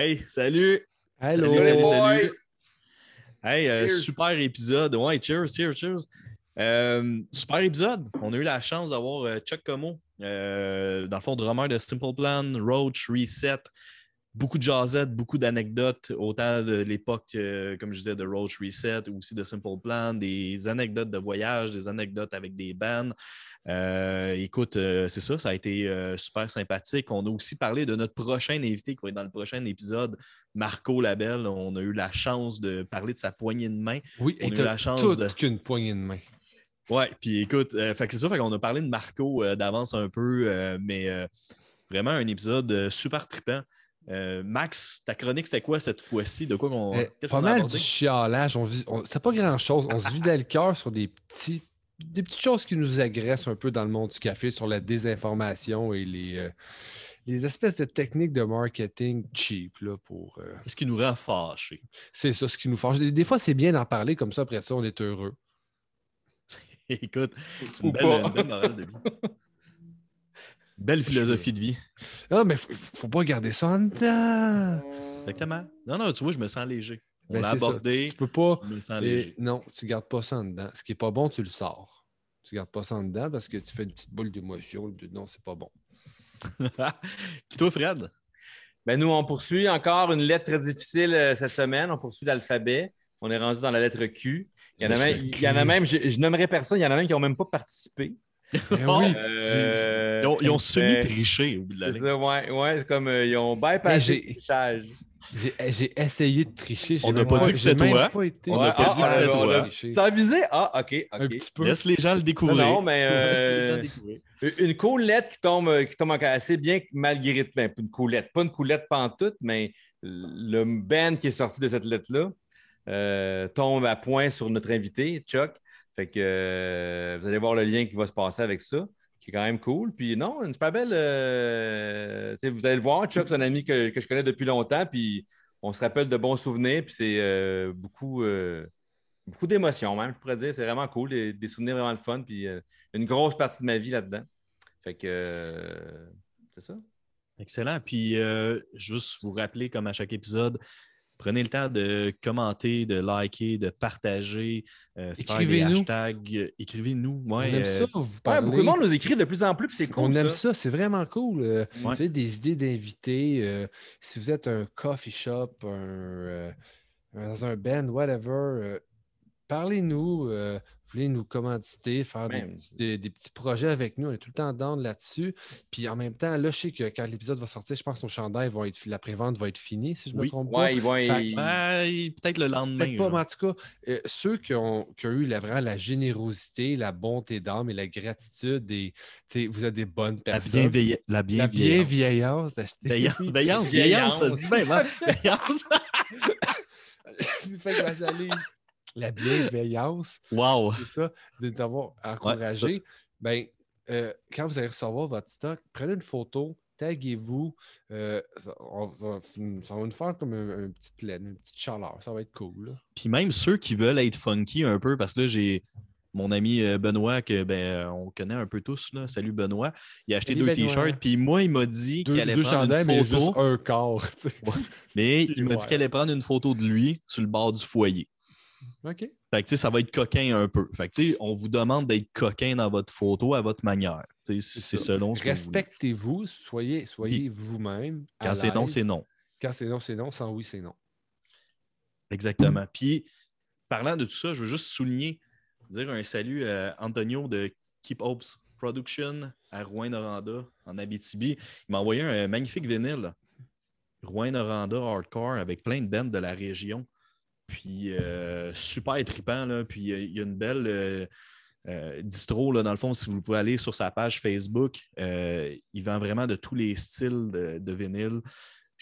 Hey, salut! Hello. Salut, salut. Hey, euh, super épisode. Ouais, cheers, cheers, cheers. Euh, super épisode. On a eu la chance d'avoir euh, Chuck Como, euh, dans le fond, drummer de Simple Plan, Roach, Reset. Beaucoup de jazzette, beaucoup d'anecdotes, autant de l'époque, euh, comme je disais, de Roach Reset, ou aussi de Simple Plan, des anecdotes de voyage, des anecdotes avec des bands. Euh, écoute, euh, c'est ça, ça a été super sympathique. On a aussi parlé de notre prochain invité qui va être dans le prochain épisode, Marco Labelle. On a eu la chance de parler de sa poignée de main. Oui, On a et eu t'as la chance toute de- qu'une poignée de main. Ouais, puis écoute, fait que c'est ça, fait qu'on a parlé de Marco d'avance un peu, mais vraiment un épisode super trippant. Euh, Max, ta chronique, c'était quoi cette fois-ci? De quoi qu'on. Qu'est-ce pas qu'on a mal du chialage. On, vit- on- c'est pas grand-chose. On se vidait le cœur sur des petits des petites choses qui nous agressent un peu dans le monde du café, sur la désinformation et les, euh, les espèces de techniques de marketing cheap. Là, pour, euh, Qu'est-ce qui nous rend fâchés? C'est ça, ce qui nous fâche. Des, des fois, c'est bien d'en parler, comme ça, après ça, on est heureux. Écoute, c'est une une belle morale de vie. Belle philosophie de vie. Ah, mais faut, faut pas garder ça en dedans. Exactement. Non, non, tu vois, je me sens léger. On Ben, l'a ça. abordé, Tu, peux pas. je me sens Et léger. non, tu gardes pas ça en dedans. Ce qui est pas bon, tu le sors. Tu gardes pas ça en dedans parce que tu fais une petite boule d'émotion. Non, c'est pas bon. Puis toi, Fred? Ben, nous, on poursuit encore une lettre très difficile euh, cette semaine. On poursuit l'alphabet. On est rendu dans la lettre Q. Il y en a même, il y en a même je, je nommerai personne, il y en a même qui n'ont même pas participé. Ben Oh, oui. Euh, Ils ont, ils ont semi-triché au bout de la C'est ligne. ça, ouais, ouais, c'est comme euh, ils ont bypassé j'ai- le trichage. J'ai j'ai essayé de tricher. j'ai On n'a pas dit que c'était toi. pas été- On n'a pas ah, dit que c'était on a- on toi. Ça a visé? Ah, OK, OK. Un petit peu. Laisse les gens le découvrir. Non, non, mais, euh. Une coulette qui tombe, euh, qui tombe encore assez bien malgré tout. Ben, une coulette, pas une coulette pantoute, mais le band qui est sorti de cette lettre-là euh, tombe à point sur notre invité, Chuck. Fait que euh, vous allez voir le lien qui va se passer avec ça, qui est quand même cool. Puis non, une super belle. euh, vous allez le voir, Chuck, c'est un ami que, que je connais depuis longtemps, puis on se rappelle de bons souvenirs, puis c'est euh, beaucoup. Beaucoup d'émotions, même, je pourrais dire. C'est vraiment cool, des, souvenirs vraiment le fun, puis une grosse partie de ma vie là-dedans. Fait que c'est ça. Excellent. Puis, juste vous rappeler, comme à chaque épisode, prenez le temps de commenter, de liker, de partager, euh, faire des Écrivez-nous. hashtags. euh, Écrivez-nous. On Ouais, aime euh, ça, vous Ouais, parler. beaucoup de monde nous écrit de plus en plus, puis c'est cool. On aime ça. c'est vraiment cool. Euh, Ouais. Vous avez des idées d'invités. euh, si vous êtes un coffee shop, un, euh, dans un band, whatever, euh, parlez-nous. Voulez nous commanditer, faire des, petits- des- des petits projets avec nous. On est tout le temps down là-dessus. Puis en même temps, là, je sais que quand l'épisode va sortir, je pense que nos chandails vont être, la prévente va être finie, si je ne me trompe pas. Ouais, ils vont. Fait- ils- ouais, peut-être le lendemain. Peut-être pas, mais en tout cas, euh, ceux qui ont, qui ont eu la, vraiment la générosité, la bonté d'âme et la gratitude, et, vous êtes des bonnes La personnes. bienveillance. La La bienveillance. bienveillance d'acheter. Veillance, veillance, veillance, ça se dit bien, hein? Veillance. Il fait que ma salive. La bienveillance, Wow. c'est ça, de t'avoir encouragé. ben, euh, quand vous allez recevoir votre stock, prenez une photo, taguez-vous. euh, ça, va- nous faire comme un, un petit laine, une petite chaleur. Ça va être cool. Puis même ceux qui veulent être funky un peu, parce que là, j'ai mon ami euh, Benoît, que ben, on connaît un peu tous. Là. Salut Benoît. Il a acheté Salut, deux t-shirts. Puis moi, il m'a dit qu'il allait deux prendre une mais photo. juste un tu sais. Mais il m'a dit ouais. qu'il allait prendre une photo de lui sur le bord du foyer. OK. Fait que, ça va être coquin un peu. Fait que, on vous demande d'être coquin dans votre photo à votre manière. C'est selon ce. Respectez-vous, soyez, soyez vous-même. Quand c'est non, c'est non. Quand c'est non, c'est non. Sans oui, c'est non. Exactement. Puis, parlant de tout ça, je veux juste souligner, dire un salut à Antonio de Keep Hopes Production à Rouen-Noranda, en Abitibi. Il m'a envoyé un magnifique vinyle. Rouen-Noranda Hardcore avec plein de bands de la région. Puis, euh, super trippant. Là. Puis, euh, il y a une belle euh, distro, là, dans le fond, si vous pouvez aller sur sa page Facebook. il vend vraiment de tous les styles de vinyle.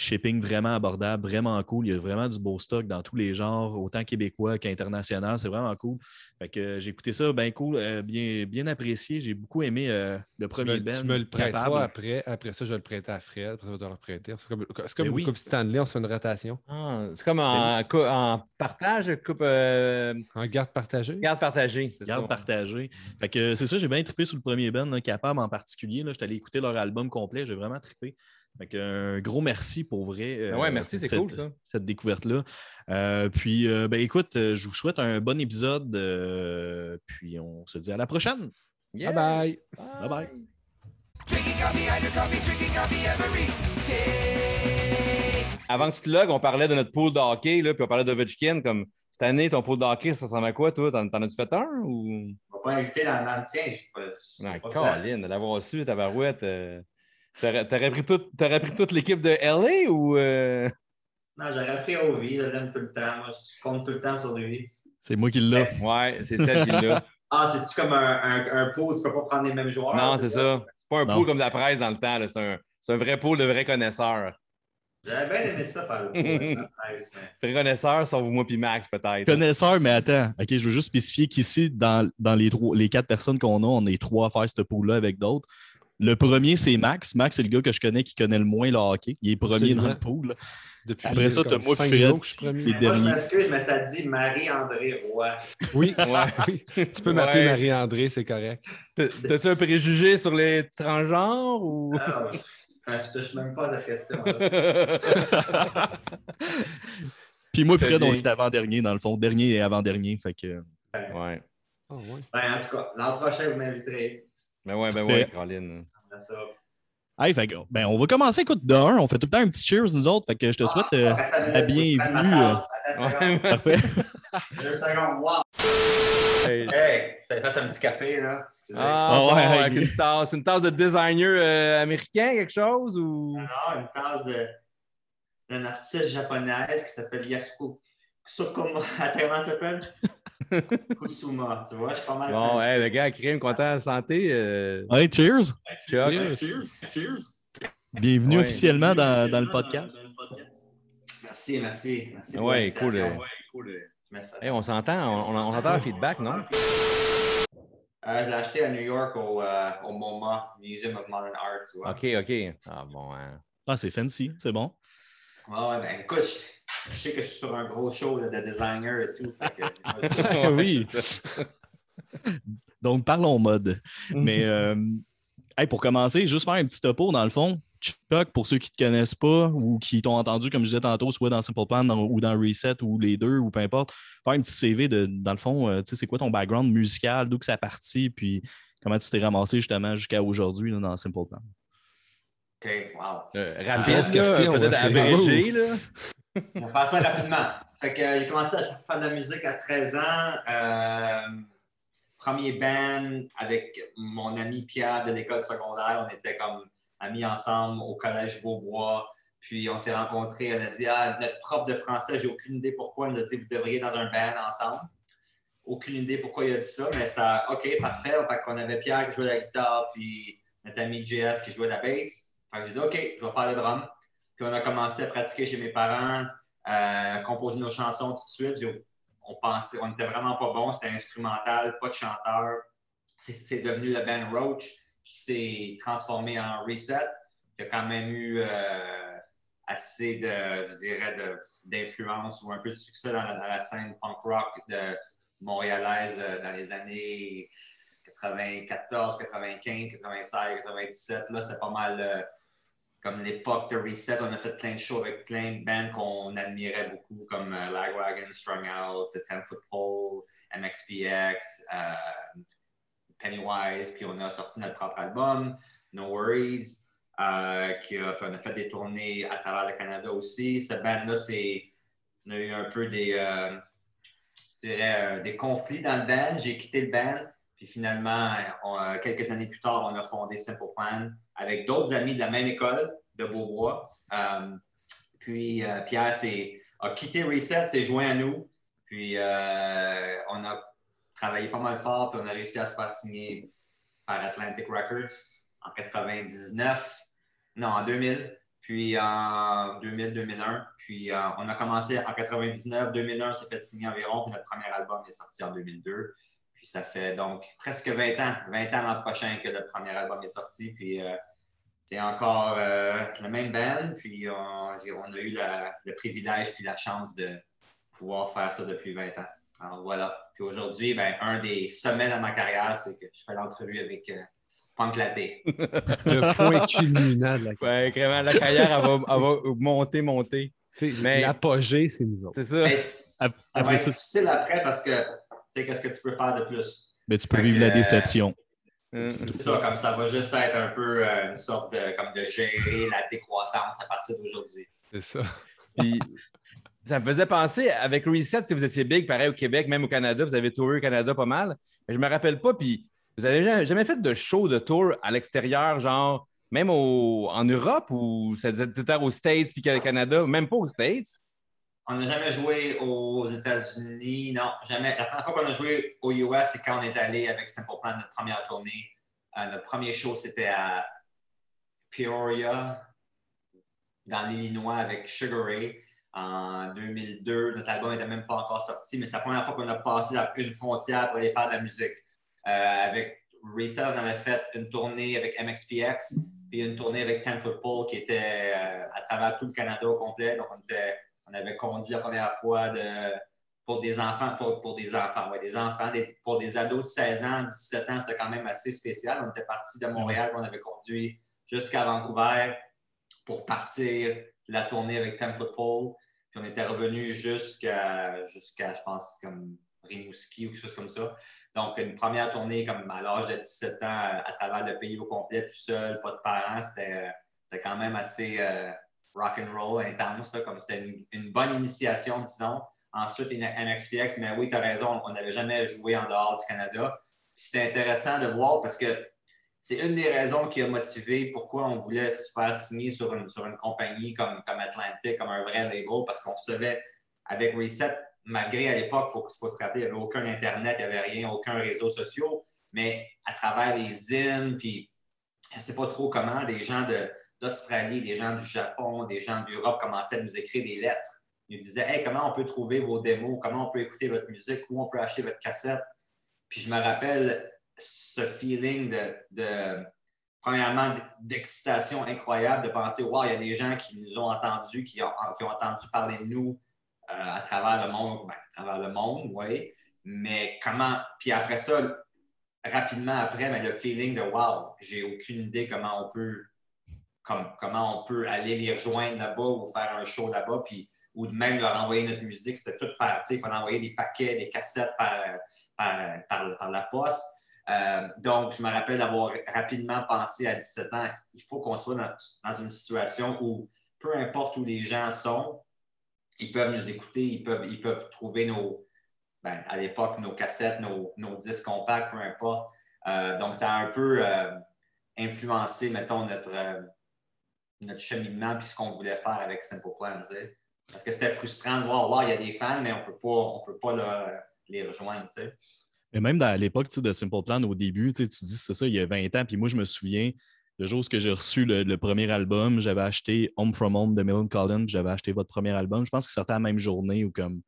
Shipping vraiment abordable, vraiment cool. Il y a vraiment du beau stock dans tous les genres, autant québécois qu'international. C'est vraiment cool. Fait que euh, j'ai écouté ça, bien cool, euh, bien, bien apprécié. J'ai beaucoup aimé euh, le premier me, band. tu me le prêteras capable. après. Après ça, je vais le prêter à Fred. Après ça, je vais te le prêter. C'est comme, c'est comme, Ben oui. comme Stanley, on se fait une rotation. Ah, c'est comme en, cou- en partage, coupe, euh, En garde partagée. garde partagée. C'est ça. Garde partagée. Fait que c'est ça, j'ai bien trippé sur le premier band, là, Capable en particulier. Là, J'étais allé écouter leur album complet, j'ai vraiment trippé. Fait que, un gros merci pour vrai. euh, Ben ouais, merci, c'est cette- cool, ça. Cette découverte-là. Euh, puis, euh, ben, écoute, euh, je vous souhaite un bon épisode. euh, puis, on se dit à la prochaine. Yes. Bye bye. Bye bye. Avant que tu te logues, on parlait de notre pool de hockey, là, puis on parlait d'Ovechkin. Comme cette année, ton pool de hockey, ça ressemble à quoi, toi? T'en, t'en as-tu fait un ou? On va pas inviter dans, le tien. pas- j'ai Non, pas. Colin, de l'avoir su, ta barouette. T'aurais, t'aurais pris tout- t'aurais pris toute l'équipe de LA ou. euh, Non, j'aurais pris Ovi, je l'aime tout le temps. Moi, je compte tout le temps sur lui. C'est moi qui l'ai. Ouais, c'est celle qui l'a. Ah, c'est-tu comme un, un, un pot où tu peux pas prendre les mêmes joueurs? non, c'est ça? C'est pas un Non. pool comme la presse dans le temps. C'est, un, c'est un vrai pool de vrais connaisseurs. J'avais bien aimé ça faire le pot. avec la presse, mais- Vrais connaisseurs, sauf moi puis Max, peut-être. Connaisseur, mais attends. OK, je veux juste spécifier qu'ici, dans, dans les, trois, les quatre personnes qu'on a, on est trois à faire ce pool-là avec d'autres. Le premier, c'est Max. Max, c'est le gars que je connais qui connaît le moins le hockey. Il est premier dans le pool. Depuis Après ça, t'as moi Fred. mois que je suis premier. Les Mais moi, je mais ça dit Marie-André Roy. Oui, Ouais. oui. Tu peux m'appeler Ouais. Marie-André, c'est correct. T'as- T'as-tu un préjugé sur les transgenres ou? Ah, je ne touche même pas à cette question. Puis moi, Fred, on est avant-dernier, dans le fond. Dernier et avant-dernier. Fait que. ouais. Ah ouais. Ben, en tout cas, l'an prochain, vous m'inviterez. Ben ouais, ben Fait- ouais, Caroline. Hey, fait ben, on va commencer, écoute, de un. On fait tout le temps un petit cheers, nous autres. Fait que je te souhaite euh, Ah, la bienvenue. euh. Parfait. Deux secondes. Wow. Hey. Hey, fais face un petit café, là. Excusez. Ah, Ah bon, ouais, avec une tasse. Une tasse de designer euh, américain, quelque chose ou? Non, une tasse d'un artiste japonaise qui s'appelle Yasuko. Attends, comment ça s'appelle? Kusuma, tu vois, je suis pas mal Bon, hey, le gars, crime, content de santé. euh, Hey, cheers. Chuck. Bienvenue Ouais. officiellement dans, dans le podcast. Merci, merci. merci Ouais, cool, euh. Ouais, cool. euh. Hey, on s'entend, on, on, on entend le feedback, non? Euh, je l'ai acheté à New York au, euh, au MoMA, Museum of Modern Art. OK, OK. Ah bon, hein. Ah, c'est fancy, c'est bon. Ouais, ouais, ben écoute, je, sais que je suis sur un gros show là, de designer et tout. Fait que, Oui. Donc, parlons mode. Mais euh, hey, pour commencer, juste faire un petit topo, dans le fond. Chuck, pour ceux qui ne te connaissent pas ou qui t'ont entendu, comme je disais tantôt, soit dans Simple Plan dans- ou dans Reset ou les deux ou peu importe, faire un petit CV de, dans le fond, euh, tu sais, c'est quoi ton background musical, d'où que ça partit, puis comment tu t'es ramassé justement jusqu'à aujourd'hui dans Simple Plan? OK, wow. Euh, Grosse rapide, question, peut-être abrégé, là. On va faire ça rapidement. Fait que, euh, j'ai commencé à faire de la musique à 13 ans. Euh, premier band avec mon ami Pierre de l'école secondaire. On était comme amis ensemble au collège Beaubois. Puis on s'est rencontrés. On a dit Ah, notre prof de français, j'ai aucune idée pourquoi. Il nous a dit Vous devriez dans un band ensemble. Aucune idée pourquoi il a dit ça, mais ça, OK, parfait. Fait qu'on avait Pierre qui jouait la guitare, puis notre ami JS qui jouait la bass. Fait que j'ai dit OK, je vais faire le drum. Puis on a commencé à pratiquer chez mes parents, composer nos chansons tout de suite. On pensait, on vraiment pas bons, c'était instrumental, pas de chanteur. C'est- devenu le band Roach qui s'est transformé en Reset, qui a quand même eu euh, assez de, dirais, d'influence ou un peu de succès dans la, dans la scène punk rock de montréalaise euh, dans les années 94, 95, 96, 97. Là, c'était pas mal. euh, comme l'époque de Reset, on a fait plein de shows avec plein de bands qu'on admirait beaucoup, comme euh, Lagwagon, Strung Out, The Ten Foot Pole, MXPX, euh, Pennywise, puis on a sorti notre propre album, No Worries, euh, qui a- puis on a fait des tournées à travers le Canada aussi. Cette band-là, c'est, on a eu un peu des, euh, je des conflits dans le band. J'ai quitté le band, puis finalement, euh, quelques années plus tard, on a fondé Simple Plan avec d'autres amis de la même école de Beaubois. Euh, puis euh, Pierre a quitté Reset, s'est joint à nous. Puis on a travaillé pas mal fort, puis on a réussi à se faire signer par Atlantic Records en 99, non, en 2000, puis en 2000-2001. Puis on a commencé en 99, 2001, on s'est fait signer environ, puis notre premier album est sorti en 2002. Puis ça fait donc presque 20 ans, 20 ans l'an prochain que le premier album est sorti. Puis euh, c'est encore euh, le même band. Puis on, a eu la- le privilège puis la chance de pouvoir faire ça depuis 20 ans. Alors voilà. Puis aujourd'hui, ben, un des sommets de ma carrière, c'est que je fais l'entrevue avec euh, punk laté. Le point culminant de la Ouais, vraiment, la carrière, elle va, elle va monter, monter. Mais- L'apogée, c'est nous autres. C'est ça. Mais ça va être difficile après parce que, tu sais, qu'est-ce que tu peux faire de plus? Mais tu peux Fait vivre que, la euh, déception. Hum. C'est ça, comme ça va juste être un peu euh, une sorte de, comme de gérer la décroissance à partir d'aujourd'hui. C'est ça. Puis, ça me faisait penser, avec Reset, si vous étiez big, pareil au Québec, même au Canada, vous avez touré au Canada pas mal. Mais je me rappelle pas, puis vous avez jamais, jamais fait de show de tour à l'extérieur, genre, même au, en Europe ou c'était aux States puis au Canada, même pas aux States? On n'a jamais joué aux États-Unis, non, jamais. La première fois qu'on a joué aux US, c'est quand on est allé avec Simple Plan, notre première tournée. Euh, notre premier show, c'était à Peoria, dans l'Illinois, avec Sugar Ray en 2002. Notre album n'était même pas encore sorti, mais c'est la première fois qu'on a passé une frontière pour aller faire de la musique. Euh, avec Reset, on avait fait une tournée avec MXPX, puis une tournée avec Ten Foot Pole qui était euh, à travers tout le Canada au complet. Donc, on, était- on avait conduit la première fois pour des enfants, pour, des enfants, ouais, des enfants, pour des ados de 16 ans, 17 ans, c'était quand même assez spécial. On était parti de Montréal, on avait conduit jusqu'à Vancouver pour partir la tournée avec Ten Foot Pole. Puis on était revenu jusqu'à, je pense, comme Rimouski ou quelque chose comme ça. Donc, une première tournée comme à l'âge de 17 ans à travers le pays au complet, tout seul, pas de parents, c'était, c'était quand même assez euh, rock and roll, intense. là, comme c'était une, bonne initiation, disons. Ensuite, MXPX, mais oui, tu as raison, on n'avait jamais joué en dehors du Canada. C'était intéressant de voir parce que c'est une des raisons qui a motivé pourquoi on voulait se faire signer sur une, une compagnie comme, comme Atlantic, comme un vrai label, parce qu'on recevait avec Reset, malgré à l'époque, il faut, faut se rappeler, il n'y avait aucun Internet, il n'y avait rien, aucun réseau social, mais à travers les zines, puis je ne sais pas trop comment, des gens de- d'Australie, des gens du Japon, des gens d'Europe commençaient à nous écrire des lettres. Ils nous disaient Hey, comment on peut trouver vos démos, comment on peut écouter votre musique, où on peut acheter votre cassette? Puis je me rappelle ce feeling de, premièrement, d'excitation incroyable de penser, wow, il y a des gens qui nous ont entendus, qui ont, entendu parler de nous euh, à travers le monde, ben, à travers le monde, oui. Mais comment, puis après ça, rapidement après, mais le feeling de, wow, j'ai aucune idée comment on peut, comme, comment on peut aller les rejoindre là-bas ou faire un show là-bas, puis ou même leur envoyer notre musique, c'était tout par, il fallait envoyer des paquets, des cassettes par, par, par, la poste. Euh, donc, je me rappelle d'avoir rapidement pensé à 17 ans, il faut qu'on soit dans, une situation où, peu importe où les gens sont, ils peuvent nous écouter, ils peuvent, ils peuvent trouver nos, ben, à l'époque, nos cassettes, nos, nos, disques compacts, peu importe. Euh, donc, ça a un peu euh, influencé, mettons, notre, notre cheminement puis ce qu'on voulait faire avec Simple Plan. T'sais. Parce que c'était frustrant de voir, wow, il y a des fans, mais on peut pas, on peut pas leur, les rejoindre. T'sais. Mais même à l'époque de Simple Plan, au début, tu dis, c'est ça, il y a 20 ans, puis moi, je me souviens, le jour où j'ai reçu le, le, premier album, j'avais acheté Home From Home de Millen Collins, j'avais acheté votre premier album. Je pense que c'était la même journée ou comme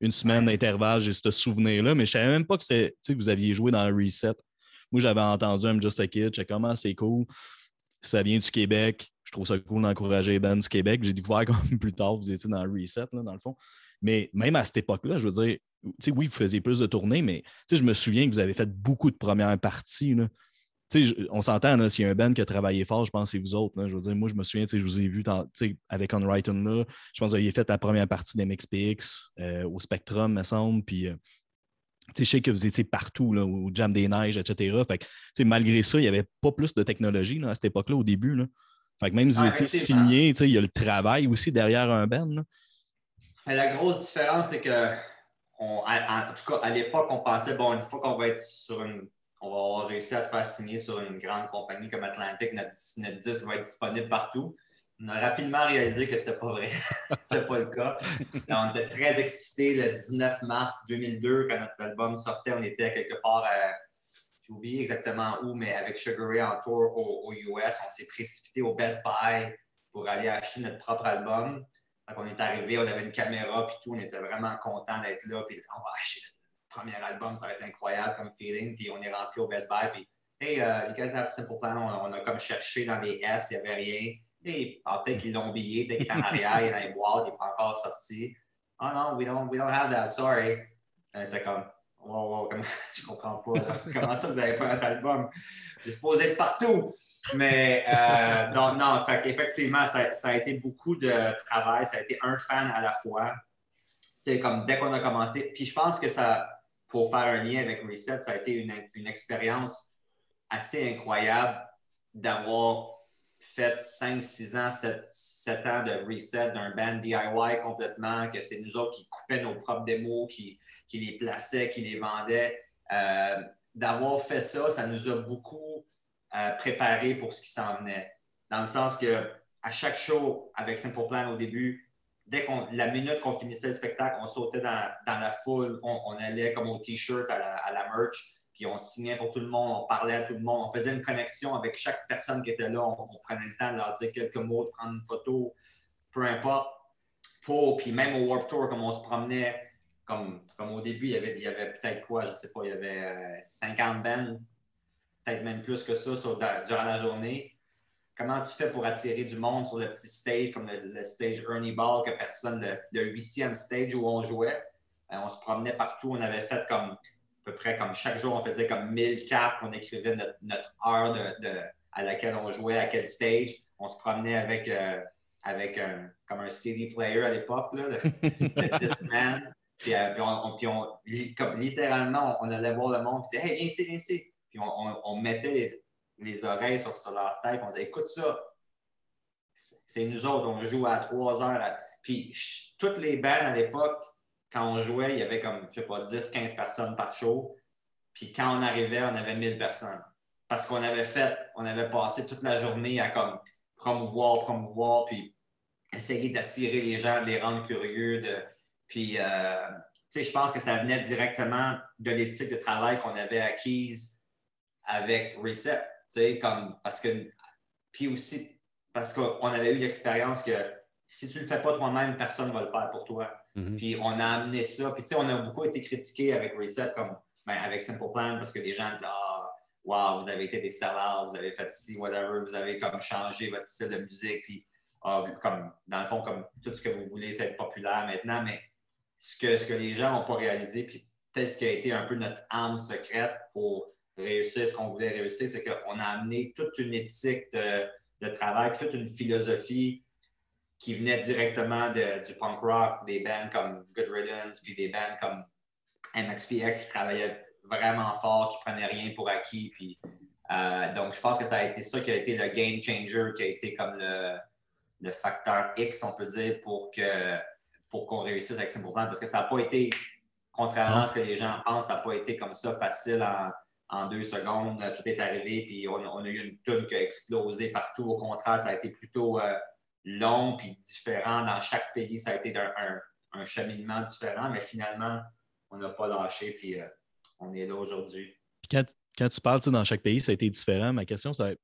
une semaine d'intervalle, j'ai ce souvenir-là, mais je ne savais même pas que, que vous aviez joué dans Reset. Moi, j'avais entendu I'm Just a Kid, je sais comment c'est cool. Ça vient du Québec. Je trouve ça cool d'encourager les du Québec. J'ai découvert comme plus tard, vous étiez dans le Reset, là, dans le fond. Mais même à cette époque-là, je veux dire, oui, vous faisiez plus de tournées, mais je me souviens que vous avez fait beaucoup de premières parties. Là. On s'entend, s'il y a un band qui a travaillé fort, je pense que c'est vous autres. Je veux dire, moi, je me souviens, je vous ai vu avec On On là. Je pense que vous aviez fait la première partie d'MXPX euh, au Spectrum, me semble. Euh, je sais que vous étiez partout, là, au Jam des Neiges, etc. Fait que, malgré ça, il n'y avait pas plus de technologie à cette époque-là, au début. Là. Fait que même si vous étiez signé, il y a le travail aussi derrière un band. La grosse différence, c'est que, on, en, en, tout cas, à l'époque, on pensait, bon, une fois qu'on va être sur une. On va avoir réussi à se faire signer sur une grande compagnie comme Atlantic, notre, notre disque va être disponible partout. On a rapidement réalisé que c'était pas vrai. c'était pas le cas. On était très excités le 19 mars 2002, quand notre album sortait. On était quelque part à. J'ai oublié exactement où, mais avec Sugar Ray en tour aux, aux US, on s'est précipité au Best Buy pour aller acheter notre propre album. Donc, on est arrivé, on avait une caméra, puis tout, on était vraiment content d'être là, puis on va acheter le premier album, ça va être incroyable comme feeling, puis on est rentré au Best Buy, puis hey, uh, you guys have Simple Plan, on, on, a comme cherché dans les S, il n'y avait rien, et ah, peut-être qu'ils l'ont oublié, peut-être qu'il est en arrière, il est dans les boîtes, il n'est pas encore sorti. Oh non, we don't, we don't have that, sorry. On comme, wow, comment- je comprends pas. Comment ça, vous n'avez pas un album? C'est supposé être partout. Mais euh, non, non, fait effectivement, ça, ça a été beaucoup de travail. Ça a été un fan à la fois. C'est comme dès qu'on a commencé. Puis je pense que ça, pour faire un lien avec Reset, ça a été une, une expérience assez incroyable d'avoir fait 5, 6 ans, 7, 7 ans de reset d'un band DIY complètement, que c'est nous autres qui coupaient nos propres démos, qui, les plaçaient, qui les vendaient. Euh, D'avoir fait ça, ça nous a beaucoup euh, préparé pour ce qui s'en venait. Dans le sens que à chaque show avec Simple Plan au début, dès qu'on la minute qu'on finissait le spectacle, on sautait dans, la foule, on, allait comme au t-shirt à à la merch, puis on signait pour tout le monde, on parlait à tout le monde, on faisait une connexion avec chaque personne qui était là, on, prenait le temps de leur dire quelques mots, de prendre une photo, peu importe. Pour, puis même au Warp Tour, comme on se promenait, comme, au début, il y avait, peut-être quoi, je sais pas, il y avait euh, 50 bands, peut-être même plus que ça durant la journée. Comment tu fais pour attirer du monde sur le petit stage, comme le, stage Ernie Ball, que personne, le, huitième stage où on jouait? Euh, on se promenait partout, on avait fait comme peu près comme chaque jour, on faisait comme 1000 cartes, on écrivait notre, notre heure de, de- à laquelle on jouait, à quel stage. On se promenait avec, euh, avec un, comme un CD player à l'époque, le, le Discman. Puis, euh, puis on, puis on- comme littéralement, on, on allait voir le monde, puis on disait, hey, viens ici, viens ici. Puis on, on- mettait les, les oreilles sur, sur leur tête, on disait, écoute ça. C'est nous autres, on joue à trois heures. à- Puis toutes les bands à l'époque, quand on jouait, il y avait comme, je sais pas, 10, 15 personnes par show. Puis quand on arrivait, on avait 1000 personnes. Parce qu'on avait fait, on avait passé toute la journée à comme promouvoir, promouvoir, puis essayer d'attirer les gens, de les rendre curieux. De, puis, euh, tu sais, je pense que ça venait directement de l'éthique de travail qu'on avait acquise avec Reset. Tu sais, comme, parce que, puis aussi, parce qu'on avait eu l'expérience que si tu le fais pas toi-même, personne ne va le faire pour toi. Mhm. Puis on a amené ça. Puis tu sais, on a beaucoup été critiqué avec Reset, comme ben, avec Simple Plan, parce que les gens disent Ah, wow, vous avez été des sellers, vous avez fait ci, whatever, vous avez comme changé votre style de musique. Puis ah, comme, dans le fond, comme tout ce que vous voulez, c'est être populaire maintenant. Mais ce que, ce que les gens n'ont pas réalisé, puis peut-être ce qui a été un peu notre arme secrète pour réussir ce qu'on voulait réussir, c'est qu'on a amené toute une éthique de, de travail, puis toute une philosophie qui venait directement de- du punk rock, des bands comme Good Riddance, puis des bands comme MXPX qui travaillaient vraiment fort, qui prenaient rien pour acquis. Puis, euh, donc, je pense que ça a été ça qui a été le game changer, qui a été comme le, facteur X, on peut dire, pour que pour qu'on réussisse avec Simple Plan, parce que ça n'a pas été, contrairement à ce que les gens pensent, ça n'a pas été comme ça facile en, deux secondes. Tout est arrivé, puis on, a eu une tune qui a explosé partout. Au contraire, ça a été plutôt euh, long puis différent dans chaque pays. Ça a été un, un- cheminement différent, mais finalement, on n'a pas lâché, puis euh, on est là aujourd'hui. Quand, quand tu parles dans chaque pays, ça a été différent. Ma question, c'est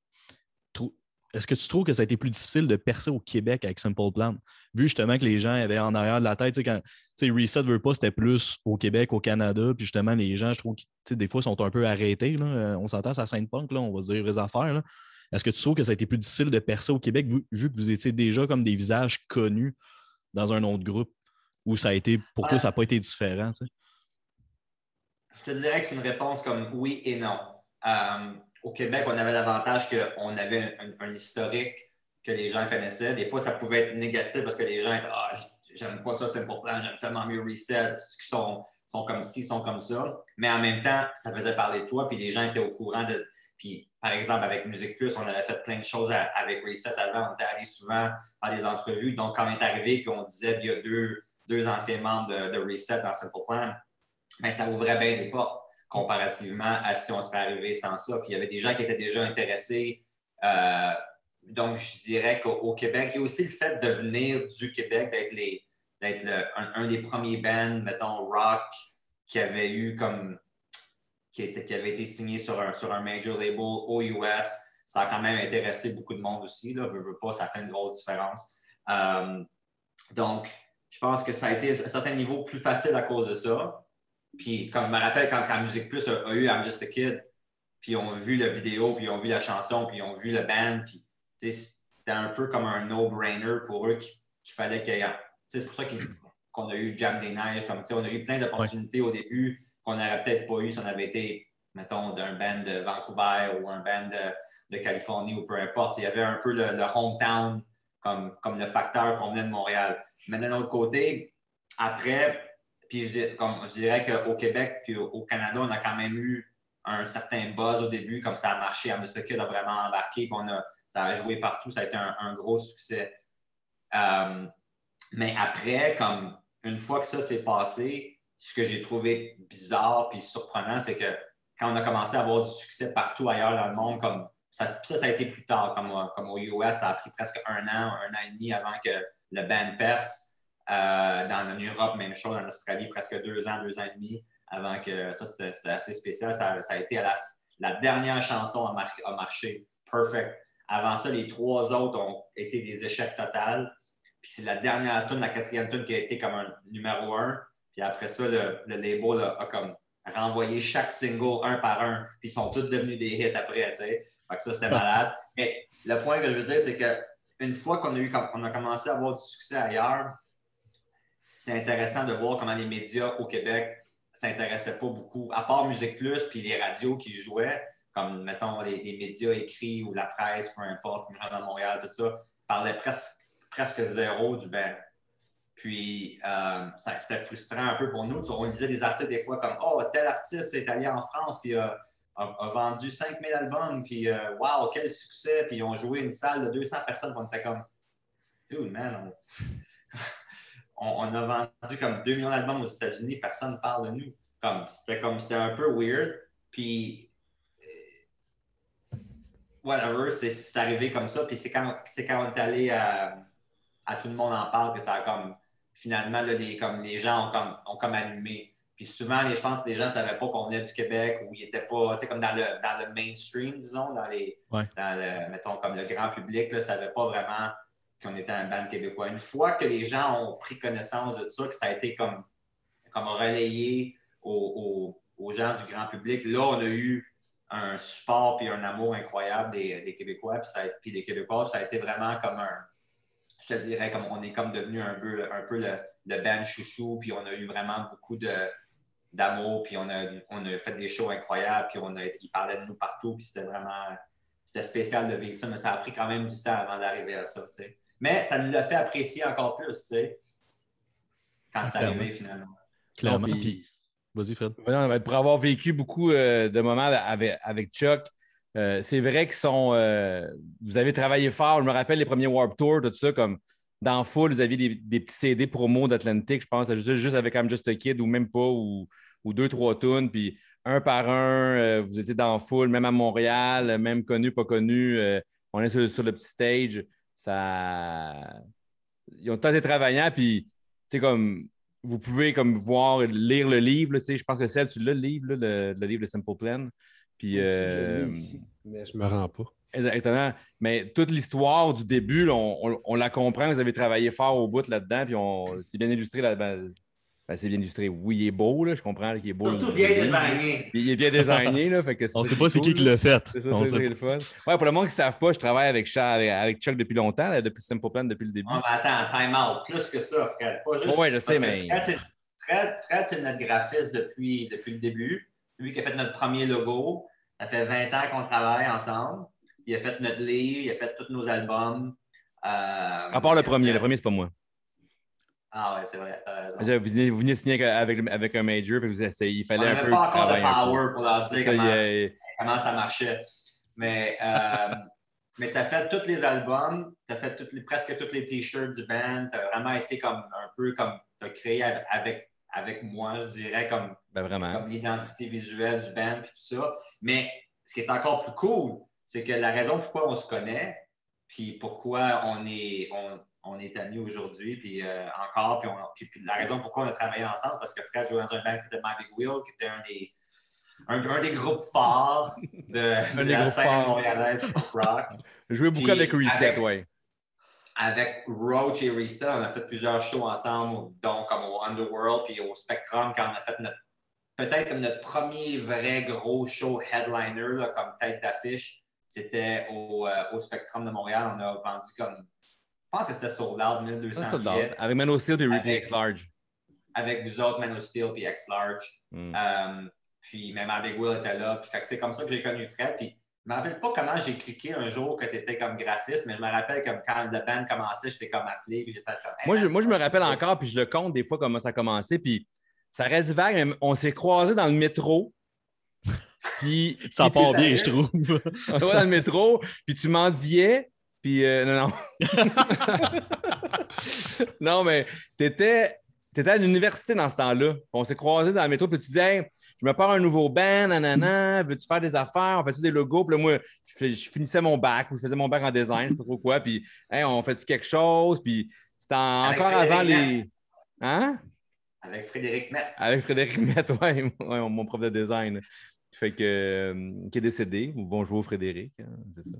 est-ce que tu trouves que ça a été plus difficile de percer au Québec avec Simple Plan? Vu justement que les gens avaient en arrière de la tête, quand Reset veut pas, c'était plus au Québec, au Canada, puis justement, les gens, je trouve, que, des fois, sont un peu arrêtés. Là. Euh, On s'entend, ça scène punk, là, on va se dire les affaires. Est-ce que tu trouves que ça a été plus difficile de percer au Québec, vu, vu que vous étiez déjà comme des visages connus dans un autre groupe? Ou ça a été, pour toi, Ouais. ça n'a pas été différent? tu sais? Je te dirais que c'est une réponse comme oui et non. Euh, au Québec, on avait l'avantage qu'on avait un, un historique que les gens connaissaient. Des fois, ça pouvait être négatif parce que les gens étaient Ah, j'aime pas ça, c'est pour plan, j'aime tellement mieux Reset, ils sont, sont comme ci, sont comme ça. Mais en même temps, ça faisait parler de toi, puis les gens étaient au courant de. Puis, par exemple, avec Musique Plus, on avait fait plein de choses à- avec Reset avant. On était allé souvent faire des entrevues. Donc, quand on est arrivé, puis on disait qu'il y a deux, deux anciens membres de, Reset dans Simple Plan, ben, ça ouvrait bien des portes comparativement à si on serait arrivé sans ça. Puis il y avait des gens qui étaient déjà intéressés. Euh, donc, je dirais qu'au au Québec, il y a aussi le fait de venir du Québec, d'être les d'être un, un des premiers bands, mettons, rock, qui avait eu comme qui, avait été signé sur un, sur un major label aux US. Ça a quand même intéressé beaucoup de monde aussi. Là, veux, pas, ça fait une grosse différence. Euh, donc, je pense que ça a été à un certain niveau plus facile à cause de ça. Puis, comme je me rappelle, quand, quand Musique Plus a, eu I'm Just a Kid, puis ils ont vu la vidéo, puis ils ont vu la chanson, puis ils ont vu le band, puis c'était un peu comme un no-brainer pour eux qu'il fallait qu'il y ait. C'est pour ça qu'on a eu Jam des Neiges, comme on a eu plein d'opportunités au début qu'on n'aurait peut-être pas eu si on avait été, mettons, d'un band de Vancouver ou un band de, Californie ou peu importe. Il y avait un peu le, hometown comme, le facteur qu'on venait de Montréal. Mais d'un autre côté, après, puis je, comme, je dirais qu'au Québec puis au, Canada, on a quand même eu un certain buzz au début, comme ça a marché. Kid a vraiment embarqué, on ça a joué partout, ça a été un, un gros succès. Euh, mais après, comme une fois que ça s'est passé, ce que j'ai trouvé bizarre puis surprenant, c'est que quand on a commencé à avoir du succès partout ailleurs dans le monde, comme ça, ça, a été plus tard, comme, au- comme aux US, ça a pris presque un an, un an et demi avant que le band perce. Euh, dans en Europe, même chose, en Australie, presque deux ans, deux ans et demi, avant que ça, c'était assez spécial. Ça, ça a été à la, dernière chanson a, mar- a marché. Perfect. Avant ça, les trois autres ont été des échecs totaux. Puis c'est la dernière tune, la quatrième tune qui a été comme un numéro un. Puis après ça, le, le label a, a comme renvoyé chaque single un par un. Puis ils sont tous devenus des hits après, tu sais. Fait que ça, c'était malade. Mais le point que je veux dire, c'est que une fois qu'on a, eu, on a commencé à avoir du succès ailleurs, c'était intéressant de voir comment les médias au Québec s'intéressaient pas beaucoup, à part Musique Plus puis les radios qui jouaient, comme, mettons, les, les médias écrits ou la presse, peu importe, comme Montréal, tout ça, parlaient presque, presque zéro du band. Puis, euh, c'était frustrant un peu pour nous. On lisait des articles des fois comme Oh, tel artiste est allé en France, puis euh, a, a vendu 5000 albums, puis euh, wow, quel succès, puis ils ont joué une salle de 200 personnes, on était comme Dude, man, on, on- a vendu comme 2 millions d'albums aux États-Unis, personne ne parle de nous. C'était comme, c'était un peu weird, puis euh, whatever, c'est, arrivé comme ça, puis c'est quand, quand on est allé à, à Tout le monde en parle que ça a comme, finalement, là, les, comme, les gens ont comme, ont comme allumé. Puis souvent, les, je pense que les gens ne savaient pas qu'on venait du Québec ou ils n'étaient pas, tu sais, comme dans le, dans le mainstream, disons, dans les, Ouais. dans le, mettons, comme le grand public, ne savait pas vraiment qu'on était un band québécois. Une fois que les gens ont pris connaissance de ça, que ça a été comme, comme relayé aux, aux- aux gens du grand public, là, on a eu un support puis un amour incroyable des, des Québécois puis, ça a- puis des Québécois. Ça a été vraiment comme un, je te dirais, comme on est comme devenu un peu, un peu le, le band chouchou, puis on a eu vraiment beaucoup de d'amour, puis on a, on a fait des shows incroyables, puis on a, ils parlaient de nous partout, puis c'était vraiment c'était spécial de vivre ça, mais ça a pris quand même du temps avant d'arriver à ça, tu sais. Mais ça nous l'a fait apprécier encore plus, tu sais, quand c'est arrivé finalement. Clairement. Puis- Vas-y, Fred. Non, mais pour avoir vécu beaucoup euh, de moments avec, avec Chuck, euh, c'est vrai qu'ils sont. euh, vous avez travaillé fort. Je me rappelle les premiers Warp Tour, tout ça, comme dans Full, vous aviez des, petits CD promo d'Atlantic, je pense, juste, avec I'm Just a Kid ou même pas, ou, deux, trois tunes, puis un par un, euh, vous étiez dans Full, même à Montréal, même connu, pas connu. on est sur, le petit stage. Ça. Ils ont tenté travaillant, puis, comme vous pouvez comme voir, lire le livre. je pense que celle, tu l'as, le livre, le, le livre de Simple Plan. Puis, euh, ici, mais je me rends pas. exactement. Mais toute l'histoire du début, là, on, on- on la comprend. Vous avez travaillé fort au bout là-dedans. Puis, on, c'est bien illustré. Là, ben, ben, c'est bien illustré. Oui, il est beau. Là, je comprends qu'il est beau. Surtout bien designé. Puis, Il est bien designé. Là, fait que On c'est sait pas c'est qui qui l'a fait. C'est ça, On sait le fun. Ouais, pour le monde qui ne savent pas, je travaille avec, Cha- avec, avec Chuck depuis longtemps, là, depuis Simple Plan, depuis le début. Oh, mais attends, time out. Plus que ça, Fred. Pas juste. Ouais, je sais, mais- Fred, Fred, c'est notre graphiste depuis, depuis le début. Lui qui a fait notre premier logo. Ça fait 20 ans qu'on travaille ensemble. Il a fait notre livre, il a fait tous nos albums. Euh, À part le premier. fait- Le premier, c'est pas moi. Ah ouais, c'est vrai, t'as raison. Vous venez, vous venez signer avec, avec un major, fait que vous essayez- il On fallait un n'avait peu. pas encore de un power pour leur dire ça, comment, a- ça marchait. Mais, euh, mais tu as fait tous les albums, tu as fait toutes les, presque tous les t-shirts du band, tu as vraiment été comme un peu comme tu as créé avec, avec moi, je dirais, comme, Ben vraiment. comme l'identité visuelle du band puis tout ça. Mais ce qui est encore plus cool, c'est que la raison pourquoi on se connaît, puis pourquoi on est, on, on est amis aujourd'hui, puis euh, encore, puis, on- puis- puis la raison pourquoi on a travaillé ensemble, parce que Fred jouait dans un band qui s'appelait My Big Wheel, qui était un des, un, un des groupes forts de, de la scène montréalaise pop rock. Jouais beaucoup Puis avec Reset, ouais. Avec Roach et Reset, on a fait plusieurs shows ensemble, donc comme au Underworld, puis au Spectrum, quand on a fait notre peut-être comme notre premier vrai gros show headliner, là, comme tête d'affiche, c'était au, euh, au Spectrum de Montréal. On a vendu comme, je pense que c'était sold out, 1200 Ça, ça billets. date. Avec Mano Steel et Ripley Avec- X Large. avec vous autres, Man of Steel puis X-Large. Mm. Euh, puis même Big Will était là. Puis, fait que c'est comme ça que j'ai connu Fred. Puis je me rappelle pas comment j'ai cliqué un jour que tu étais comme graphiste, mais je me rappelle comme quand le band commençait, j'étais comme appelé. Puis j'ai fait comme, Hey, Moi, je, man, moi, je me rappelle encore, puis je le compte des fois comment ça a commencé, puis ça reste vague, mais on s'est croisés dans le métro. Puis, Ça part bien, je trouve. on était dans le métro, puis tu mendiais, puis euh, non, non. non, mais tu étais, à l'université dans ce temps-là. On s'est croisés dans le métro, puis tu disais, Hey, je me pars un nouveau band, nanana, veux-tu faire des affaires, on fait-tu des logos? Puis là, moi, je, finissais mon bac ou je faisais mon bac en design, je sais pas trop quoi, puis Hey, on fait-tu quelque chose? Puis c'était en- encore avant les. Hein? Avec Frédéric Metz. Avec Frédéric Metz, ouais, mon prof de design. Fait que, euh, qui est décédé. Bonjour Frédéric, hein, c'est ça.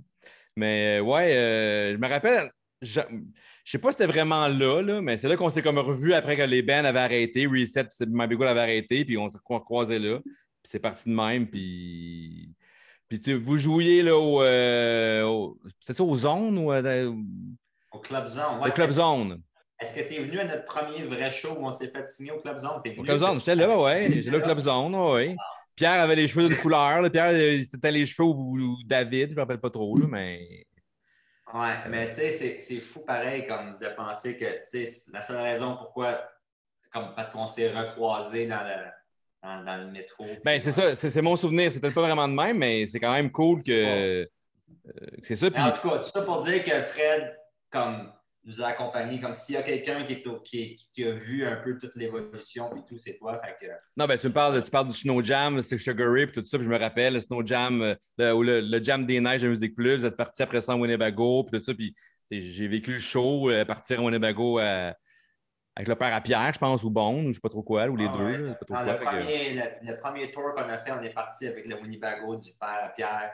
Mais euh, ouais, euh, je me rappelle, je ne sais pas si c'était vraiment là, là, mais c'est là qu'on s'est comme revu après que les bands avaient arrêté, Reset, puis My Big Wheel avait arrêté, puis on s'est cro- croisés là. Puis c'est parti de même, puis. Puis tu- vous jouiez là au. euh, au- c'est ça, aux zones ou Au Club Zone. au Ouais, Club est-ce- Zone? Est-ce que tu es venu à notre premier vrai show où on s'est fait signer au Club Zone? T'es Au venu? Club Zone, j'étais là, ouais. J'étais là au Club Zone, ouais. Pierre avait les cheveux d'une couleur. là. Pierre, euh, c'était les cheveux ou, David, je ne me rappelle pas trop, là, mais. Ouais, mais tu sais, c'est- fou pareil comme de penser que, tu sais, la seule raison pourquoi, comme parce qu'on s'est recroisés dans le, dans, dans le métro. Ben, c'est ça, c'est mon souvenir. C'était pas vraiment de même, mais c'est quand même cool que. euh, que c'est ça. En tout cas, tout ça pour dire que Fred, comme, nous a accompagnés, comme s'il y a quelqu'un qui, qui, a vu un peu toute l'évolution, puis tout, c'est toi. Fait que, non, ben, tu me parles, tu parles du Snow Jam, c'est Sugar Ray, puis tout ça. Puis je me rappelle, le Snow Jam, euh, le, ou le, le Jam des Neiges de Musique Plus, vous êtes parti après ça en Winnebago, puis tout ça. Puis j'ai vécu le show, euh, partir en Winnebago euh, avec le père à Pierre, je pense, ou Bon, ou je sais pas trop quoi, ou les Ah deux. ouais. pas trop quoi, le, que- premier, le, le premier tour qu'on a fait, on est parti avec le Winnebago du père à Pierre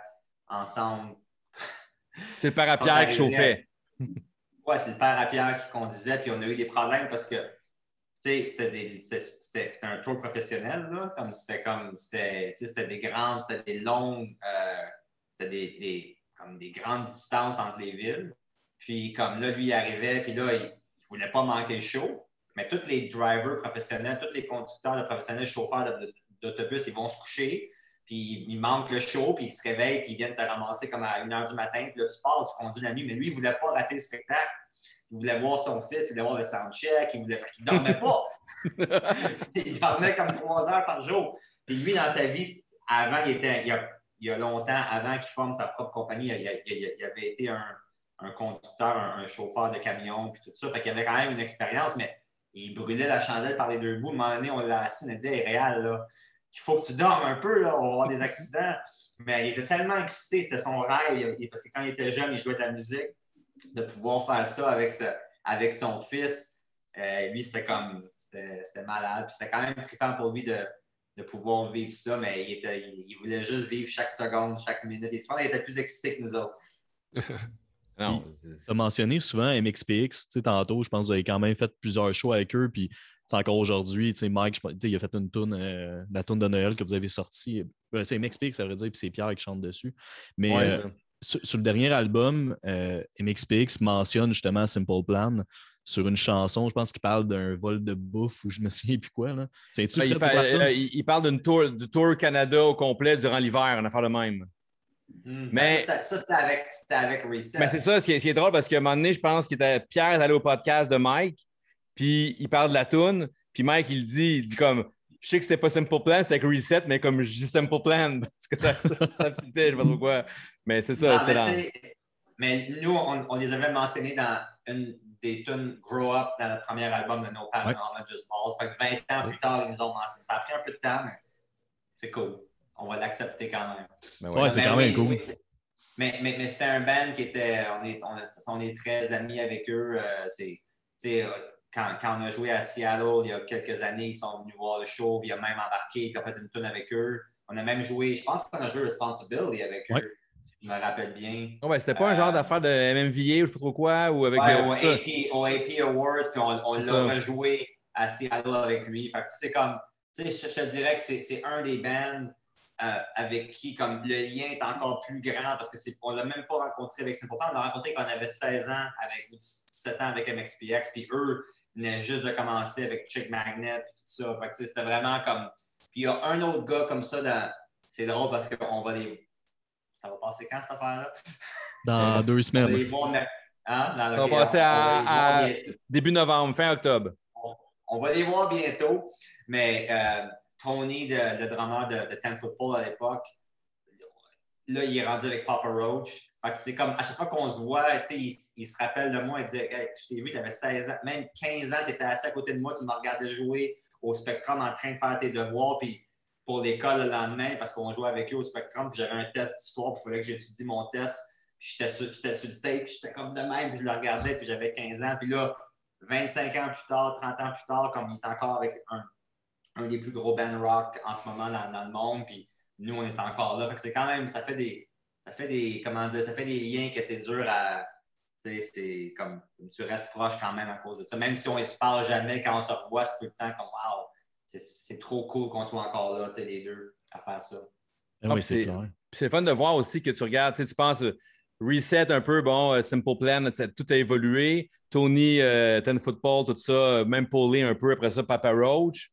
ensemble. C'est le père à Pierre qui chauffait. C'est le père à Pierre qui conduisait, puis on a eu des problèmes parce que, c'était un tour professionnel, là, comme c'était comme, c'était, des grandes, c'était des longues, euh, c'était des, comme des grandes distances entre les villes. Puis comme là, lui, il arrivait, puis là, il, il voulait pas manquer le show, mais tous les drivers professionnels, tous les conducteurs de professionnels, chauffeurs d'autobus, ils vont se coucher, puis ils manquent le show, puis ils se réveillent, puis ils viennent te ramasser comme à 1 h du matin, puis là, tu pars, tu conduis la nuit, mais lui, il voulait pas rater le spectacle. Il voulait voir son fils, il voulait voir le soundcheck, il voulait. Dormait pas. il dormait comme trois heures par jour. Puis lui, dans sa vie, avant, il était. Il y a, il y a longtemps, avant qu'il forme sa propre compagnie, il, il- il- il avait été un, un conducteur, un, un chauffeur de camion, puis tout ça. Fait qu'il avait quand même une expérience, mais il brûlait la chandelle par les deux bouts. À un moment donné, on l'a assis, on a dit Hey, Réal, là, il faut que tu dormes un peu, là, on va avoir des accidents. Mais il était tellement excité, c'était son rêve, il- parce que quand il était jeune, il jouait de la musique, de pouvoir faire ça avec, ce- avec son fils. euh, lui, c'était comme, c'était malade. C'était quand même trippant pour lui de, de pouvoir vivre ça, mais il, était, il, il voulait juste vivre chaque seconde, chaque minute. Qu'il était plus excité que nous autres. Tu as mentionné souvent MXPX, tu sais, tantôt, je pense que vous avez quand même fait plusieurs shows avec eux, puis encore aujourd'hui, tu sais, Mike, je pense- tu sais, il a fait une tune, euh, la tune de Noël que vous avez sortie. Euh, c'est MXPX, ça veut dire, puis c'est Pierre qui chante dessus. Mais Ouais, euh, sur, sur le dernier album, euh, MXPX mentionne justement Simple Plan sur une chanson, je pense qu'il parle d'un vol de bouffe ou je me souviens plus quoi. là. Ben, il, parle d'une tour, du Tour Canada au complet durant l'hiver, une affaire de même. Hmm. Mais- Ça, c'était- ça, c'était avec, Reset. Mais c'est ça, ce qui, est, ce qui est drôle, parce qu'à un moment donné, je pense que Pierre est allé au podcast de Mike, puis il parle de la toune, puis Mike, il dit, il dit comme, je sais que c'était pas Simple Plan, c'était avec Reset, mais comme je dis Simple Plan, parce que ça, ça, ça fitait, je sais pas trop quoi. Mais c'est ça, Non, c'était mais, dans... t'sais, mais nous, on, on les avait mentionnés dans une des tunes Grow Up dans notre premier album de No Paranormal Just Balls. Fait que 20 ans plus tard, ils nous ont mentionné. Ça a pris un peu de temps, mais c'est cool. On va l'accepter quand même. Mais Ouais, c'est quand même cool. oui, mais mais, mais c'était un band qui était. On est, on, on est très amis avec eux. euh, c'est, euh, quand, quand on a joué à Seattle il y a quelques années, ils sont venus voir le show, puis il a même embarqué, puis on a fait une tune avec eux. On a même joué, je pense qu'on a joué Responsibility avec Ouais. eux, si je me rappelle bien. Ouais, ben, c'était pas un genre Euh, d'affaire de MMVA ou je sais pas trop quoi, ou avec... Ouais, au. AP, au AP Awards, puis on, on l'a rejoué à Seattle avec lui. Fait que c'est comme, tu sais, je, je te dirais que c'est c'est un des bands euh, avec qui comme le lien est encore plus grand parce que c'est on l'a même pas rencontré avec Plan. On l'a rencontré quand on avait 16 ans avec ou 17 ans avec MXPX, puis eux venait juste de commencer avec Chick Magnet et tout ça. Fait que, c'était vraiment comme. Puis il y a un autre gars comme ça dans. C'est drôle parce qu'on va les. Ça va passer quand cette affaire-là? Dans deux On va les semaines. voir. Hein? Dans le- va passer on- on à- va les voir à- bientôt. Début novembre, fin octobre. On va les voir bientôt, mais euh, Tony, le, drummer de, de Ten Football à l'époque, là, il est rendu avec Papa Roach. C'est comme, à chaque fois qu'on se voit, il, il se rappelle de moi, il dit Je t'ai vu, tu avais 16 ans, même 15 ans, tu étais assis à côté de moi, tu me regardais jouer au Spectrum en train de faire tes devoirs, puis pour l'école le lendemain, parce qu'on jouait avec eux au Spectrum, puis j'avais un test d'histoire, puis il fallait que j'étudie mon test, puis j'étais sur, sur le stage, puis j'étais comme de même, puis je le regardais, puis j'avais 15 ans, puis là, 25 ans plus tard, 30 ans plus tard, comme il est encore avec un, un des plus gros bands rock en ce moment dans, dans le monde, puis nous, on est encore là. Fait que c'est quand même, ça fait des, ça fait des, comment dire, ça fait des liens que c'est dur à, tu sais, c'est comme, tu restes proche quand même à cause de ça. Même si on ne se parle jamais, quand on se revoit, c'est tout le temps comme, wow, c'est- trop cool qu'on soit encore là, tu sais, les deux, à faire ça. Ah Ah, oui, c'est clair. Puis c'est fun de voir aussi que tu regardes, tu sais, tu penses euh, reset un peu, bon, euh, Simple Plan, tout a évolué. Tony, euh, Ten Football, tout ça, même Paulie un peu, après ça, Papa Roach.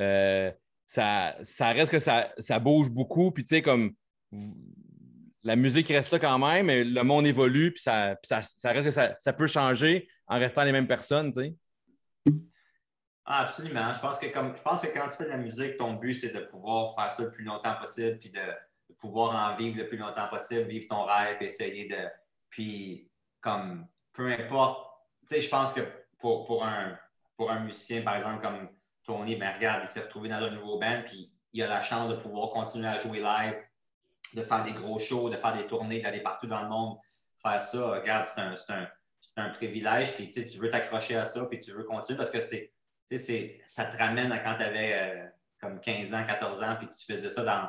Euh, ça, ça reste que ça, ça bouge beaucoup, puis tu sais, comme la musique reste là quand même, mais le monde évolue, puis ça, ça, ça reste que ça, ça peut changer en restant les mêmes personnes, tu sais. Ah, absolument. Je pense que comme je pense que quand tu fais de la musique, ton but c'est de pouvoir faire ça le plus longtemps possible, puis de, de pouvoir en vivre le plus longtemps possible, vivre ton rêve, essayer de. Puis comme peu importe, tu sais, je pense que pour, pour, un, pour un musicien, par exemple, comme Tony, ben regarde, il s'est retrouvé dans un nouveau band, puis il a la chance de pouvoir continuer à jouer live, de faire des gros shows, de faire des tournées, d'aller partout dans le monde, faire ça. Regarde, c'est un, un, un privilège, puis tu veux t'accrocher à ça, puis tu veux continuer parce que ça te ramène à quand tu avais comme 15 ans, 14 ans, puis tu faisais ça dans,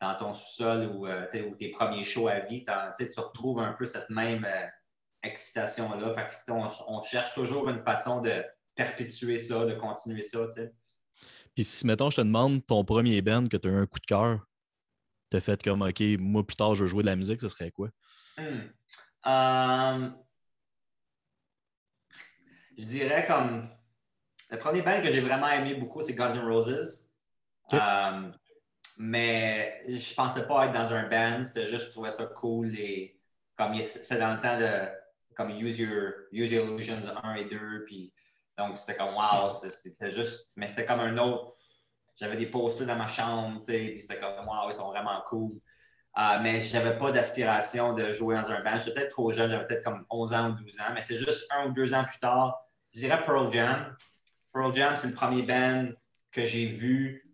dans ton sous-sol ou, euh, tes premiers shows à vie. tu retrouves un peu cette même euh, excitation-là. On, on cherche toujours une façon de perpétuer ça, de continuer ça. Puis si, mettons, je te demande ton premier band que tu as eu un coup de cœur, tu as fait comme, OK, moi plus tard, je veux jouer de la musique, ce serait quoi? Hmm. Euh, je dirais comme. Le premier band que j'ai vraiment aimé beaucoup, c'est Guns N' Roses. Euh, mais je pensais pas être dans un band, c'était juste, je trouvais ça cool. Les, comme c'est dans le temps de comme Use Your, Use Your Illusions 1 et 2. Puis, donc, c'était comme wow, c'était juste. Mais c'était comme un autre. J'avais des posters dans ma chambre, tu sais, puis c'était comme wow, ils sont vraiment cool. Euh, mais je n'avais pas d'aspiration de jouer dans un band. J'étais peut-être trop jeune, j'avais peut-être comme 11 ans ou 12 ans, mais c'est juste un ou deux ans plus tard. Je dirais Pearl Jam. Pearl Jam, c'est le premier band que j'ai vu.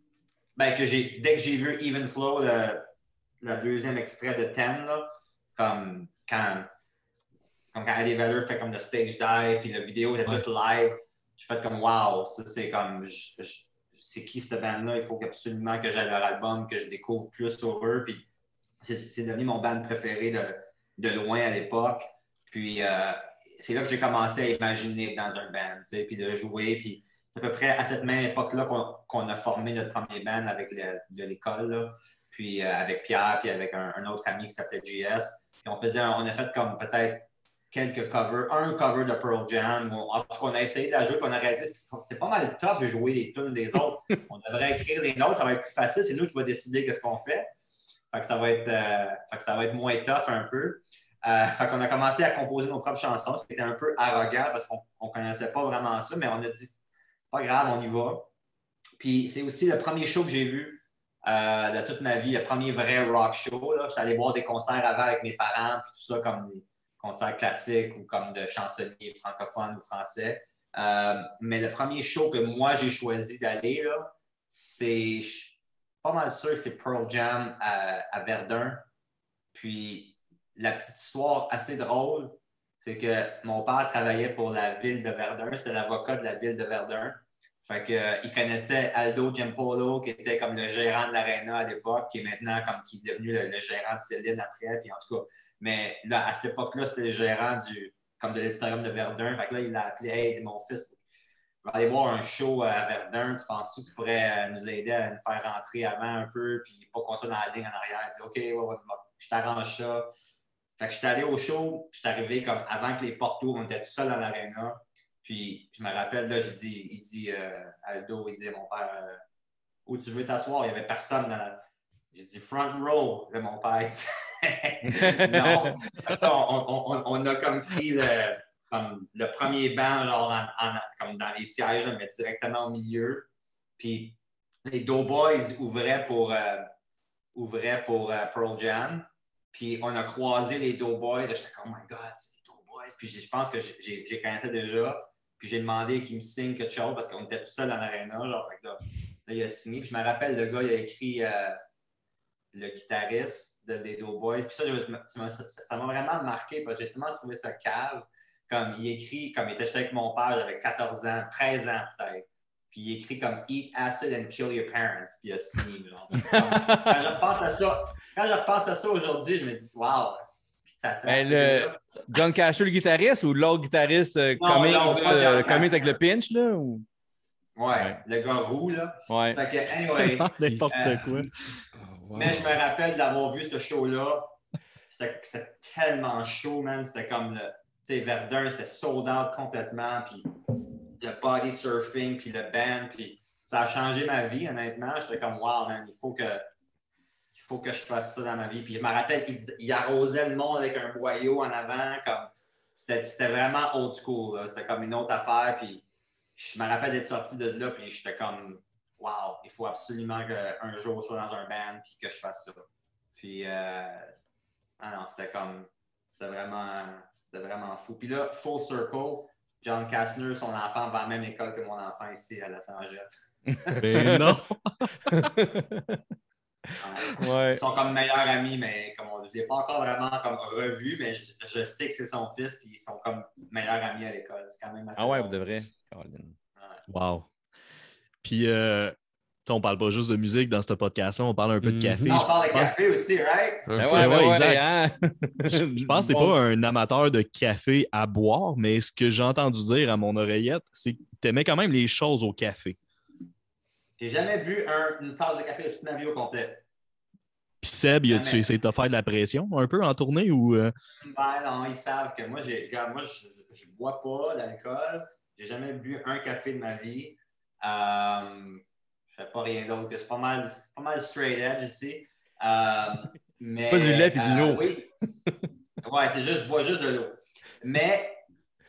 Ben, que j'ai, dès que j'ai vu Even Flow, le, le deuxième extrait de Ten, là, comme quand, comme quand Eddie Vedder fait comme le stage dive, puis la vidéo était toute live, j'ai fait comme wow, ça c'est comme, c'est qui cette band-là? Il faut absolument que j'aille leur album, que je découvre plus sur eux. Puis c'est, devenu mon band préféré de, de loin à l'époque. Puis euh, c'est là que j'ai commencé à imaginer dans un band, puis de jouer. Puis c'est à peu près à cette même époque-là qu'on, a formé notre premier band avec de l'école, puis euh, avec Pierre, puis avec un, autre ami qui s'appelait JS. Puis on faisait, on a fait comme peut-être quelques covers, un cover de Pearl Jam. En tout cas, on a essayé de la jouer, puis on a réalisé c'est- pas mal tough de jouer les tunes des autres. on devrait écrire les notes, ça va être plus facile. C'est nous qui va décider qu'est-ce qu'on fait. Fait que ça va être, euh, fait que ça va être moins tough un peu. Euh, fait qu'on a commencé à composer nos propres chansons, ce qui était un peu arrogant parce qu'on ne connaissait pas vraiment ça, mais on a dit pas grave, on y va. Puis c'est aussi le premier show que j'ai vu euh, de toute ma vie, le premier vrai rock show. J'étais allé voir des concerts avant avec mes parents, puis tout ça, comme des concerts classiques ou comme de chansonniers francophones ou français. Euh, mais le premier show que moi j'ai choisi d'aller, c'est pas mal sûr que c'est Pearl Jam à, Verdun. Puis la petite histoire assez drôle, c'est que mon père travaillait pour la ville de Verdun, c'était l'avocat de la ville de Verdun. Fait euh, il connaissait Aldo Giampolo, qui était comme le gérant de l'Arena à l'époque, qui est maintenant comme qui est devenu le, le gérant de Céline après, puis en tout cas. Mais là, à cette époque-là, c'était le gérant du, comme de l'auditorium de Verdun. Fait que là, il l'a appelé Hey, mon fils, je vais aller voir un show à Verdun. Tu penses-tu que tu pourrais euh, nous aider à nous faire rentrer avant un peu, puis pas qu'on soit dans la ligne en arrière? Il dit OK, ouais, ouais, je t'arrange ça. Fait que je suis allé au show, je suis arrivé comme avant que les portes ouvrent, on était tout seul dans l'aréna. Puis je me rappelle, là, je dis, il dit, euh, Aldo, il dit mon père, euh, où tu veux t'asseoir? Il n'y avait personne dans la. J'ai dit front row. Là, mon père, non. on, a comme pris le, premier banc, genre, en- en- comme dans les sièges, mais directement au milieu. Puis les Doughboys ouvraient pour, euh, ouvraient pour euh, Pearl Jam. Puis on a croisé les Doughboys. J'étais comme, oh my God, c'est les Doughboys. Puis je pense que j'ai- connaissais déjà. Puis j'ai demandé qu'il me signe quelque chose parce qu'on était tout seul dans l'aréna. Là, il a signé. Puis je me rappelle, le gars, il a écrit euh, le guitariste de, des Doughboys. Puis ça, ça m'a ça m'a vraiment marqué parce que j'ai tellement trouvé ça cave. Comme il écrit, comme il était avec mon père, j'avais 14 ans, 13 ans peut-être. Puis il écrit comme Eat acid and kill your parents. Puis il a signé. Genre. Comme, quand je repense à ça, quand je repense à ça aujourd'hui, je me dis, wow, c'est- t'attends, Ben, le- John Casher, le guitariste, ou l'autre guitariste euh, Non, comique, euh, comique avec le pinch, là? Ou... Ouais, Ouais. le gars roux, là. Ouais. Fait que, anyway. N'importe Euh, quoi. Mais je me rappelle d'avoir vu ce show-là. C'était tellement chaud, man. C'était comme le. Tu sais, Verdun, c'était sold out complètement. Puis le body surfing, puis le band. Puis ça a changé ma vie, honnêtement. J'étais comme, wow, man, il faut que. Il faut que je fasse ça dans ma vie. Puis je me rappelle, il, il arrosait le monde avec un boyau en avant. comme C'était vraiment old school. C'était comme une autre affaire. Puis je me rappelle d'être sorti de là. Puis j'étais comme, wow, il faut absolument qu'un jour je sois dans un band puis que je fasse ça. Puis, euh, ah non, c'était comme, c'était vraiment, c'était vraiment fou. Puis là, full circle, John Kastner, son enfant va à la même école que mon enfant ici à Los Angeles. Ben non. Ouais. Ouais. Ils sont comme meilleurs amis, mais comme on, je ne l'ai pas encore vraiment comme revu, mais je, je sais que c'est son fils, puis ils sont comme meilleurs amis à l'école. C'est quand même assez. Ah ouais, vous devrez. Caroline. Wow. Puis, euh, tu on parle pas juste de musique dans ce podcast-là, on parle un peu de Mhm. café. Non, on Je parle de pense- café aussi, right? Ben ouais, ouais, ben ouais, exact. hein? Je pense que t'es pas un amateur de café à boire, mais ce que j'ai entendu dire à mon oreillette, c'est que t'aimais quand même les choses au café. J'ai jamais bu un- une tasse de café de toute ma vie au complet. Puis Seb, Jamais. essayé de te faire de la pression un peu en tournée ou. euh, Ben non, ils savent que moi, j'ai, regarde, moi, je, je bois pas d'alcool. J'ai jamais bu un café de ma vie. Euh, je fais pas rien d'autre. C'est pas mal, pas mal straight edge ici. Mais, Pas du lait puis de l'eau. oui. Ouais, c'est juste, je bois juste de l'eau. Mais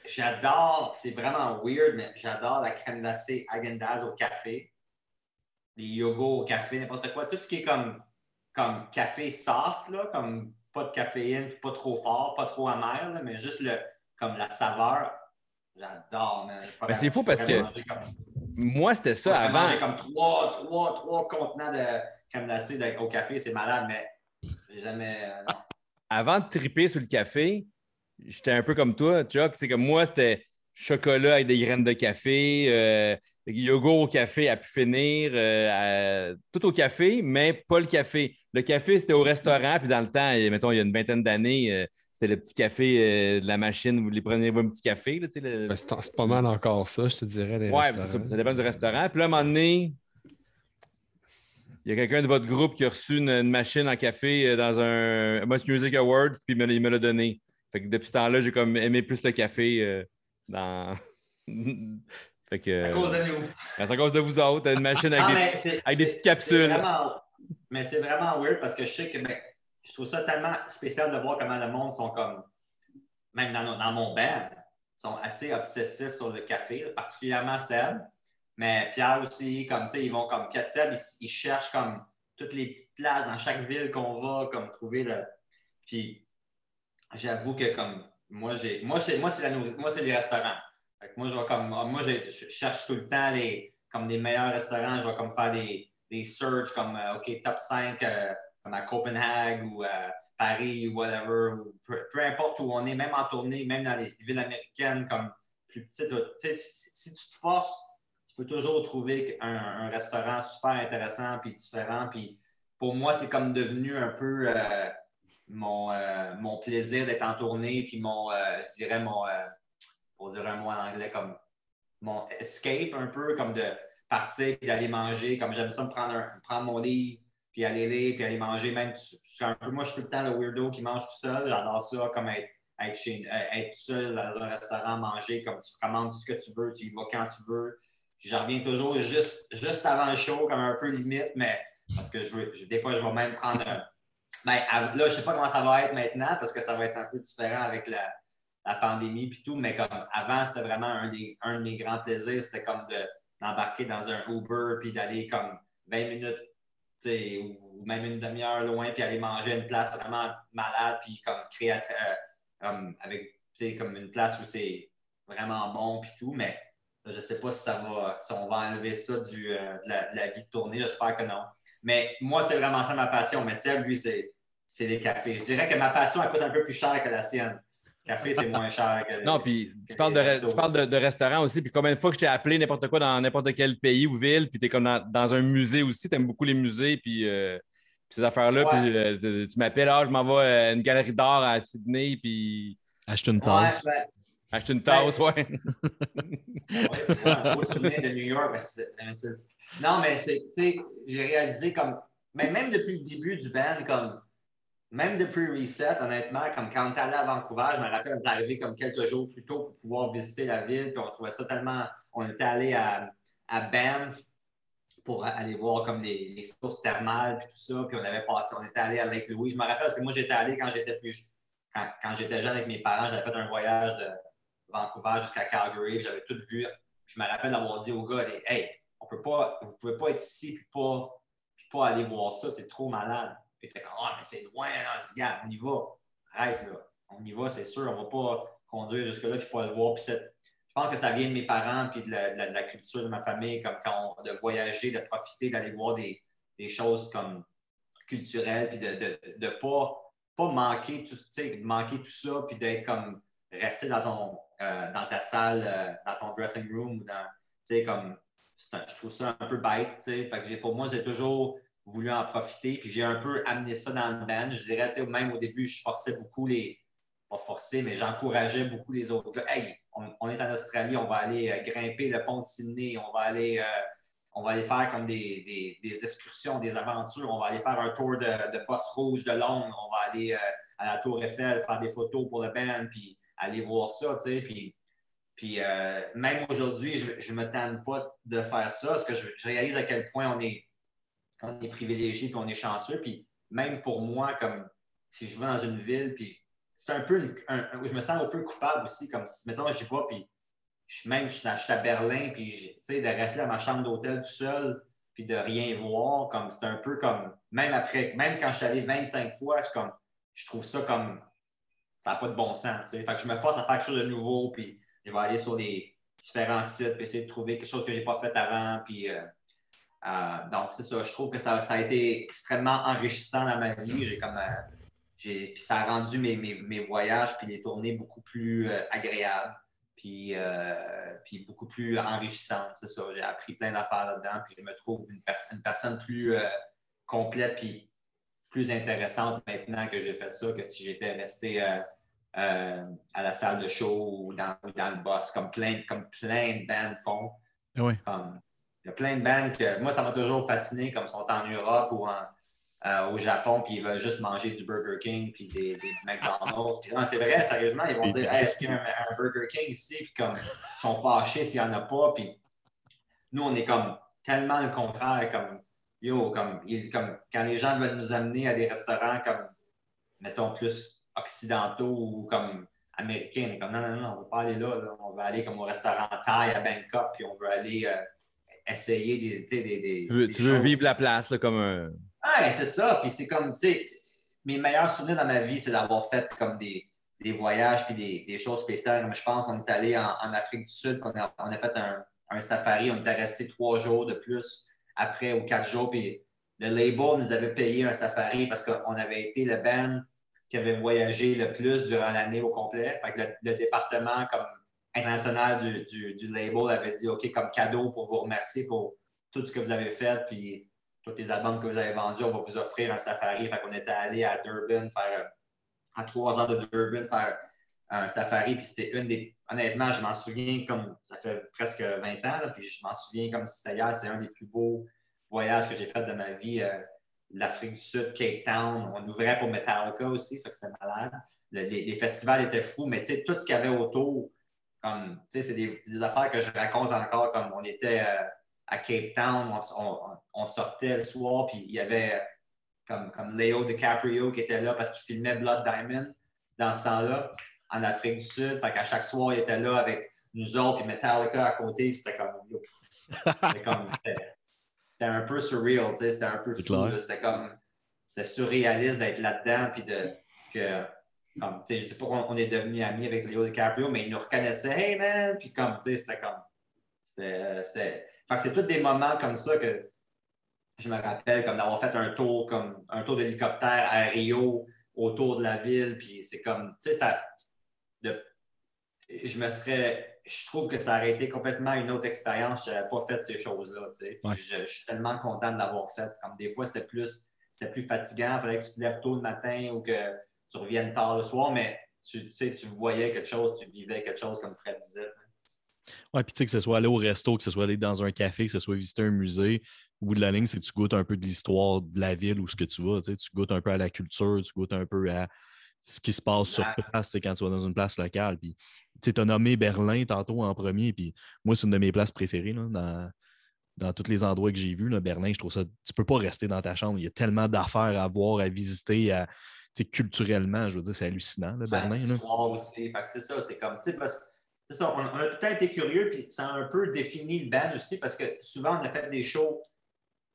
j'adore, c'est vraiment weird, mais j'adore la crème glacée Häagen-Dazs au café, les yogos au café, n'importe quoi. Tout ce qui est comme, comme café soft, là, comme pas de caféine, pas trop fort, pas trop amer, là, mais juste le, comme la saveur. J'adore, Ben, c'est fou parce que comme- Moi, c'était ça avant. manger comme trois, trois, trois contenants de crème glacée de- au café, c'est malade, mais j'ai jamais. euh. Avant de triper sur le café, j'étais un peu comme toi, Chuck. C'est comme moi, c'était chocolat avec des graines de café, euh, yogourt au café à pu finir, euh, à- tout au café, mais pas le café. Le café, c'était au restaurant, puis dans le temps, et mettons, il y a une vingtaine d'années, euh, c'était le petit café euh, de la machine, vous les prenez un petit café. Là, tu sais, le- Ben, c'est c'est pas mal encore ça, je te dirais. des Ouais, c'est ça, ça dépend du restaurant. Puis là, à un moment donné, il y a quelqu'un de votre groupe qui a reçu une, une machine en café euh, dans un Most Music Awards, puis il me, l'a- il me l'a donné. Fait que depuis ce temps-là, j'ai comme aimé plus le café euh, dans. fait que. À cause de nous. C'est à cause de vous autres, une machine avec Ah, des. avec des petites capsules. c'est vraiment- mais c'est vraiment weird parce que je sais que ben, je trouve ça tellement spécial de voir comment le monde sont comme, même dans, dans mon band, sont assez obsessifs sur le café, particulièrement Seb. Mais Pierre aussi, comme tu sais, ils vont comme Seb, ils, ils cherchent comme toutes les petites places dans chaque ville qu'on va, comme trouver le. Puis j'avoue que comme moi, j'ai. Moi, c'est moi, c'est la nourriture. Moi, c'est les restaurants. Fait que moi, je vais comme. Moi, j'ai- je cherche tout le temps les comme des meilleurs restaurants. Je vais comme faire des, des searches comme euh, OK, top 5 euh, à Copenhague ou à Paris ou whatever. ou peu, importe où on est, même en tournée, même dans les villes américaines comme plus petites. Si, tu te forces, tu peux toujours trouver un, restaurant super intéressant puis différent. Puis pour moi, c'est comme devenu un peu euh, mon, euh, mon plaisir d'être en tournée, puis mon, euh, je dirais mon, pour dire un mot en anglais, comme mon escape un peu, comme de partir puis d'aller manger. Comme j'aime ça me prendre, prendre mon livre, puis aller lire, puis aller manger. Même, un peu, moi, je suis tout le temps le weirdo qui mange tout seul. J'adore ça, comme être être, chez, euh, être seul dans un restaurant, manger comme tu commandes tout ce que tu veux, tu y vas quand tu veux. Puis j'en reviens toujours juste, juste avant le show, comme un peu limite, mais parce que je veux, des fois, je vais même prendre un. Ben, là, je ne sais pas comment ça va être maintenant parce que ça va être un peu différent avec la, la pandémie puis tout, mais comme avant, c'était vraiment un, des, un de mes grands plaisirs, c'était comme de- d'embarquer dans un Uber puis d'aller comme 20 minutes ou même une demi-heure loin puis aller manger une place vraiment malade puis comme créer euh, comme avec comme une place où c'est vraiment bon puis tout, mais je ne sais pas si ça va si on va enlever ça du, euh, de, la, de la vie de tournée, j'espère que non. Mais moi, c'est vraiment ça ma passion. Mais Seb, lui, c'est les cafés. Je dirais que ma passion, elle coûte un peu plus cher que la sienne. Le café, c'est moins cher que Non, puis tu parles, de, tu parles de, de restaurant aussi, puis combien de fois que je t'ai appelé n'importe quoi dans n'importe quel pays ou ville, puis tu es comme dans, dans un musée aussi, tu aimes beaucoup les musées, puis, euh, puis ces affaires-là, Ouais. puis euh, tu- m'appelles, ah, je m'en vais à une galerie d'art à Sydney, puis Acheter une Ouais, tasse. ben, acheter une tasse, ouais. Ouais, tu vois, un beau souvenir de New York. mais Non, mais c'est, tu sais, j'ai réalisé comme, mais même depuis le début du band, comme, même depuis Reset, honnêtement, comme quand on allé à Vancouver, je me rappelle, arrivé comme quelques jours plus tôt pour pouvoir visiter la ville, puis on trouvait ça tellement, on était allé à, à Banff pour aller voir comme les, sources thermales, puis tout ça, puis on avait passé, on était allé à Lake Louise. Je me rappelle parce que moi, j'étais allé quand j'étais plus, quand, quand j'étais jeune avec mes parents, j'avais fait un voyage de Vancouver jusqu'à Calgary, j'avais tout vu. Je me rappelle d'avoir dit aux gars, hey, on peut pas, vous pouvez pas être ici puis pas, puis pas aller voir ça, c'est trop malade. Puis ils étaient comme, ah, mais c'est loin, hein. Je dis, on y va. Arrête, là. On y va, c'est sûr. On va pas conduire jusque-là puis pas le voir. Puis c'est- je pense que ça vient de mes parents puis de la, de la- culture de ma famille, comme quand on- de voyager, de profiter, d'aller voir des, des choses comme culturelles, puis de ne de, pas, pas manquer, tout, manquer tout ça, puis d'être comme rester dans, ton, euh, dans ta salle, euh, dans ton dressing room, dans, comme, c'est je trouve ça un peu bête. Fait que pour moi, j'ai toujours voulu en profiter, puis j'ai un peu amené ça dans le band. Je dirais, même au début, je forçais beaucoup les, pas forcé, mais j'encourageais beaucoup les autres gars. Hey, on, est en Australie, on va aller euh, grimper le pont de Sydney, on va aller, euh, on va aller faire comme des, des- des excursions, des aventures, on va aller faire un tour de, de Poste Rouge de Londres, on va aller euh, à la Tour Eiffel faire des photos pour le band, puis aller voir ça, tu sais, puis. Puis même aujourd'hui, je ne me tente pas de faire ça parce que je réalise à quel point on est, on est privilégié puis on est chanceux. Puis même pour moi, comme si je vais dans une ville, puis c'est un peu, un- je me sens un peu coupable aussi, comme si, mettons, j'y vais, puis je, même, je suis à, je suis à Berlin, puis, j'ai- de rester dans ma chambre d'hôtel tout seul, puis de rien voir, comme, c'est un peu comme, même après, même quand je suis allé 25 fois, je, comme, je trouve ça comme, ça n'a pas de bon sens, tu sais. Fait que je me force à faire quelque chose de nouveau, puis je vais aller sur des différents sites, puis essayer de trouver quelque chose que je n'ai pas fait avant, puis... euh, euh, donc, c'est ça. Je trouve que ça, ça a été extrêmement enrichissant dans ma vie. J'ai comme, euh, j'ai- puis ça a rendu mes, mes- mes voyages puis les tournées beaucoup plus euh, agréables, puis, puis beaucoup plus enrichissantes. C'est ça. J'ai appris plein d'affaires là-dedans, puis je me trouve une, pers- une personne plus complète puis plus intéressante maintenant que j'ai fait ça que si j'étais resté à la salle de show ou dans, dans le boss, comme plein, comme plein de bands font. Oui. Comme, il y a plein de bands que moi, ça m'a toujours fasciné, comme sont en Europe ou en- euh, au Japon, puis ils veulent juste manger du Burger King puis des, McDonald's. Puis non, c'est vrai, sérieusement, ils vont dire est-ce qu'il y a un, Burger King ici? Puis comme ils sont fâchés s'il n'y en a pas. Puis nous, on est comme tellement le contraire, comme yo, comme, comme quand les gens veulent nous amener à des restaurants comme mettons plus occidentaux ou comme américains, comme non, non, non, on ne veut pas aller là, on veut aller comme au restaurant Thai à Bangkok, puis on veut aller euh, essayer des, des, des- Tu veux, des tu veux choses. vivre la place là, comme un. Ouais, c'est ça. Puis c'est comme, tu sais, mes meilleurs souvenirs dans ma vie, c'est d'avoir fait comme des, des voyages puis des, des choses spéciales. Comme je pense qu'on est allé en, en Afrique du Sud, on a, on a fait un, un safari. On était resté trois jours de plus après ou quatre jours. Puis le label nous avait payé un safari parce qu'on avait été le band qui avait voyagé le plus durant l'année au complet. Fait que le, le département comme international du, label avait dit OK, comme cadeau pour vous remercier pour tout ce que vous avez fait, puis tous les albums que vous avez vendus, on va vous offrir un safari. Fait qu'on était allé à Durban faire, à trois heures de Durban, faire un safari. Puis c'était une des. Honnêtement, je m'en souviens comme. Ça fait presque 20 ans, puis je m'en souviens comme si c'était hier. C'est un des plus beaux voyages que j'ai fait de ma vie. euh, l'Afrique du Sud, Cape Town. On ouvrait pour Metallica aussi, fait que c'était malade. Le- les, les festivals étaient fous, mais tu sais, tout ce qu'il y avait autour, comme, tu sais, c'est des, des affaires que je raconte encore, comme on était euh, à Cape Town, on, on- on sortait le soir, puis il y avait comme, comme Leo DiCaprio qui était là parce qu'il filmait Blood Diamond dans ce temps-là, en Afrique du Sud. Fait qu'à chaque soir, il était là avec nous autres, puis Metallica à côté, c'était comme, c'était un peu surreal, tu sais, c'était un peu fou, c'était comme, c'était surréaliste d'être là-dedans, puis de, que, comme, tu sais, je dis pas qu'on on est devenus amis avec Leo DiCaprio, mais il nous reconnaissait, hey man, puis comme, tu sais, c'était comme, c'était, c'était, fait que c'est tous des moments comme ça que je me rappelle, comme d'avoir fait un tour, comme un tour d'hélicoptère à Rio, autour de la ville, puis c'est comme, tu sais, ça, de- je me serais, je trouve que ça aurait été complètement une autre expérience je n'avais pas fait ces choses-là, tu sais. Ouais. Je, je suis tellement content de l'avoir fait. Comme des fois, c'était plus, c'était plus fatigant, il fallait que tu te lèves tôt le matin ou que tu reviennes tard le soir, mais tu, sais, tu voyais quelque chose, tu vivais quelque chose, comme Fred disait. Ouais, puis tu sais, que ce soit aller au resto, que ce soit aller dans un café, que ce soit visiter un musée, au bout de la ligne, c'est que tu goûtes un peu de l'histoire de la ville où ce que tu vas. Tu goûtes un peu à la culture, tu goûtes un peu à ce qui se passe sur place quand tu vas dans une place locale. Puis, tu as nommé Berlin tantôt en premier, puis moi, c'est une de mes places préférées là, dans, dans tous les endroits que j'ai vus. Berlin, je trouve ça. Tu peux pas rester dans ta chambre. Il y a tellement d'affaires à voir, à visiter, à, culturellement. Je veux dire, c'est hallucinant, là, Berlin. Fait que c'est ça, c'est comme, tu sais, parce c'est ça, on, on a tout le temps été curieux, puis ça a un peu défini le band aussi, parce que souvent, on a fait des shows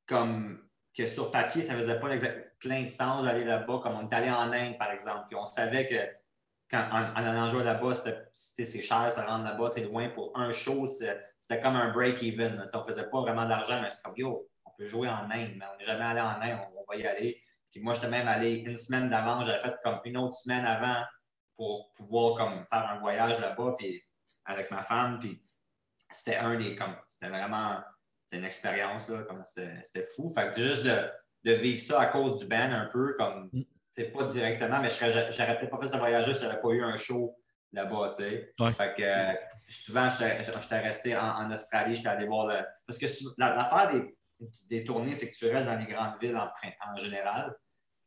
comme que sur papier, ça ne faisait pas plein de sens d'aller là-bas, comme on est allé en Inde, par exemple, puis on savait que quand, en, en allant jouer là-bas, c'est cher, ça rentre là-bas, c'est loin pour un show, c'était comme un break-even. On ne faisait pas vraiment d'argent, mais c'est comme, yo, on peut jouer en Inde, mais on n'est jamais allé en Inde, on, on va y aller. Puis moi, j'étais même allé une semaine d'avant, j'avais fait comme une autre semaine avant pour pouvoir comme faire un voyage là-bas puis avec ma femme. Puis c'était un des comme c'était vraiment c'était une expérience là, comme c'était fou. Fait que juste de, de vivre ça à cause du band un peu comme Mm. c'est pas directement, mais j'aurais peut-être pas fait ce voyage si j'avais pas eu un show là-bas, tu sais. Ouais. Fait que euh, souvent j'étais resté en, en Australie, j'étais allé voir le. Parce que l'affaire des, des tournées, c'est que tu restes dans les grandes villes en, en général.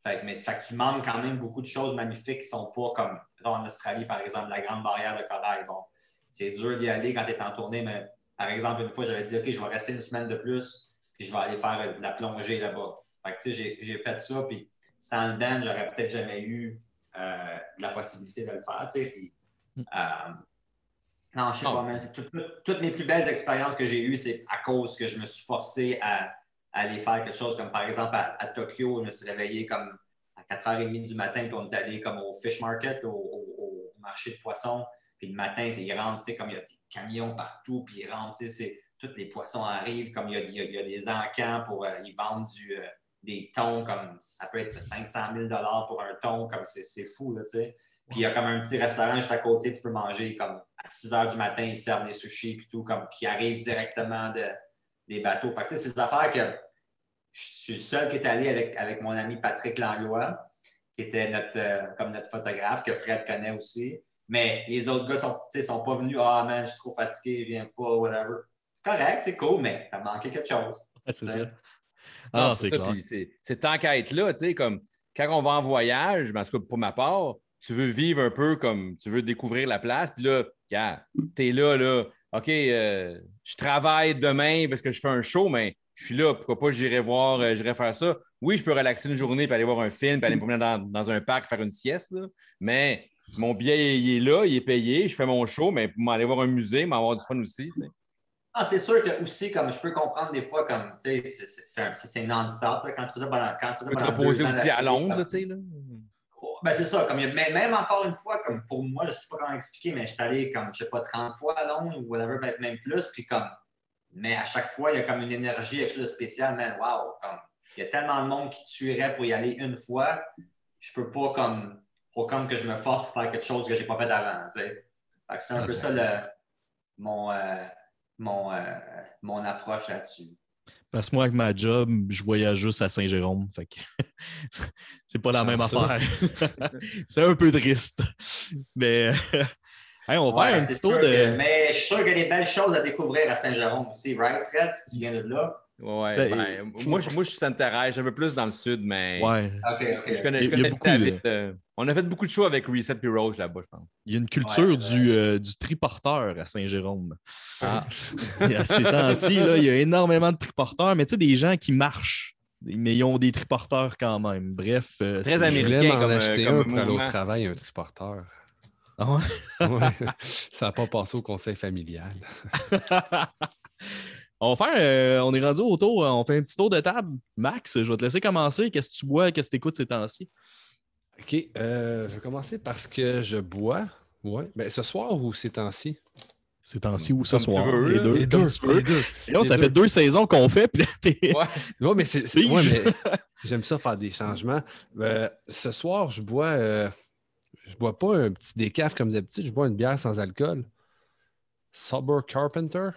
Fait mais, fait que tu manques quand même beaucoup de choses magnifiques qui sont pas comme en Australie, par exemple, la grande barrière de corail. Bon, c'est dur d'y aller quand tu es en tournée, mais par exemple, une fois, j'avais dit OK, je vais rester une semaine de plus, puis je vais aller faire de la plongée là-bas. Fait que tu sais, j'ai- fait ça, puis sans le band, j'aurais peut-être jamais eu euh, la possibilité de le faire. Puis, euh, non, je sais Oh. pas, tout- tout- toutes mes plus belles expériences que j'ai eues, c'est à cause que je me suis forcé à, aller faire quelque chose, comme par exemple à, Tokyo, je me suis réveillé comme à 4h30 du matin, puis on est allé comme au fish market, au, marché de poissons. Puis le matin, ils rentrent, comme il y a des camions partout, puis ils rentrent, tous les poissons arrivent, comme il y a, des encans pour, euh, ils vendent du, euh, des thons, comme ça peut être 500 000 pour un thon, comme c'est fou, là, tu sais. Puis il y a comme un petit restaurant juste à côté, tu peux manger comme à 6 h du matin, ils servent des sushis puis tout, comme qui arrivent directement de, des bateaux. Fait que, tu sais, c'est des affaires que je suis le seul qui est allé avec, avec mon ami Patrick Langlois, qui était notre, euh, comme notre photographe, que Fred connaît aussi. Mais les autres gars sont, tu sais, sont pas venus, ah man, je suis trop fatigué, je viens pas, whatever. C'est correct, c'est cool, mais t'as manqué quelque chose. Ouais, c'est ça. Ah, c'est clair. c'est- C'est tant qu'à être là, tu sais, comme quand on va en voyage, ben, en tout cas, pour ma part, tu veux vivre un peu comme tu veux découvrir la place, puis là, regarde, t'es là, là, OK, euh, je travaille demain parce que je fais un show, mais je suis là, pourquoi pas j'irai voir, euh, j'irai faire ça. Oui, je peux relaxer une journée, puis aller voir un film, puis aller me promener dans, dans un parc, faire une sieste, là, mais mon billet, il est là, il est payé, je fais mon show, mais pour m'aller voir un musée, m'avoir du fun aussi. Ah, c'est sûr que aussi, comme je peux comprendre des fois, comme, tu sais, c'est- non-stop, quand tu faisais pendant, quand tu peux te pendant reposer deux ans aussi à Londres, tu sais, là. Ben, c'est ça. Comme mais même encore une fois, comme pour moi, je ne sais pas comment expliquer, mais je suis allé comme, je sais pas, 30 fois à Londres ou whatever, peut-être même plus. Puis comme, mais à chaque fois, il y a comme une énergie, quelque chose de spécial, man. Wow! Comme, il y a tellement de monde qui tuerait pour y aller une fois. Je peux pas comme, faut comme que je me force pour faire quelque chose que j'ai pas fait avant, c'est un Ah, peu ça le, mon, euh, mon, euh, mon approche là-dessus. Parce que moi, avec ma job, je voyage juste à Saint-Jérôme. Fait que c'est pas la même affaire. c'est un peu triste. Mais hey, on va faire un petit tour de. que- mais je suis sûr qu'il y a des belles choses à découvrir à Saint-Jérôme aussi, right, Fred? Si tu viens de là? Ouais, Ben, ben, moi, je, moi, je suis Santerre, un peu plus dans le sud, mais Ouais. OK, je OK. connais, Il y je a connais beaucoup David, de- euh, On a fait beaucoup de shows avec Reset puis Roche là-bas, je pense. Il y a une culture Ouais, du, euh, du triporteur à Saint-Jérôme. Ah. Et à ces temps-ci, là, il y a énormément de triporteurs, mais tu sais, des gens qui marchent, mais ils ont des triporteurs quand même. Bref. euh, Très américain. voulais m'en comme, euh, acheter comme un pour aller au travail, un triporteur. Ah ouais? Ouais. Ça n'a pas passé au conseil familial. on va faire, euh, on est rendu au tour, on fait un petit tour de table. Max, je vais te laisser commencer. Qu'est-ce que tu bois, qu'est-ce que tu écoutes ces temps-ci? OK, euh, je vais commencer parce que je bois. Ouais. Ben, ce soir ou ces temps-ci? Ces temps-ci ou ce soir? veux, les deux, Les deux, tu veux. les deux. Et là, les ça deux. fait deux saisons qu'on fait, puis Ouais. Ouais, mais ouais, mais j'aime ça faire des changements. Euh, ce soir, je bois, euh, je bois pas un petit décaf comme d'habitude, je bois une bière sans alcool. Sober Carpenter?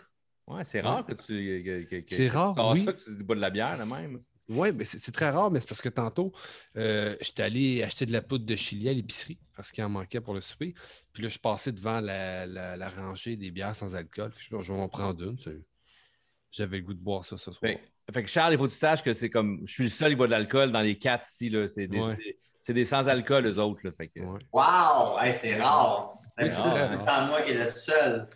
Ouais, c'est rare que tu. que- que- que- C'est rare, Tu oui. ça, que tu dis bois de la bière, là même. Oui, mais c'est, très rare, mais c'est parce que tantôt, euh, j'étais allé acheter de la poudre de chili à l'épicerie parce qu'il en manquait pour le souper. Puis là, je passé devant la, la- la rangée des bières sans alcool. Je me vais m'en prendre une. J'avais le goût de boire ça ce soir. Fait, fait que Charles, il faut que tu saches que c'est comme. Je suis le seul qui boit de l'alcool dans les quatre ici. là. C'est des, Ouais. C'est des- sans-alcool, eux autres. Là. Fait que, Ouais. Wow! Hey, c'est rare. Oui, c'est moi qui est le seul.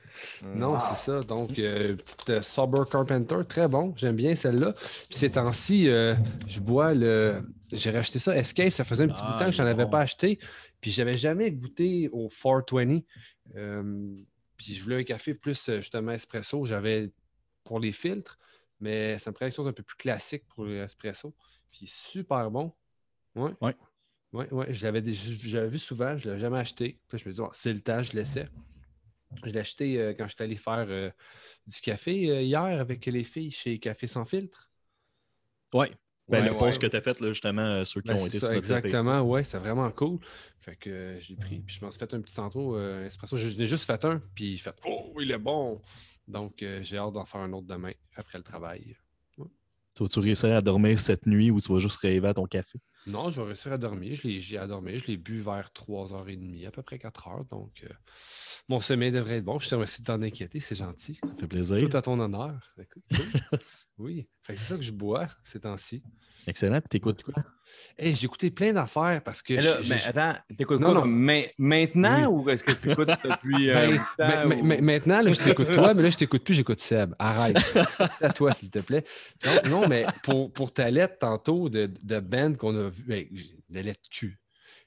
Non, Wow. c'est ça. Donc, euh, petite euh, Sober Carpenter, très bon. J'aime bien celle-là. Puis ces temps-ci, euh, je bois le. J'ai racheté ça, Escape. Ça faisait un petit Ah, bout de temps que je n'en est avais bon. pas acheté. Puis j'avais jamais goûté au 420. Euh, puis je voulais un café plus justement espresso. J'avais pour les filtres, mais ça me prenait quelque chose un peu plus classique pour l'espresso. Puis super bon. Ouais. Ouais. Ouais, ouais. Je l'avais je vu souvent, je ne l'avais jamais acheté. Puis je me dis, oh, c'est le temps, je laissais. Je l'ai acheté euh, quand j'étais allé faire euh, du café euh, hier avec les filles chez Café Sans Filtre. Ouais. Ben, Ouais, le ouais. post que tu as fait, là, justement, euh, ceux qui Ben, ont été ça, sur notre exactement, ouais, c'est vraiment cool. Fait que euh, j'ai pris, puis je m'en suis fait un petit tantôt espresso. Je je n'ai juste fait un, puis il fait Oh, il est bon! Donc j'ai hâte d'en faire un autre demain après le travail. Tu vas-tu réussir à dormir cette nuit ou tu vas juste rêver à ton café? Non, je vais réussir à dormir. J'ai à dormir. Je l'ai bu vers 3h30, à peu près 4h. Donc euh, mon sommeil devrait être bon. Je te remercie de t'en inquiéter, c'est gentil. Ça fait plaisir. Tout à ton honneur. Écoute, cool. oui, c'est ça que je bois ces temps-ci. Excellent. Puis t'écoutes quoi? Hey, j'ai écouté plein d'affaires parce que Mais là, j'ai- mais j'ai- attends, t'écoutes Non, quoi non. main- maintenant ou est-ce que tu écoutes depuis euh, Ben, temps, ou- mais- mais- maintenant, là, je t'écoute toi, mais là, je t'écoute plus, j'écoute Seb. Arrête. À toi, s'il te plaît. Non, non, mais pour, pour ta lettre tantôt de, de Ben qu'on a vu, ben, de lettre Q.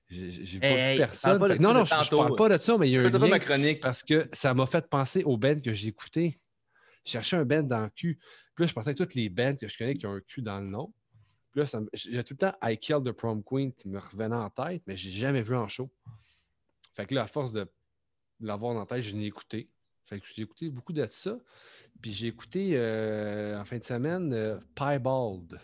J'ai j'ai pas Hey, vu personne. pas Fait que non, non, je, je tantôt. parle pas de ça, mais il y a un lien ma chronique. parce que ça m'a fait penser au band que j'ai écouté. Je cherchais un band dans le Q. Puis là, je pensais à toutes les bands que je connais qui ont un Q dans le nom. Puis là, j'ai tout le temps I Killed the Prom Queen qui me revenait en tête, mais je l'ai jamais vu en show. Fait que là, à force de l'avoir en tête, je l'ai écouté. Fait que j'ai écouté beaucoup de ça. Puis j'ai écouté euh, en fin de semaine euh, Piebald.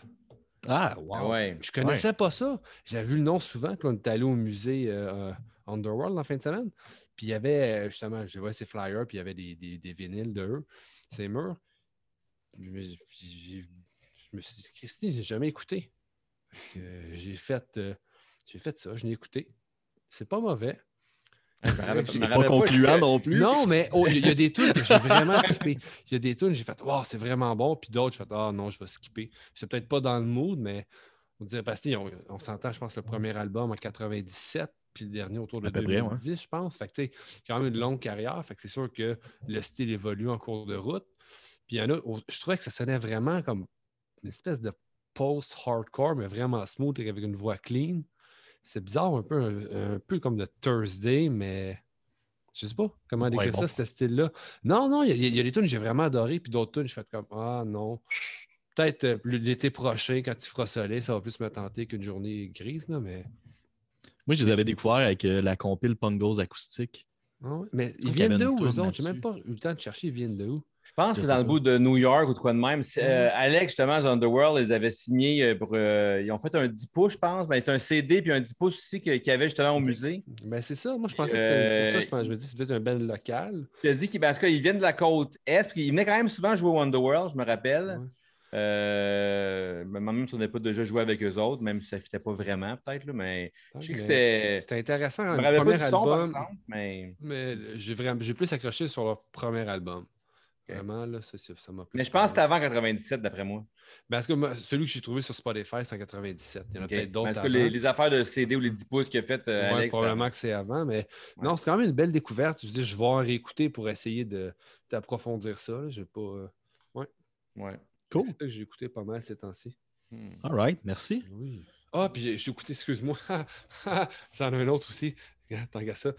Ah, Ah wow. ouais. Je connaissais pas ça. J'avais vu le nom souvent. Puis on est allé au musée euh, euh, Underworld en fin de semaine. Puis il y avait, justement, je vois ces flyers, puis il y avait des, des, des vinyles de eux, ces murs. J'ai- j'ai- je me suis dit, Christy, j'ai jamais écouté. Euh, j'ai fait, euh, j'ai fait ça, je l'ai écouté. C'est pas mauvais. Je rappelle- je C'est pas rappelle concluant je- non plus. Non, mais oh, il y, a- il y a des tunes que j'ai vraiment skippé. Il y a des tunes, j'ai fait, wow, c'est vraiment bon. Puis d'autres, j'ai fait, ah non, je vais skipper. C'est peut-être pas dans le mood, mais on dirait, parce qu'on on, s'entend, je pense, le premier album en 97, puis le dernier autour de À peu près, 2010, je pense. Fait que, tu sais, quand même une longue carrière. Fait que c'est sûr que le style évolue en cours de route. Puis il y en a, oh, je trouvais que ça sonnait vraiment comme une espèce de post-hardcore, mais vraiment smooth avec une voix clean. C'est bizarre, un peu, un, un peu comme de Thursday, mais je sais pas comment décrire bon. ça, ce style-là. Non, non, il y, a- il y a des tunes que j'ai vraiment adoré, puis d'autres tunes, j'ai fait comme Ah non. Peut-être euh, l'été prochain, quand il fera soleil, ça va plus me tenter qu'une journée grise, là, mais. Moi, je les avais découverts avec euh, la compile Pongos acoustique. Ah Mais ils viennent de où, eux autres? J'ai là-dessus. même pas eu le temps de chercher, ils viennent de où? Je pense que Je c'est dans le bout de New York ou de quoi de même. Euh, Alex, justement, The Underworld, ils avaient signé euh, pour. euh, ils ont fait un 10 pouces, je pense. Ben, c'est un CD puis un 10 pouces aussi qu'il y avait justement au musée. Ben, c'est ça. Moi, je pensais que c'était. Pour ça, je, Euh, pense- je me dis c'est peut-être un band local. Il a dit qu'ils ben, en tout cas, ils viennent de la côte Est, puis ils venaient quand même souvent jouer au Underworld, je me rappelle. Ouais. Euh, mais même si on n'avait pas déjà joué avec eux autres, même si ça ne fitait pas vraiment, peut-être, mais je sais que c'était. C'était intéressant. Je me pas premier du son, par album, exemple, mais. mais j'ai vraiment... j'ai plus accroché sur leur premier album. Vraiment, là, ça, m'a plus Mais je pense que c'était avant 97, d'après moi. Ben, parce que moi, celui que j'ai trouvé sur Spotify, c'est en 97. Il y en a peut-être d'autres. Parce que les, les affaires de CD ou les 10 pouces qu'il a fait, euh, Ouais, Alex. probablement que c'est avant, mais non, c'est quand même une belle découverte. Je dis, je vais en réécouter pour essayer de- d'approfondir ça. là. J'ai pas. euh, Ouais. Cool. C'est ça que j'ai écouté pas mal ces temps-ci. Hmm. All right, merci. Oui. Ah, puis j'ai- écouté, excuse-moi. J'en ai un autre aussi. Regarde, Tant qu'à ça.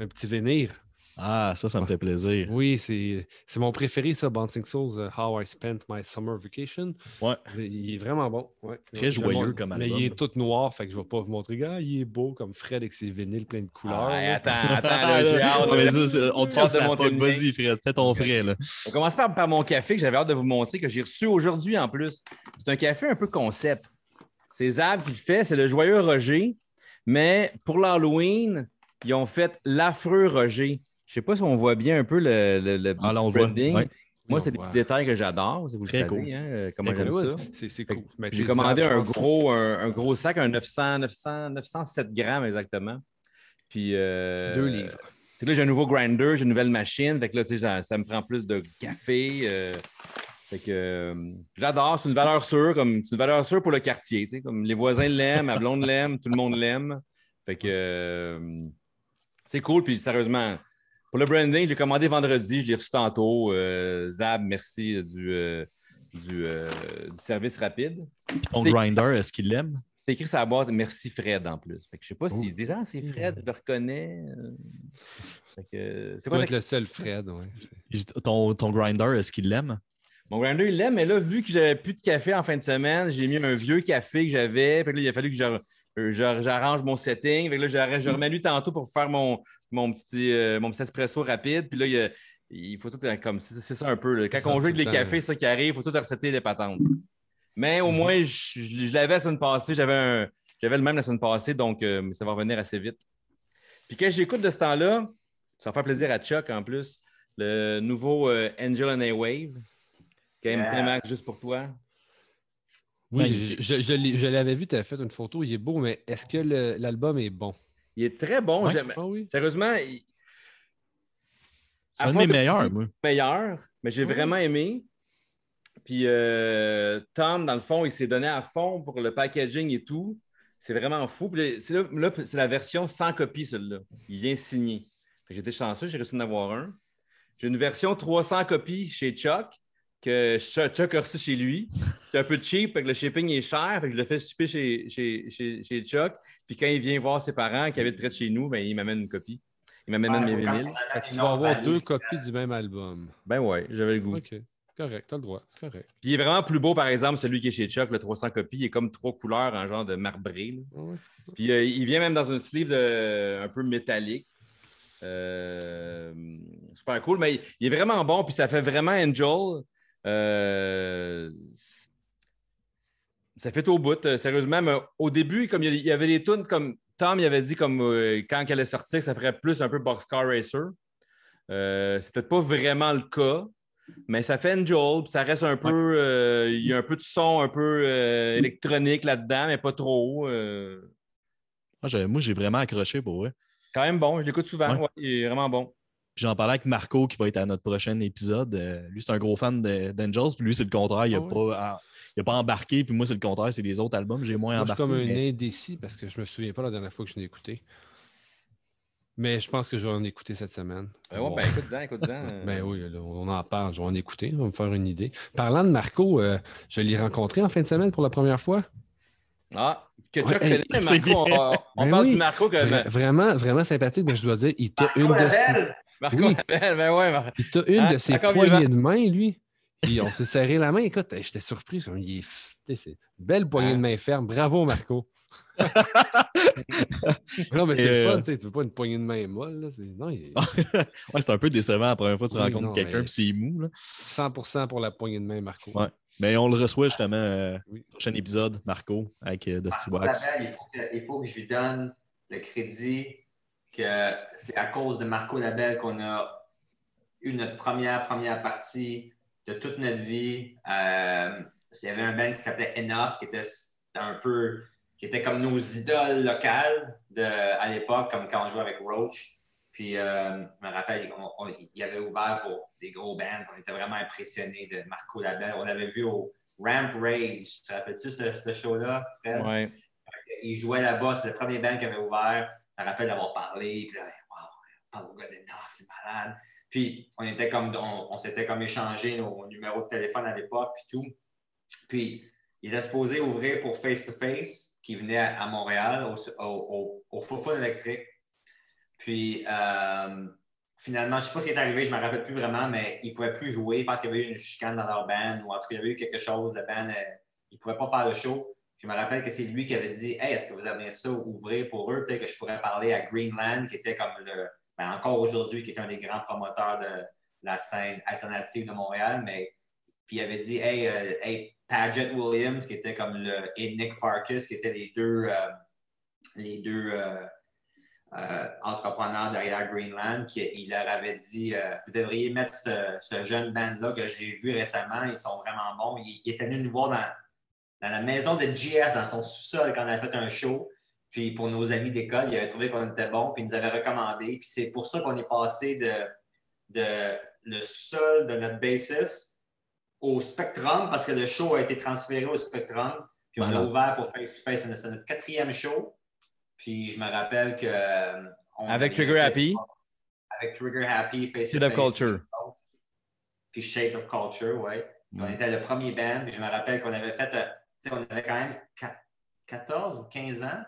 Un petit vénir. Ah, ça, ça me fait plaisir. Oui, c'est c'est mon préféré, ça, Bouncing Souls, euh, How I Spent My Summer Vacation. Ouais. Il est vraiment bon. ouais. Très joyeux comme Mais album. il est tout noir, fait que je vais pas vous montrer. Gars, il est beau comme Fred avec ses vinyles pleins de couleurs. Ah, là. attends, attends, là, j'ai hâte. Mais ça, on te la le Vas-y, Fred, fais ton frais. Là. On commence par, par mon café que j'avais hâte de vous montrer, que j'ai reçu aujourd'hui en plus. C'est un café un peu concept. C'est Zab qui le fait, c'est le joyeux Roger. Mais pour l'Halloween, ils ont fait l'affreux Roger. Je sais pas si on voit bien un peu le, le, le Ah, là, voit. branding. Ouais. Moi, c'est des petits détails que j'adore, vous Très le savez, cool. hein, euh, comment j'aime ça. c'est- cool. J'ai commandé un gros, un, un gros sac, un 900, 900, 907 grammes exactement. Puis. euh, Deux livres. c'est là, j'ai un nouveau grinder, j'ai une nouvelle machine. Fait que là, tu sais, ça, me prend plus de café. euh, fait que euh, j'adore. C'est une valeur sûre, comme c'est une valeur sûre pour le quartier. tu sais, Comme les voisins l'aiment, ma blonde l'aime, tout le monde l'aime. Fait que c'est cool. Puis sérieusement, pour le branding, j'ai commandé vendredi, je l'ai reçu tantôt. Euh, Zab, merci du, euh, du, euh, du service rapide. Ton grinder, est-ce qu'il l'aime? C'est écrit sur la boîte Merci Fred en plus. Fait que je sais pas s'ils disent Ah, c'est Fred, je le reconnais. C'est Ça quoi être le seul Fred, ouais. Ton, ton grinder, est-ce qu'il l'aime? Mon grinder, il l'aime, mais là, vu que j'avais plus de café en fin de semaine, j'ai mis un vieux café que j'avais. Il a fallu que je- j'arrange mon setting. Fait que là, j'ai- je remets lui tantôt pour faire mon, mon, petit, euh, mon petit espresso rapide. Puis là, il, faut tout euh, comme c'est ça un peu. là. Quand Ça, on joue avec les cafés, c'est ça qui arrive, il faut tout recéter les patentes. Mais au moins, je, je- je l'avais la semaine passée, j'avais j'avais le même la semaine passée, donc euh, ça va revenir assez vite. Puis quand j'écoute de ce temps-là, ça va faire plaisir à Chuck en plus, le nouveau euh, Angel and a Wave, qui est Yes. juste pour toi. Oui, Magnifique. je, l'avais vu, tu avais fait une photo, il est beau, mais est-ce que l'album est bon? Il est très bon. Ouais. j'aime- Ah oui. Sérieusement, il- C'est un meilleurs, moi. meilleur, mais j'ai vraiment aimé. Puis euh, Tom, dans le fond, il s'est donné à fond pour le packaging et tout. C'est vraiment fou. Puis là, c'est là- là, c'est la version sans copie, celle-là. Il vient signé. J'étais chanceux, j'ai réussi d'en avoir un. J'ai une version 300 copies chez Chuck que Chuck a reçu chez lui. C'est un peu cheap, fait que le shipping est cher. Fait que je le fais shipper chez, chez, chez, chez Chuck. Puis quand il vient voir ses parents qui habitent près de chez nous, ben, il m'amène une copie. Il m'amène Ah, mes vinyles. tu vas avoir deux copies du même album. Ben ouais, j'avais le goût. OK. Correct, t'as le droit. C'est correct. Puis il est vraiment plus beau, par exemple, celui qui est chez Chuck, le 300 copies. Il est comme trois couleurs en genre de marbré. Ah ouais. Puis euh, il vient même dans une sleeve de- un peu métallique. Euh, super cool, mais il, il est vraiment bon. Puis ça fait vraiment Angel. Euh, ça fait au bout, euh, sérieusement. Mais au début, comme il y avait des tunes comme Tom, il avait dit comme euh, quand elle allait sortir, ça ferait plus un peu Boxcar Racer. Euh, peut-être pas vraiment le cas. Mais ça fait Angel, ça reste un peu. il y a un peu de son un peu électronique là-dedans, mais pas trop. Moi, j'ai- vraiment accroché pour quand même bon, je l'écoute souvent. Ouais. ouais, il est vraiment bon. Puis J'en parlais avec Marco qui va être à notre prochain épisode. Euh, lui, c'est un gros fan d'Angels. Puis lui, c'est le contraire. Il n'a Ah ouais? pas, ah, pas embarqué. Puis moi, c'est le contraire. C'est les autres albums. J'ai moins Moi, je suis embarqué. comme un indécis parce que je me souviens pas la dernière fois que je l'ai écouté. Mais je pense que je vais en écouter cette semaine. Ben, ouais, ben écoute-en, écoute-en. Ben oui, on en parle, je vais en écouter, on va me faire une idée. Parlant de Marco, euh, je l'ai rencontré en fin de semaine pour la première fois. Ah, que Chuck Ouais, hey, c'est Marco, on, on Ben parle oui. du Marco que. Vra- vraiment, vraiment sympathique, mais je dois dire, il t'a Marco une de ses, Marco, oui. ben ouais, Mar- il t'a une Hein, de ses poignées de main, lui. Puis on s'est serré la main. Écoute, j'étais surpris. Il est, c'est belle poignée Hein? de main ferme. Bravo, Marco. non, mais c'est Et, le fun, euh, tu sais, tu veux pas une poignée de main molle. Là, c'est- non, il ouais, c'est un peu décevant la première fois que tu Oui, rencontres non, quelqu'un mais- puis c'est mou. Là. 100% pour la poignée de main, Marco. Ouais. Mais on le reçoit justement euh, Oui. prochain épisode, Marco, avec euh, Dusty Marco Wax. Labelle, il faut, que, il faut que je lui donne le crédit que c'est à cause de Marco Labelle qu'on a eu notre première, première partie de toute notre vie. Euh, il y avait un band qui s'appelait Enough, qui était un peu, qui était comme nos idoles locales de, à l'époque, comme quand on jouait avec Roach. Puis, euh, je me rappelle, on- on- il avait ouvert pour des gros bands. On était vraiment impressionnés de Marco Labelle. On l'avait vu au Ramp Rage. Tu te rappelles-tu ce, ce show-là, Fred? Ouais. Il jouait là-bas. C'était le premier band qui avait ouvert. Me rappelle d'avoir parlé. Puis là, wow, pas au God enough, c'est malade. Puis, on était comme, on, s'était comme échangé nos numéros de téléphone à l'époque, puis tout. Puis, il était supposé ouvrir pour Face to Face, qui venait à, Montréal, au, au, au, électrique. Puis, euh, finalement, je ne sais pas ce qui est arrivé, je ne me rappelle plus vraiment, mais ils ne pouvaient plus jouer parce qu'il y avait eu une chicane dans leur band, ou en tout cas, il y avait eu quelque chose. Le band, ils ne pouvaient pas faire le show. Je me rappelle que c'est lui qui avait dit Hey, est-ce que vous aimeriez ça ouvrir pour eux? Peut-être que je pourrais parler à Greenland, qui était comme le. ben, encore aujourd'hui, qui est un des grands promoteurs de la scène alternative de Montréal, mais puis il avait dit Hey, euh, hey Paget Williams, qui était comme le. et Nick Farkas, qui étaient les deux. euh, les deux euh, euh, entrepreneurs derrière Greenland, il leur avait dit Vous devriez mettre ce, ce jeune band-là que j'ai vu récemment, ils sont vraiment bons. Il, il était venu nous voir dans, dans la maison de GS, dans son sous-sol, quand on avait fait un show. Puis pour nos amis d'école, il avait trouvé qu'on était bon, puis il nous avait recommandé. Puis c'est pour ça qu'on est passé de, de le sous-sol de notre bassiste au Spectrum, parce que le show a été transféré au Spectrum. Puis on l'a ouvert pour Face to Face. C'est notre quatrième show. Puis je me rappelle que. euh, on Avec Trigger Happy. Avec Trigger Happy, Face to Shade of Face, Culture. Puis Shades of Culture, oui. On était le premier band. Puis je me rappelle qu'on avait fait. Euh, on avait quand même qua- 14 ou 15 ans.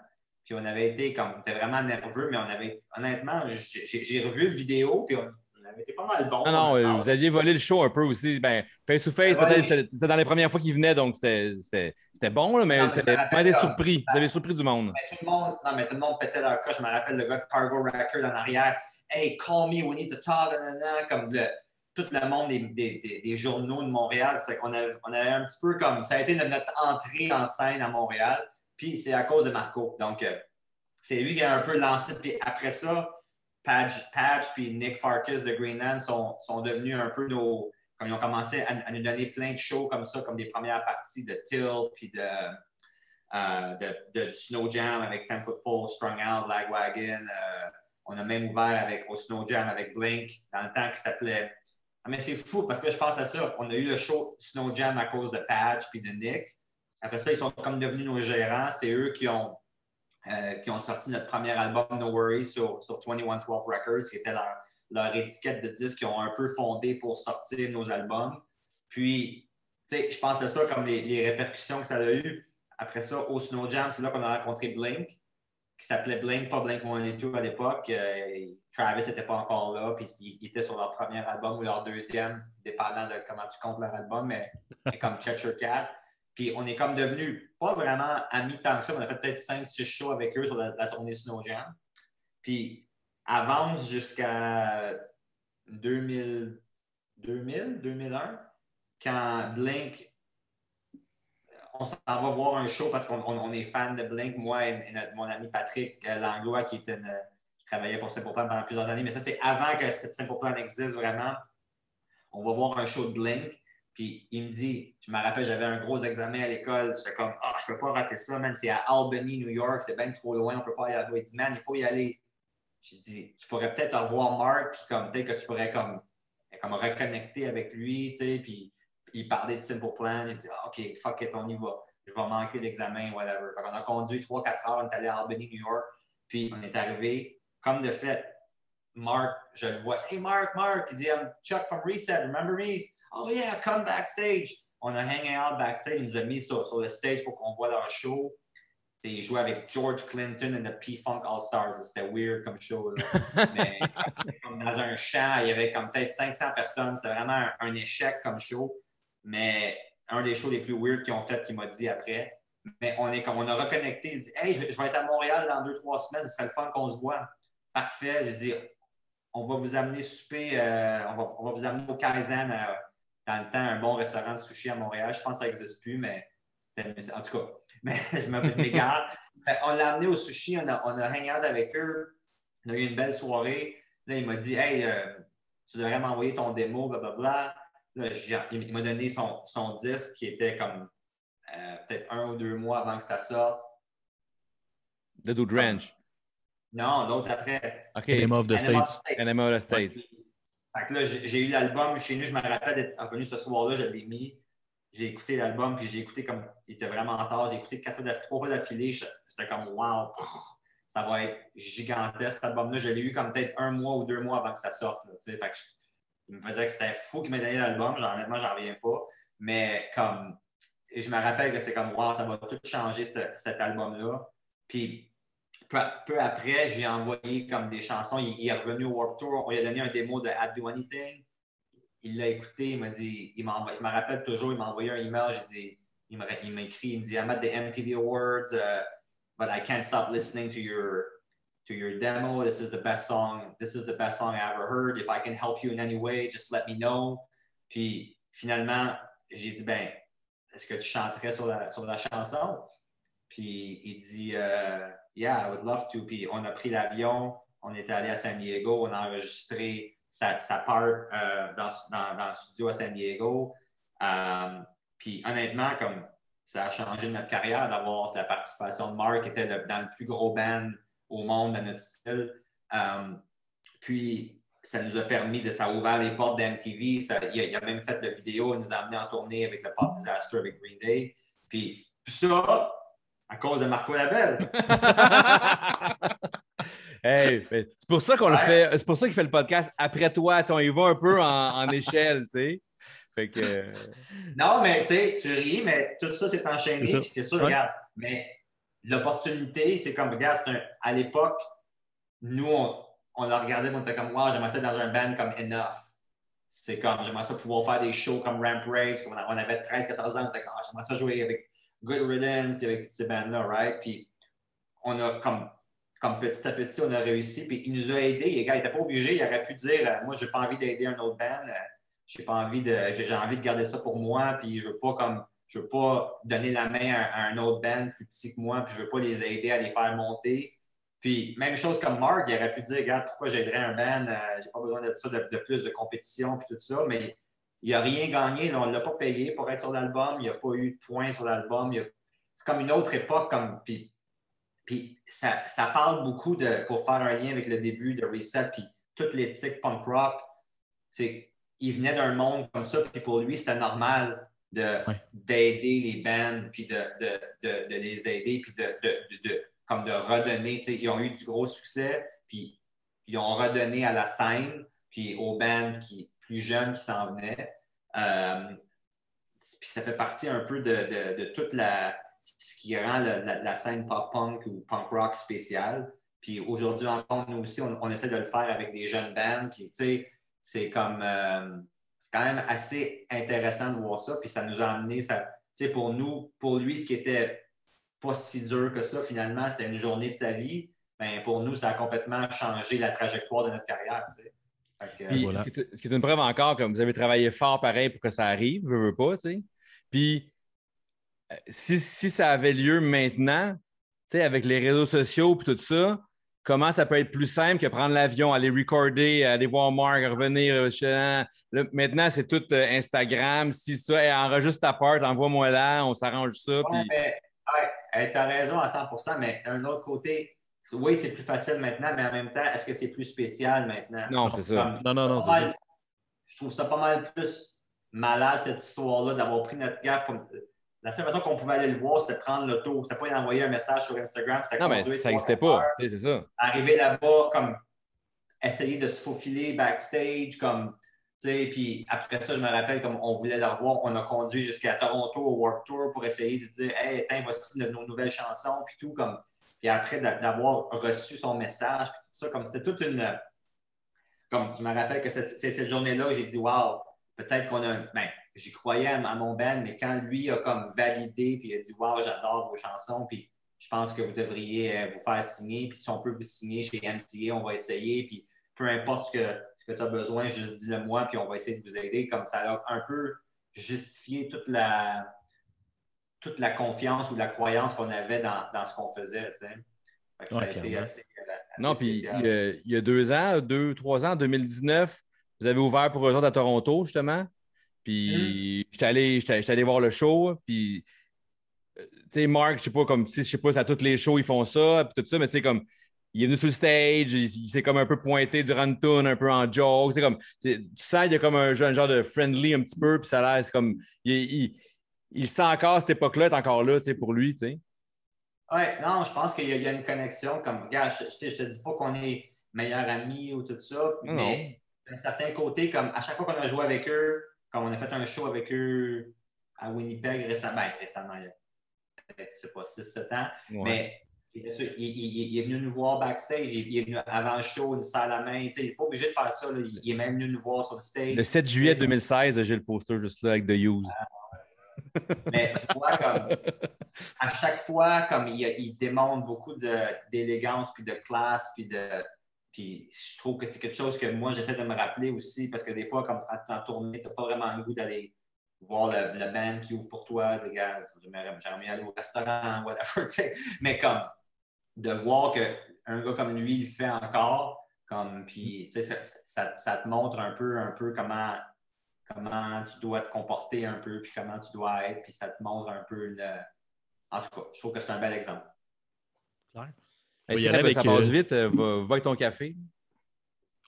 Puis on avait été comme. On était vraiment nerveux, mais on avait. Honnêtement, j'ai revu le vidéo, puis on, on avait été pas mal bon. Non, non, On- euh, vous aviez volé le show un peu aussi. Ben, face to face, Ouais. c'était dans les premières fois qu'il venait, donc c'était- bon, là, mais c'était pas des surpris. Vous avez surpris du monde. Mais tout le monde, non, mais tout le monde pétait leur cas. Je me rappelle le gars de Cargo Record en arrière. Hey, call me, we need to talk. comme le- tout le monde des, des- des- journaux de Montréal. C'est qu'on avait, on avait un petit peu comme. Ça a été notre, entrée en scène à Montréal. Puis c'est à cause de Marco. Donc, euh, c'est lui qui a un peu lancé. Puis après ça, Patch, Patch puis Nick Farkas de Greenland sont, sont devenus un peu nos. Comme ils ont commencé à, nous donner plein de shows comme ça, comme des premières parties de Till, puis de euh, de, Snow Jam avec Ten Foot Pole, Strung Out, Lagwagon. euh, on a même ouvert avec, au Snow Jam avec Blink dans le temps qui s'appelait. Ah, mais c'est fou parce que je pense à ça. On a eu le show Snow Jam à cause de Patch puis de Nick. Après ça, ils sont comme devenus nos gérants. C'est eux qui ont, euh, qui ont sorti notre premier album No Worries sur, sur 2112 Records, qui était leur, leur étiquette de disque qu'ils ont un peu fondé pour sortir nos albums. Puis, tu sais, je pense à ça comme les, les répercussions que ça a eu. Après ça, au Snow Jam, c'est là qu'on a rencontré Blink, qui s'appelait Blink, pas Blink 182 à l'époque. Euh, Travis n'était pas encore là, puis il, il était sur leur premier album ou leur deuxième, dépendant de comment tu comptes leur album, mais, mais comme Cheshire Cat. Puis on est comme devenus pas vraiment amis tant que ça. On a fait peut-être 5-6 shows avec eux sur la, la tournée Snow Jam. Puis avance jusqu'à 2000, 2000, 2001, quand Blink on s'en va voir un show parce qu'on on- on est fan de Blink, moi et, mon ami Patrick euh, Langlois, qui, travaillait pour Simple Plan pendant plusieurs années. Mais ça, c'est avant que Simple Plan existe vraiment. On va voir un show de Blink. Puis il me dit, je me rappelle, j'avais un gros examen à l'école. J'étais comme, ah, je peux pas rater ça, man. C'est à Albany, New York. C'est bien trop loin. On peut pas y aller. Il dit, man, il faut y aller. J'ai dit, tu pourrais peut-être revoir Mark, puis comme peut-être que tu pourrais reconnecter avec lui, tu sais, puis il parlait de Simple Plan. J'ai dit, ah, OK, fuck it, on y va. Je vais manquer l'examen, whatever. Fait on a conduit 3-4 heures, on est allé à Albany, New York, puis on est arrivé. Comme de fait, Mark, je le vois. Hey, Mark, Mark, il dit, I'm Chuck from Reset, remember me? Oh, yeah, come backstage. On a hangé out backstage, il nous a mis sur, sur le stage pour qu'on voit leur show. T'sais, Ils jouaient avec George Clinton et the P-Funk All-Stars. C'était weird comme show. Mais comme dans un champ, il y avait comme peut-être 500 personnes. C'était vraiment un, un échec comme show. Mais un des shows les plus weird qu'ils ont fait, qu'il m'a dit après. Mais on est comme on a reconnecté. Il dit Hey, je, je vais être à Montréal dans deux, trois semaines, ce serait le fun qu'on se voit. Parfait. J'ai dit On va vous amener souper, euh, on, va, on va vous amener au Kaizen euh, dans le temps, un bon restaurant de sushi à Montréal. Je pense que ça n'existe plus, mais c'était. En tout cas, mais je je m'égare. On l'a amené au sushi, on a, on a hang avec eux. On a eu une belle soirée. Là, il m'a dit Hey, euh, tu devrais m'envoyer ton démo, blablabla. Là, il m'a donné son, son disque qui était comme euh, peut-être un ou deux mois avant que ça sorte. De Dude Ranch. Non, l'autre après. OK. Enema of the Enema States. State. Enema of the States. Fait que là, j'ai eu l'album chez nous. Je me rappelle d'être revenu ce soir-là, je l'ai mis. J'ai écouté l'album, puis j'ai écouté comme. Il était vraiment tard. J'ai écouté quatre fois d'aff- trois fois d'affilée. J'étais comme, wow, ça va être gigantesque cet album-là. Je l'ai eu comme peut-être un mois ou deux mois avant que ça sorte. là, fait que il me faisait que c'était fou qu'il m'ait donné l'album. Honnêtement, j'en reviens pas. Mais comme. Je me rappelle que c'est comme, wow, ça va tout changer ce- cet album-là. Puis peu, peu après, j'ai envoyé comme des chansons. Il, est revenu au Warped Tour. On lui a donné un démo de I'd Do Anything. Il l'a écouté. Il m'a dit, il il me rappelle toujours, il m'a envoyé un email. J'ai dit, il m'a écrit, il me dit, I'm at the MTV Awards, uh, but I can't stop listening to your to your demo. This is the best song. This is the best song I ever heard. If I can help you in any way, just let me know. Puis finalement, j'ai dit, ben, est-ce que tu chanterais sur la, sur la chanson? Puis il dit, euh, Yeah, I would love to. Puis on a pris l'avion, on est allé à San Diego, on a enregistré sa, part euh, dans, dans, le studio à San Diego. Euh, puis honnêtement, comme ça a changé notre carrière d'avoir la participation de Mark, qui était dans le plus gros band au monde dans notre style. Euh, puis ça nous a permis de, ça a ouvert les portes d'MTV. Ça- Il, a- il a même fait la vidéo, il nous a amené en tournée avec le Pop Disaster avec Green Day. Puis ça, à cause de Marco Labelle. Hey, c'est pour ça qu'on le fait. C'est pour ça qu'il fait le podcast après toi. On y va un peu en, en échelle, tu sais. Fait que. euh, Non, mais tu sais, tu ris, mais tout ça s'est enchaîné. C'est sûr, Ouais. regarde. Mais l'opportunité, c'est comme, regarde, à l'époque, nous, on, on l'a regardé, on était comme, wow, j'aimerais ça être dans un band comme Enough. C'est comme, j'aimerais ça pouvoir faire des shows comme Ramp Rage. comme On, avait 13-14 ans, on était comme, Ah, j'aimerais ça jouer avec Good Riddance, avec ces bands-là, right? Puis on a comme. Comme petit à petit, on a réussi. Puis il nous a aidés. Les gars, il n'était pas obligé. Il aurait pu dire euh, Moi, j'ai pas envie d'aider un autre band. Euh, j'ai pas envie de j'ai envie de garder ça pour moi puis je veux pas comme je veux pas donner la main à, un autre band plus petit que moi puis je veux pas les aider à les faire monter. Puis même chose comme Mark il aurait pu dire regarde pourquoi j'aiderais un band euh, j'ai pas besoin de ça de, plus de compétition puis tout ça mais il a rien gagné on l'a pas payé pour être sur l'album il n'y a pas eu de points sur l'album c'est comme une autre époque comme puis puis ça, ça parle beaucoup pour faire un lien avec le début de Reset puis toute l'éthique punk rock il venait d'un monde comme ça, puis pour lui, c'était normal Ouais. d'aider les bands, puis de, de- de- de les aider, puis de, de- de- de- comme de redonner. Ils ont eu du gros succès, puis ils ont redonné à la scène, puis aux bands qui, plus jeunes qui s'en venaient. Euh, puis ça fait partie un peu de, de- de toute la ce qui rend la, la- la scène pop-punk ou punk rock spéciale. Puis aujourd'hui encore, nous aussi, on, on essaie de le faire avec des jeunes bands. Puis, tu sais, c'est comme. euh, quand même assez intéressant de voir ça. Puis ça nous a amené, ça, tu sais, pour nous, pour lui, ce qui était pas si dur que ça, finalement, c'était une journée de sa vie. Ben, pour nous, ça a complètement changé la trajectoire de notre carrière. tu sais. Fait que, Puis, Voilà. ce, qui est, ce qui est une preuve encore que vous avez travaillé fort pareil pour que ça arrive, veux, veux pas, tu sais. Puis, euh, si, si ça avait lieu maintenant, tu sais, avec les réseaux sociaux et tout ça, comment ça peut être plus simple que prendre l'avion, aller recorder, aller voir Mark, revenir. chez- là, maintenant, c'est tout euh, Instagram. Si ça, hey, enregistre ta part, envoie-moi là, on s'arrange ça. Ouais, puis- mais, ouais, tu as raison à 100% mais d'un autre côté, oui, c'est plus facile maintenant, mais en même temps, est-ce que c'est plus spécial maintenant? Non, c'est ça. Comme- Non, non, non, c'est ça. Je trouve ça pas mal plus malade, cette histoire-là, d'avoir pris notre gars comme. La seule façon qu'on pouvait aller le voir, c'était prendre l'auto. C'était pas y envoyer un message sur Instagram. C'était Non, mais ça n'existait pas. C'est ça. Arriver là-bas, comme essayer de se faufiler backstage, comme. tu sais, Puis après ça, je me rappelle, comme on voulait le revoir, on a conduit jusqu'à Toronto au Warped Tour pour essayer de dire Hey, tiens, voici nos nouvelles chansons, puis tout. Comme... Puis après d'a- d'avoir reçu son message, puis tout ça, comme c'était toute une. Comme je me rappelle que c'est cette journée-là, j'ai dit Wow, peut-être qu'on a. un- Ben, j'y croyais à, à mon band, mais quand lui a comme validé, puis il a dit Wow, j'adore vos chansons, puis je pense que vous devriez euh, vous faire signer, puis si on peut vous signer chez MTA, on va essayer, puis peu importe ce que, ce que tu as besoin, juste dis-le moi, puis on va essayer de vous aider. Comme ça a un peu justifié toute la, toute la confiance ou la croyance qu'on avait dans, dans ce qu'on faisait. tu sais. Fait que ça Ouais, a été clairement. assez, euh, assez Non, puis il y, a, il y a deux ans, deux, trois ans, en 2019, vous avez ouvert pour eux autres à Toronto, justement? Puis j'étais allé, allé voir le show. Puis, euh, tu sais, Mark, je sais pas, comme, je sais pas, à tous les shows, ils font ça, puis tout ça, mais tu sais, comme, il est venu sur le stage, il, il s'est comme un peu pointé durant une tune, un peu en joke. C'est comme, tu sens qu'il y a comme un, genre- un genre de friendly un petit peu, puis ça a l'air, c'est comme, il, il, il sent encore cette époque-là, est encore là, tu sais, pour lui, tu sais. Ouais, non, je pense qu'il y, a- il y a une connexion. Comme, regarde, je, je, te- je te dis pas qu'on est meilleurs amis ou tout ça, Non, mais d'un certain côté, comme à chaque fois qu'on a joué avec eux, comme on a fait un show avec eux à Winnipeg récemment, ben, récemment, il y a peut-être, je sais pas, 6-7 ans, Ouais. mais bien sûr, il, il- il est venu nous voir backstage, il, il est venu avant le show, nous serre la main, il n'est pas obligé de faire ça, là. il, il est même venu nous voir sur le stage. Le 7 juillet 2016, j'ai le poster juste là avec The Use. Mais tu vois, comme à chaque fois, comme il, il démontre beaucoup d'élégance, puis de classe, puis de. Puis je trouve que c'est quelque chose que moi, j'essaie de me rappeler aussi, parce que des fois, quand tu es en tournée, tu n'as pas vraiment le goût d'aller voir le, le band qui ouvre pour toi. Sais, Regarde, j'aimerais mieux aller au restaurant, whatever. tu sais. Mais comme de voir qu'un gars comme lui, il fait encore, comme, puis tu sais, ça, ça- ça te montre un peu, un peu comment comment tu dois te comporter un peu, puis comment tu dois être, puis ça te montre un peu le. En tout cas, je trouve que c'est un bel exemple. Hey, va y si aller ça avec, passe euh, vite, euh, va, va avec ton café.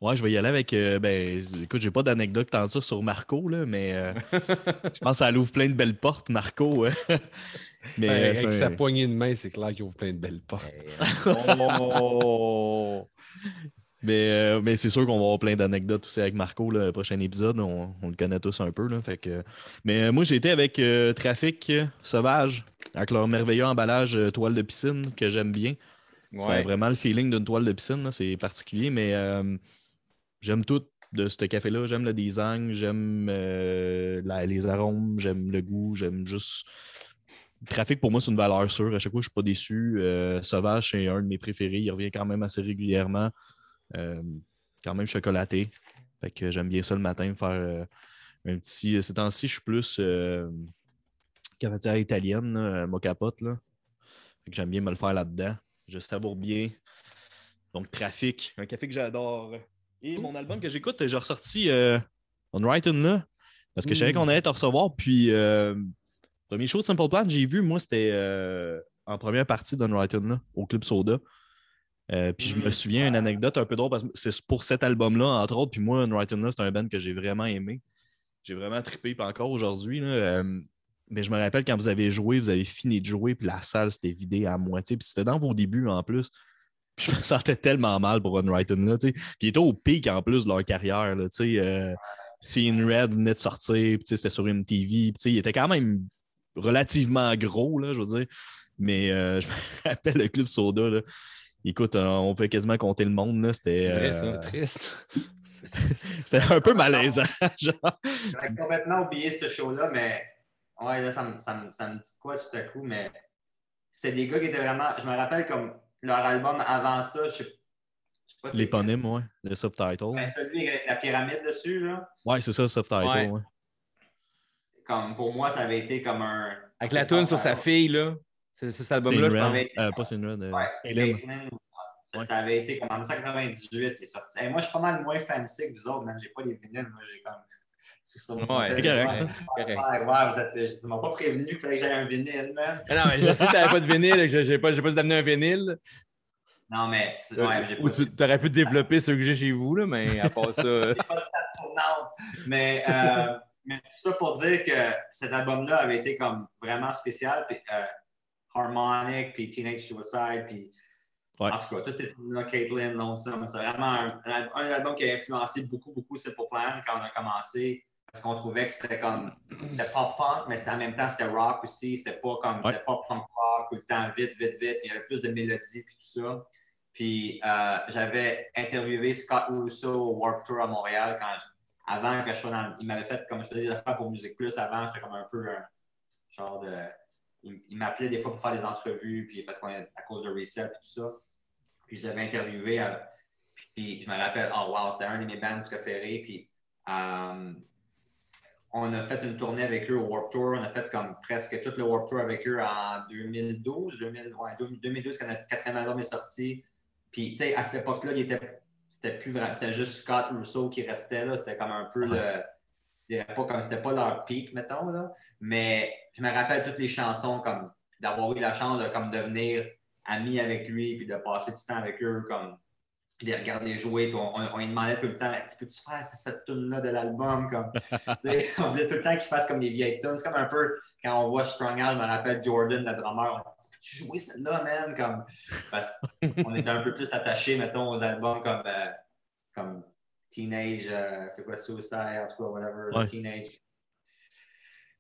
Ouais, je vais y aller avec. euh, ben, écoute, j'ai pas d'anecdote tant ça sur Marco, là, mais euh, je pense que ça ouvre plein de belles portes, Marco. mais Ben, avec sa poignée de main, c'est clair qu'il ouvre plein de belles portes. Oh! Mais, euh, mais c'est sûr qu'on va avoir plein d'anecdotes aussi avec Marco là, le prochain épisode. On, on le connaît tous un peu. Là, fait que... Mais euh, moi, j'ai été avec euh, Trafic Sauvage, avec leur merveilleux emballage euh, toile de piscine que j'aime bien. Ouais. vraiment le feeling d'une toile de piscine. C'est particulier, mais euh, j'aime tout de ce café-là. J'aime le design, j'aime euh, les arômes, j'aime le goût, j'aime juste. Trafic, pour moi, c'est une valeur sûre. À chaque fois, je ne suis pas déçu. Euh, Sauvage, c'est un de mes préférés. Il revient quand même assez régulièrement. Quand même chocolaté. Fait que j'aime bien ça le matin, faire un petit. Ces temps-ci, je suis plus cafetière italienne, là, mocha pot, là. Fait que j'aime bien me le faire là-dedans. Je savoure bien. Donc, Trafic, un café que j'adore. Et mon album que j'écoute, j'ai ressorti euh, On Writing là. Parce que je savais qu'on allait te recevoir. Puis, euh, premier show de Simple Plan, j'ai vu, moi, c'était euh, en première partie d'On Writing là, au Club Soda. Euh, puis je me Mm. souviens une anecdote un peu drôle parce que c'est pour cet album-là, entre autres. Puis moi, Unwritten là, c'est un band que j'ai vraiment aimé. J'ai vraiment trippé, puis encore aujourd'hui. là, euh, mais je me rappelle quand vous avez joué, vous avez fini de jouer, puis la salle s'était vidée à moitié. Puis c'était dans vos débuts en plus. Puis je me sentais tellement mal pour Unwritten là, tu sais. Puis ils étaient au pic en plus de leur carrière, là. Euh, Seeing Red venait de sortir, puis c'était sur MTV. Puis tu sais, il était quand même relativement gros, là, je veux dire. Mais euh, je me rappelle le Club Soda, là. Écoute, euh, on peut quasiment compter le monde, là. C'était. Euh. Triste. c'était un peu malaisant, genre. J'avais complètement oublié ce show-là, mais ouais, là, ça me, ça, me, ça me dit quoi tout à coup, mais c'était des gars qui étaient vraiment. Je me rappelle comme leur album avant ça, je sais, je sais pas si- L'éponyme, ouais. Le subtitle. Ben, celui avec la pyramide dessus, là. Ouais, c'est ça, le subtitle, Ouais. ouais. Comme pour moi, ça avait été comme un. Avec la c'est toune ça, sur sa fille, là. C'est c'est cet album-là, je pense. Red. Euh, pas Red, euh, Ouais, Ça, Ouais. ça avait été comme en 1998 qui est sorti. Moi, je suis pas mal moins fancy que vous autres, même. J'ai pas les vinyles. Moi, j'ai comme. C'est ça. Ouais, c'est correct, ça. Ouais, ouais, vous êtes. M'as pas prévenu qu'il fallait que j'aille un vinyle, man. Ah Non, mais je sais que t'avais pas de vinyle, que j'ai- pas, pas d'amener un vinyle. Non, mais. tu- Ouais, Ou tu aurais pu développer ceux que j'ai chez vous, là, mais à part ça. euh, pas de table tournante. Mais, euh, mais tout ça pour dire que cet album-là avait été comme vraiment spécial. Puis, euh, Harmonic, puis Teenage Suicide, puis Ouais. en tout cas, toutes ces là Caitlyn, Lonesome, c'est vraiment un, un- un album qui a influencé beaucoup, beaucoup Simple Plan quand on a commencé. Parce qu'on trouvait que c'était comme, c'était pas punk, mais c'était en même temps, c'était rock aussi. C'était pas comme, Ouais. c'était pas punk rock tout le temps, vite, vite, vite. Il y avait plus de mélodies, puis tout ça. Puis euh, j'avais interviewé Scott Russo au Warped Tour à Montréal quand, avant que je sois dans. Il m'avait fait, comme je faisais des affaires pour Musique Plus avant, j'étais comme un peu un genre de. Il, il m'appelait des fois pour faire des entrevues, puis parce qu'on est à cause de Reset et tout ça. Puis je l'avais interviewé. puis je me rappelle, oh wow, c'était un de mes bands préférés. Puis euh, on a fait une tournée avec eux au Warped Tour. On a fait comme presque tout le Warped Tour avec eux en 2012. 2000, ouais, 2012, quand notre quatrième album est sorti. Puis, tu sais, à cette époque-là, c'était plus c'était juste Scott Russo qui restait là. C'était comme un peu le, je dirais pas comme c'était pas leur peak, mettons, là. Mais je me rappelle toutes les chansons, comme d'avoir eu la chance de comme devenir ami avec lui, puis de passer du temps avec eux, comme de les regarder jouer. Puis on, on, on lui demandait tout le temps Tu peux-tu faire cette tune-là de l'album comme, On voulait tout le temps qu'il fasse comme des vieilles tunes. C'est comme un peu quand on voit Strong Out, je me rappelle Jordan, le drummer, on dit Peux-tu jouer celle-là, man comme, Parce qu'on était un peu plus attachés, mettons, aux albums comme, euh, comme Teenage, euh, c'est quoi, Suicide, en tout cas, whatever, Ouais. Teenage.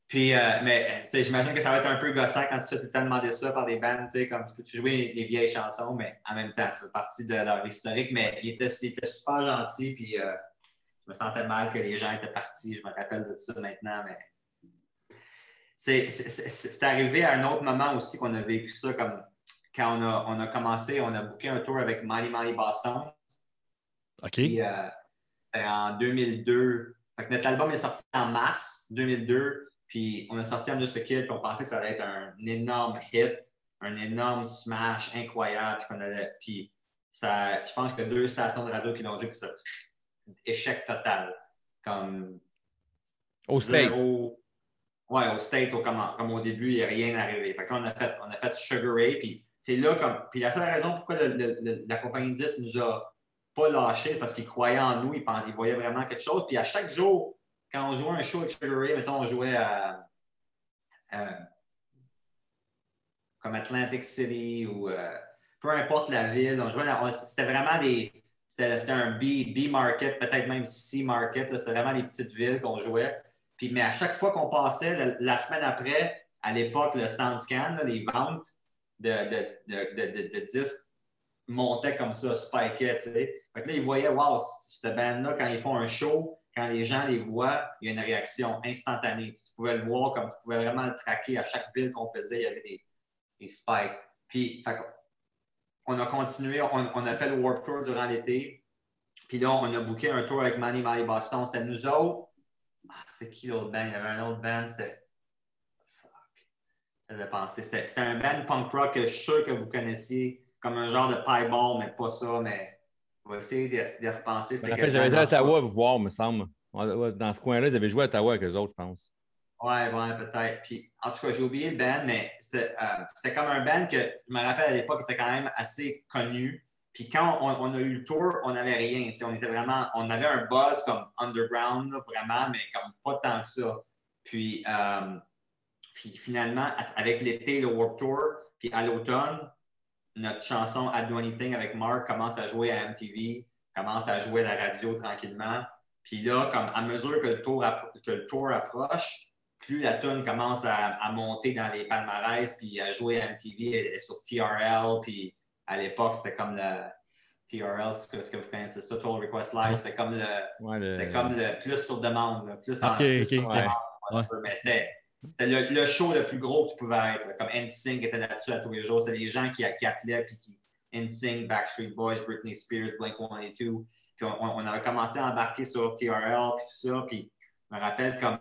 Puis, euh, mais sais, j'imagine que ça va être un peu gossant quand tu te fais demander ça par des bands, tu sais, comme tu peux-tu jouer les vieilles chansons, mais en même temps, ça fait partie de leur historique. Mais il était, il était super gentil, puis euh, je me sentais mal que les gens étaient partis. Je me rappelle de ça maintenant, mais c'est arrivé à un autre moment aussi qu'on a vécu ça, comme quand on a, on a commencé, on a booké un tour avec Mighty Mighty Boston. OK. Puis, euh, c'était en 2002. Fait que notre album est sorti en mars 2002. Puis on a sorti I'm Just a Kid. Puis on pensait que ça allait être un, énorme hit, un énorme smash incroyable. Puis, allait- puis ça, je pense que deux stations de radio qui l'ont joué. Puis ça, échec total. Comme Au States. Ouais, aux States, au- comme, comme au début, il n'y a rien arrivé. Fait que là, on a fait, on a fait Sugar Ray, puis c'est là comme. Puis la seule raison pourquoi le- le- le- la compagnie de disques nous a pas lâchés, c'est parce qu'ils croyaient en nous, ils, pensaient, ils voyaient vraiment quelque chose. Puis à chaque jour, quand on jouait un show avec Sugar Ray, mettons, on jouait à. comme Atlantic City ou euh, peu importe la ville, on jouait c'était vraiment des. C'était un B, B market, peut-être même C market. C'était vraiment des petites villes qu'on jouait. Puis, mais à chaque fois qu'on passait, la, semaine après, à l'époque, le SoundScan, là, les ventes de, de, de, disques montaient comme ça, que là, ils voyaient, wow, cette band-là, quand ils font un show, quand les gens les voient, il y a une réaction instantanée. Tu pouvais le voir comme tu pouvais vraiment le traquer à chaque ville qu'on faisait, il y avait des, spikes. Puis, on a continué, on, a fait le Warp Tour durant l'été. Puis là, on a booké un tour avec Manny Manny Boston. C'était nous autres. Ah, c'était qui l'autre band? Il y avait un autre band, c'était. Fuck. C'était un band punk rock que je suis sûr que vous connaissiez, comme un genre de pieball, mais pas ça, mais on va essayer de, de repenser. J'avais été à. Ottawa vous voir, me semble. Dans ce coin-là, ils avaient joué à Ottawa avec eux autres, je pense. Ouais, ouais, peut-être. Puis, en tout cas, j'ai oublié le band, mais c'était euh, comme un band que je me rappelle à l'époque était quand même assez connu. Puis quand on, on a eu le tour, on n'avait rien. On était vraiment, on avait un buzz comme underground, là, vraiment, mais comme pas tant que ça. Puis, euh, puis finalement, avec l'été, le Warp Tour, puis à l'automne, notre chanson I Do Anything avec Mark commence à jouer à MTV, commence à jouer à la radio tranquillement. Puis là, comme à mesure que le tour, appro- que le tour approche, plus la tune commence à, à monter dans les palmarès, puis à jouer à MTV, elle sur TRL, puis à l'époque, c'était comme le TRL, est-ce que, vous connaissez ça, Total Request Live, c'était comme le, Ouais, le- c'était comme le plus sur demande, plus en plus sur ok. demande, Ouais. mais c'était c'était le, show le plus gros que tu pouvais être, comme NSYNC était là-dessus à tous les jours, c'était les gens qui, qui appelaient, puis qui NSYNC, Backstreet Boys, Britney Spears, Blink-182, puis on, on avait commencé à embarquer sur TRL, puis tout ça, puis je me rappelle comme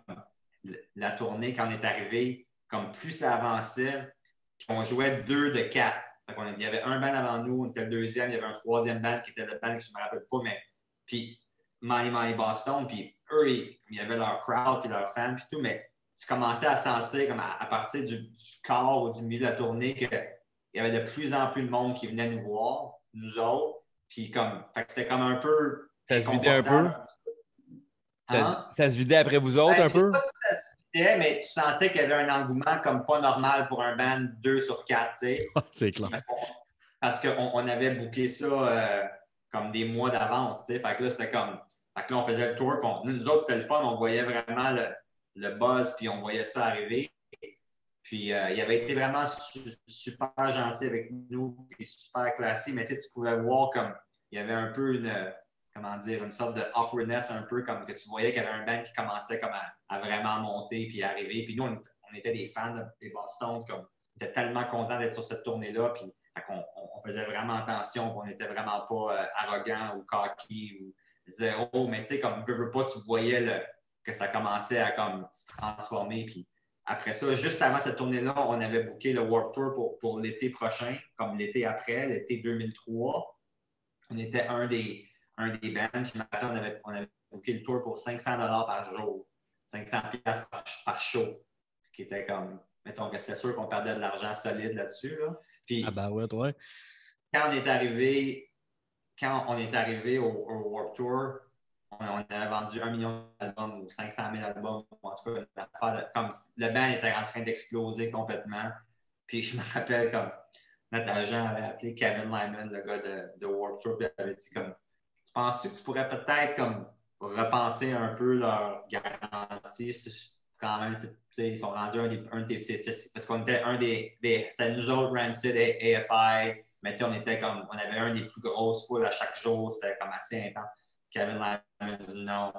la tournée, quand on est arrivé, comme plus ça avançait, puis on jouait deux de quatre. Il y avait un band avant nous, on était le deuxième, il y avait un troisième band qui était le band que je ne me rappelle pas, mais puis Mighty Mighty Boston, puis eux, ils, il y avait leur crowd, puis leurs fans, puis tout, mais tu commençais à sentir comme à, à partir du, du quart ou du milieu de la tournée qu'il y avait de plus en plus de monde qui venait nous voir, nous autres, puis comme, fait que c'était comme un peu Ça se vidait un peu? Ça, Hein? ça se vidait après vous autres Ben, un je sais peu? pas si ça se vidait, mais tu sentais qu'il y avait un engouement comme pas normal pour un band 2 sur 4, tu sais. C'est clair. Parce qu'on on avait booké ça euh, comme des mois d'avance, tu sais. Fait que là, c'était comme. Fait que là, on faisait le tour, puis on- nous autres, c'était le fun, on voyait vraiment le, le buzz, puis on voyait ça arriver. Puis euh, il avait été vraiment su- super gentil avec nous, puis super classé, mais tu sais, tu pouvais voir comme il y avait un peu une, comment dire, une sorte de awkwardness un peu, comme que tu voyais qu'il y avait un band qui commençait comme à, vraiment monter puis arriver. Puis nous, on, était des fans de- des Bostons, comme on était tellement contents d'être sur cette tournée-là, puis on, faisait vraiment attention, on n'était vraiment pas euh, arrogant ou cocky ou zéro, mais tu sais, comme veux, veux pas, tu voyais le- que ça commençait à comme se transformer, puis après ça, juste avant cette tournée-là, on avait booké le Warp Tour pour, pour l'été prochain, comme l'été après, l'été 2003. On était un des, un des bands. Puis rappelle, on avait, on avait booké le tour pour 500 par jour. 500 pièces par, par show. Qui était comme, mettons que c'était sûr qu'on perdait de l'argent solide là-dessus. Là. Puis Ah, bah ouais, toi. quand on est arrivé, quand on est arrivé au, au Warped Tour, on, avait vendu un million d'albums ou 500 000 albums. En tout cas, comme le band était en train d'exploser complètement. Puis je me rappelle comme notre agent avait appelé Kevin Lyman, le gars de, de Warped Tour, il avait dit comme Tu penses que tu pourrais peut-être comme repenser un peu leur garantie? Quand même, ils sont rendus un des, un des parce qu'on était un des, des c'était nous autres, Rancid et AFI, mais tu sais, on était comme, on avait un des plus grosses foules à chaque jour, c'était comme assez intense. Kevin Lyman dit non,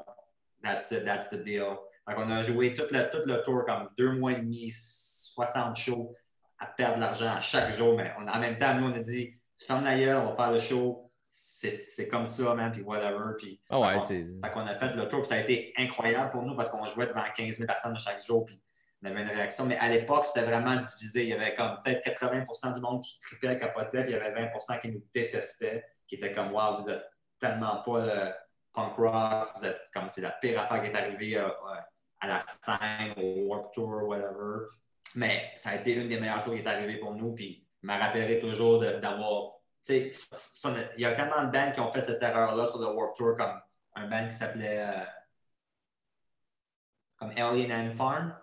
that's it, that's the deal. Donc, on a joué tout le, tout le tour comme deux mois et demi, 60 shows à perdre de l'argent à chaque jour, mais on- en même temps, nous, on a dit, tu fermes la gueule, on va faire le show, c'est comme ça, man, puis whatever. Puis, Ah ouais, on- qu'on a fait le tour, puis ça a été incroyable pour nous parce qu'on jouait devant 15 000 personnes chaque jour, puis on avait une réaction. Mais à l'époque, c'était vraiment divisé. Il y avait comme peut-être 80% du monde qui tripait, capotait, puis il y avait 20% qui nous détestait, qui était comme, waouh, vous êtes tellement pas le punk rock, vous êtes comme, c'est la pire affaire qui est arrivée euh, euh, à la scène, au Warped Tour, whatever. Mais ça a été une des meilleures choses qui est arrivée pour nous, puis je me rappellerai toujours d'avoir. tu sais, son- Il y a tellement de bands qui ont fait cette erreur-là sur le Warped Tour, comme un band qui s'appelait euh, comme Alien Ant Farm.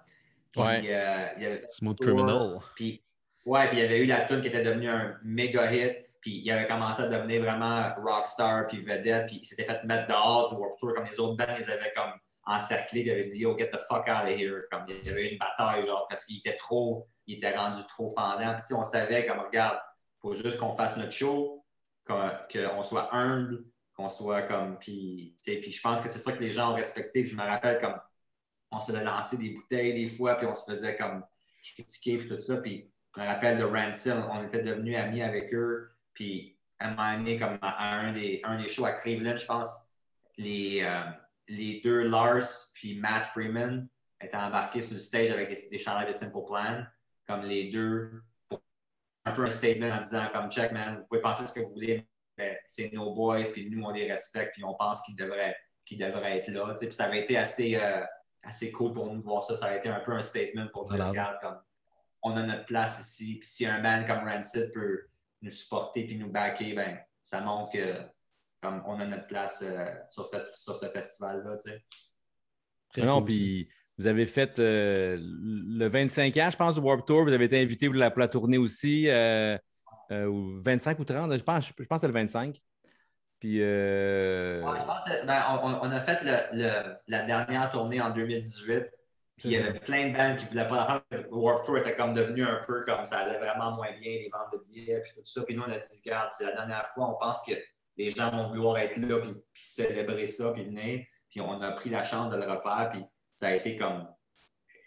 Puis, Ouais. euh, il y avait Smooth Tour, Criminal. Puis, ouais, puis il y avait eu la tune qui était devenue un méga hit. Puis il avait commencé à devenir vraiment rockstar, puis vedette. Puis il s'était fait mettre dehors du Warped Tour comme les autres bands. Ils avaient comme encerclé, ils avaient dit Yo, get the fuck out of here. Comme il y avait eu une bataille, genre, parce qu'il était trop, il était rendu trop fendant. Puis on savait, comme, regarde, il faut juste qu'on fasse notre show, qu'on soit humble, qu'on soit comme. Puis, puis je pense que c'est ça que les gens ont respecté. Puis je me rappelle, comme, on se faisait lancer des bouteilles des fois, puis on se faisait comme critiquer, puis tout ça. Puis je me rappelle de Rancid, on était devenus amis avec eux. Puis à un moment donné, comme à un des, un des shows à Cleveland, je pense, les, euh, les deux Lars puis Matt Freeman étaient embarqués sur le stage avec des, des de Simple Plan, comme les deux, pour un peu un statement en disant comme check man, vous pouvez penser ce que vous voulez, mais c'est nos boys, puis nous on les respecte, puis on pense qu'ils devraient, qu'ils devraient être là. Puis ça avait été assez, euh, assez cool pour nous de voir ça. Ça a été un peu un statement pour dire regarde, comme on a notre place ici, puis si un band comme Rancid peut nous supporter puis nous backer, ben, ça montre que comme on a notre place euh, sur, cette, sur ce festival-là. tu sais. Très non, cool, puis vous avez fait euh, le 25 ans, je pense, du Warp Tour. Vous avez été invité pour la, pour la tournée aussi. euh, euh, ou 25 ou 30, je pense, je pense que c'est le 25. Puis. euh, Ouais, je pense que, ben, on, on a fait le- le- la dernière tournée en 2018. Puis il y avait plein de bands qui voulaient pas la faire. Le Warped Tour était comme devenu un peu comme ça allait vraiment moins bien, les ventes de billets, puis tout ça. Puis nous, on a dit, regarde, c'est la dernière fois, on pense que les gens vont vouloir être là, puis, célébrer ça, puis venir. Puis on a pris la chance de le refaire, puis ça a été comme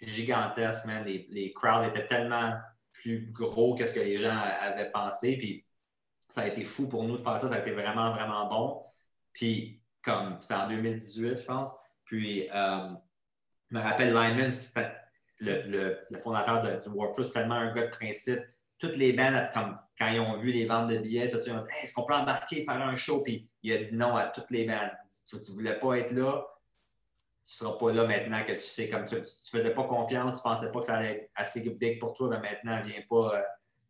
gigantesque, man. Les, les crowds étaient tellement plus gros que ce que les gens avaient pensé. Puis ça a été fou pour nous de faire ça. Ça a été vraiment, vraiment bon. Puis, comme c'était en 2018, je pense. Puis, euh, me rappelle Lyman, le, le, fondateur de, du c'est tellement un gars de principe. Toutes les bandes, comme, quand ils ont vu les ventes de billets, tout ça, ils ont dit est-ce qu'on peut embarquer, faire un show? Puis il a dit non à toutes les bandes. Tu ne voulais pas être là, tu ne seras pas là maintenant que tu sais, comme tu ne faisais pas confiance, tu ne pensais pas que ça allait être assez big pour toi, mais maintenant, viens pas, euh,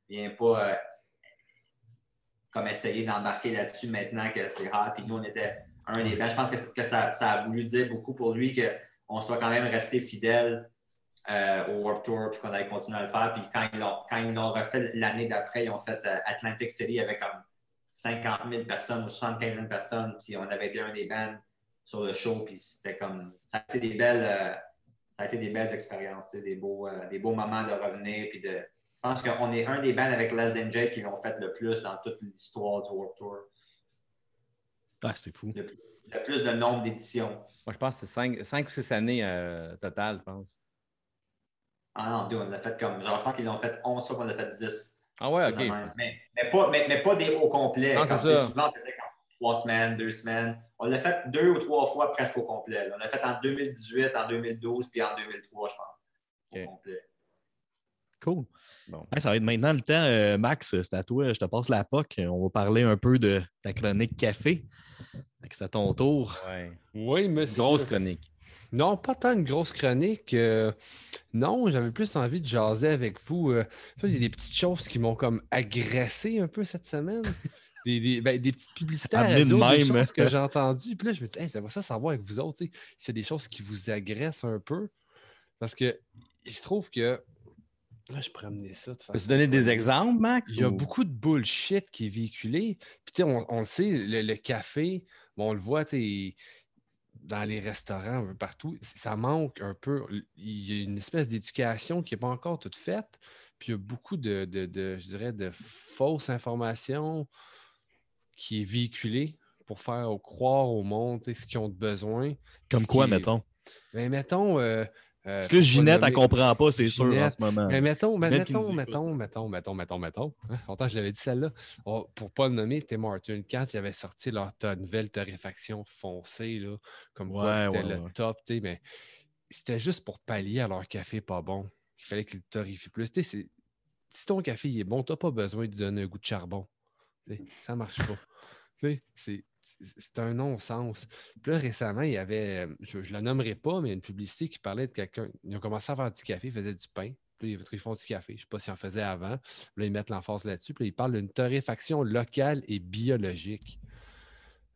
viens pas euh, comme essayer d'embarquer là-dessus maintenant que c'est hard. Puis nous, on était un des bands. Je pense que, que ça, ça a voulu dire beaucoup pour lui qu'on soit quand même resté fidèle euh, au Warped Tour puis qu'on allait continuer à le faire. Puis quand ils l'ont, quand ils l'ont refait l'année d'après, ils ont fait euh, Atlantic City avec comme 50 000 personnes ou 75 000 personnes. Puis on avait été un des bands sur le show. Puis c'était comme. Ça a été des belles, euh, ça a été des belles expériences, des beaux, des beaux moments de revenir. Puis de, je pense qu'on est un des bands avec Less Than qui l'ont fait le plus dans toute l'histoire du Warped Tour. Ah, c'est fou. Le, le plus de nombre d'éditions. Moi, je pense que c'est 5, ou 6 années euh, total, je pense. Ah non, deux, on l'a fait comme. Genre, je pense qu'ils l'ont fait 11 fois qu'on l'a fait 10. Ah ouais, OK. Mais, mais, pas, mais, mais pas des au complet. Non, Comme c'est ça. Souvent, on faisait comme trois semaines, deux semaines. On l'a fait deux ou trois fois presque au complet. là. On l'a fait en 2018, en 2012, puis en 2003, je pense. Au complet. Cool. Bon. Hey, ça va être maintenant le temps. euh, Max, c'est à toi. Je te passe la POC. On va parler un peu de ta chronique café. C'est à ton tour. Ouais. Oui, monsieur. Grosse chronique. Non, pas tant une grosse chronique. euh, non, j'avais plus envie de jaser avec vous. euh, il y a des petites choses qui m'ont comme agressé un peu cette semaine. Des, des- ben, des petites publicités à radio, des même. choses que j'ai entendues. Puis là, je me dis, hey, j'aimerais ça savoir avec vous autres, a des choses qui vous agressent un peu. Parce que il se trouve que. Là, je pourrais amener ça de façon. Peux-tu donner des exemples, Max? Il y a ou- beaucoup de bullshit qui est véhiculé. Puis, tu sais, on, on le sait, le, le café, bon, on le voit, tu dans les restaurants, un peu partout, ça manque un peu. Il y a une espèce d'éducation qui n'est pas encore toute faite. Puis, il y a beaucoup de, de- de, je dirais, de fausses informations qui est véhiculée pour faire croire au monde ce qu'ils ont besoin. Comme quoi, est- mettons? Ben, mettons. euh, euh, Parce que Ginette, elle nommer- comprend pas, c'est sûr, en ce moment. mais mettons, mettons, mettons, mettons, mettons, mettons, mettons. Hein, Longtemps, je l'avais dit celle-là. On- pour pas le nommer, Tim Martin, quand ils avaient sorti leur ta- nouvelle torréfaction foncée, là, comme quoi c'était ouais, le ouais. top, tu sais, mais c'était juste pour pallier à leur café pas bon. Il fallait qu'ils le torréfient plus. Tu sais, c'est- si ton café il est bon, tu n'as pas besoin de donner un goût de charbon. Ça marche pas. Tu sais, c'est- c'est un non-sens. Puis là, récemment, il y avait, je ne la nommerai pas, mais une publicité qui parlait de quelqu'un. Ils ont commencé à faire du café, ils faisaient du pain. Puis là, ils font du café. Je ne sais pas s'ils en faisaient avant. Puis là, ils mettent l'emphase là-dessus. Puis là, ils parlent d'une torréfaction locale et biologique.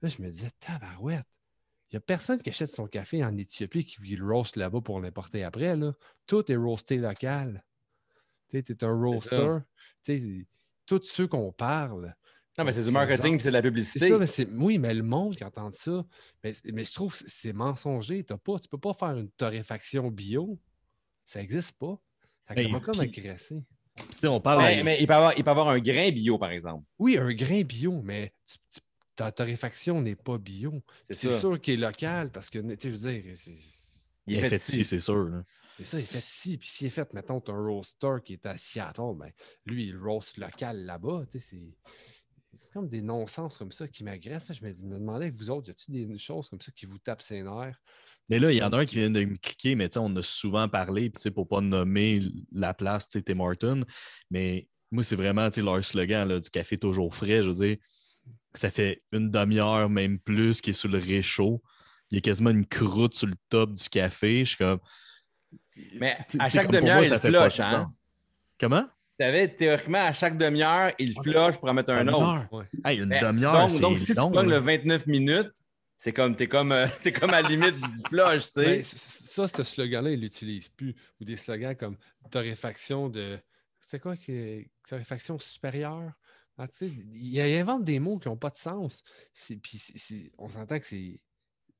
Là, je me disais, tabarouette. Il n'y a personne qui achète son café en Éthiopie qui le roast là-bas pour l'importer après. Là. Tout est roasté local. Tu es un roaster. Tous ceux qu'on parle, Non, mais c'est du marketing puis c'est de la c'est publicité. ça, mais c'est. Oui, mais le monde qui entend ça, mais, mais je trouve que c'est mensonger. T'as pas, tu peux pas faire une torréfaction bio. Ça n'existe pas. Ça Mais m'a comme agressé. Tu sais, on parle. Mais, mais il, peut avoir, il peut avoir un grain bio, par exemple. Oui, un grain bio, mais tu- tu- ta torréfaction n'est pas bio. C'est sûr qu'il est local parce que, tu sais, je veux dire, c'est Il Il est fait ici. c'est sûr. là. c'est ça, il est fait ici. Puis s'il est fait, mettons, t'as un roaster qui est à Seattle, ben, lui, il roast local là-bas. Tu sais, c'est. C'est comme des non-sens comme ça qui m'agressent. Je me, dis- me demandais, avec vous autres, y a-t-il des choses comme ça qui vous tapent ses nerfs? Mais là, il y en a un qui vient de me cliquer, mais tu sais, on a souvent parlé, puis tu sais, pour pas nommer la place, tu sais, Tim Martin. Mais moi, c'est vraiment tu sais, leur slogan là, du café toujours frais. Je veux dire, ça fait une demi-heure, même plus, qui est sur le réchaud. Il y a quasiment une croûte sur le top du café. Je suis comme. Mais à chaque demi-heure, il ça fait pas flush, hein? Comment? Tu savais, théoriquement, à chaque demi-heure, il flush pour en mettre un autre. heure. Ouais. Hey, une Mais demi-heure. donc, donc, si long, tu là. le 29 minutes, c'est comme, t'es comme, euh, t'es comme à la limite du flush, tu sais. Ben, ça, ce slogan-là, il l'utilise plus. Ou des slogans comme torréfaction de. C'est quoi que torréfaction supérieure? Ah, tu sais, il il invente des mots qui n'ont pas de sens. Puis on s'entend que c'est.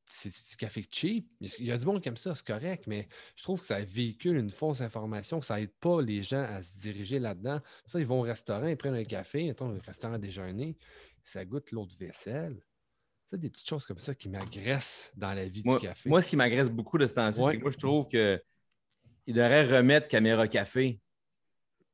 C'est du café cheap. Il y a du monde aime ça, c'est correct, mais je trouve que ça véhicule une fausse information, que ça n'aide pas les gens à se diriger là-dedans. Ça, ils vont au restaurant, ils prennent un café, mettons, le restaurant déjeuner, ça goûte l'eau de vaisselle. Ça, des petites choses comme ça qui m'agressent dans la vie Moi, du café. moi, ce qui m'agresse beaucoup de ce temps-ci, Ouais. c'est que moi, je trouve que il devrait remettre Caméra Café.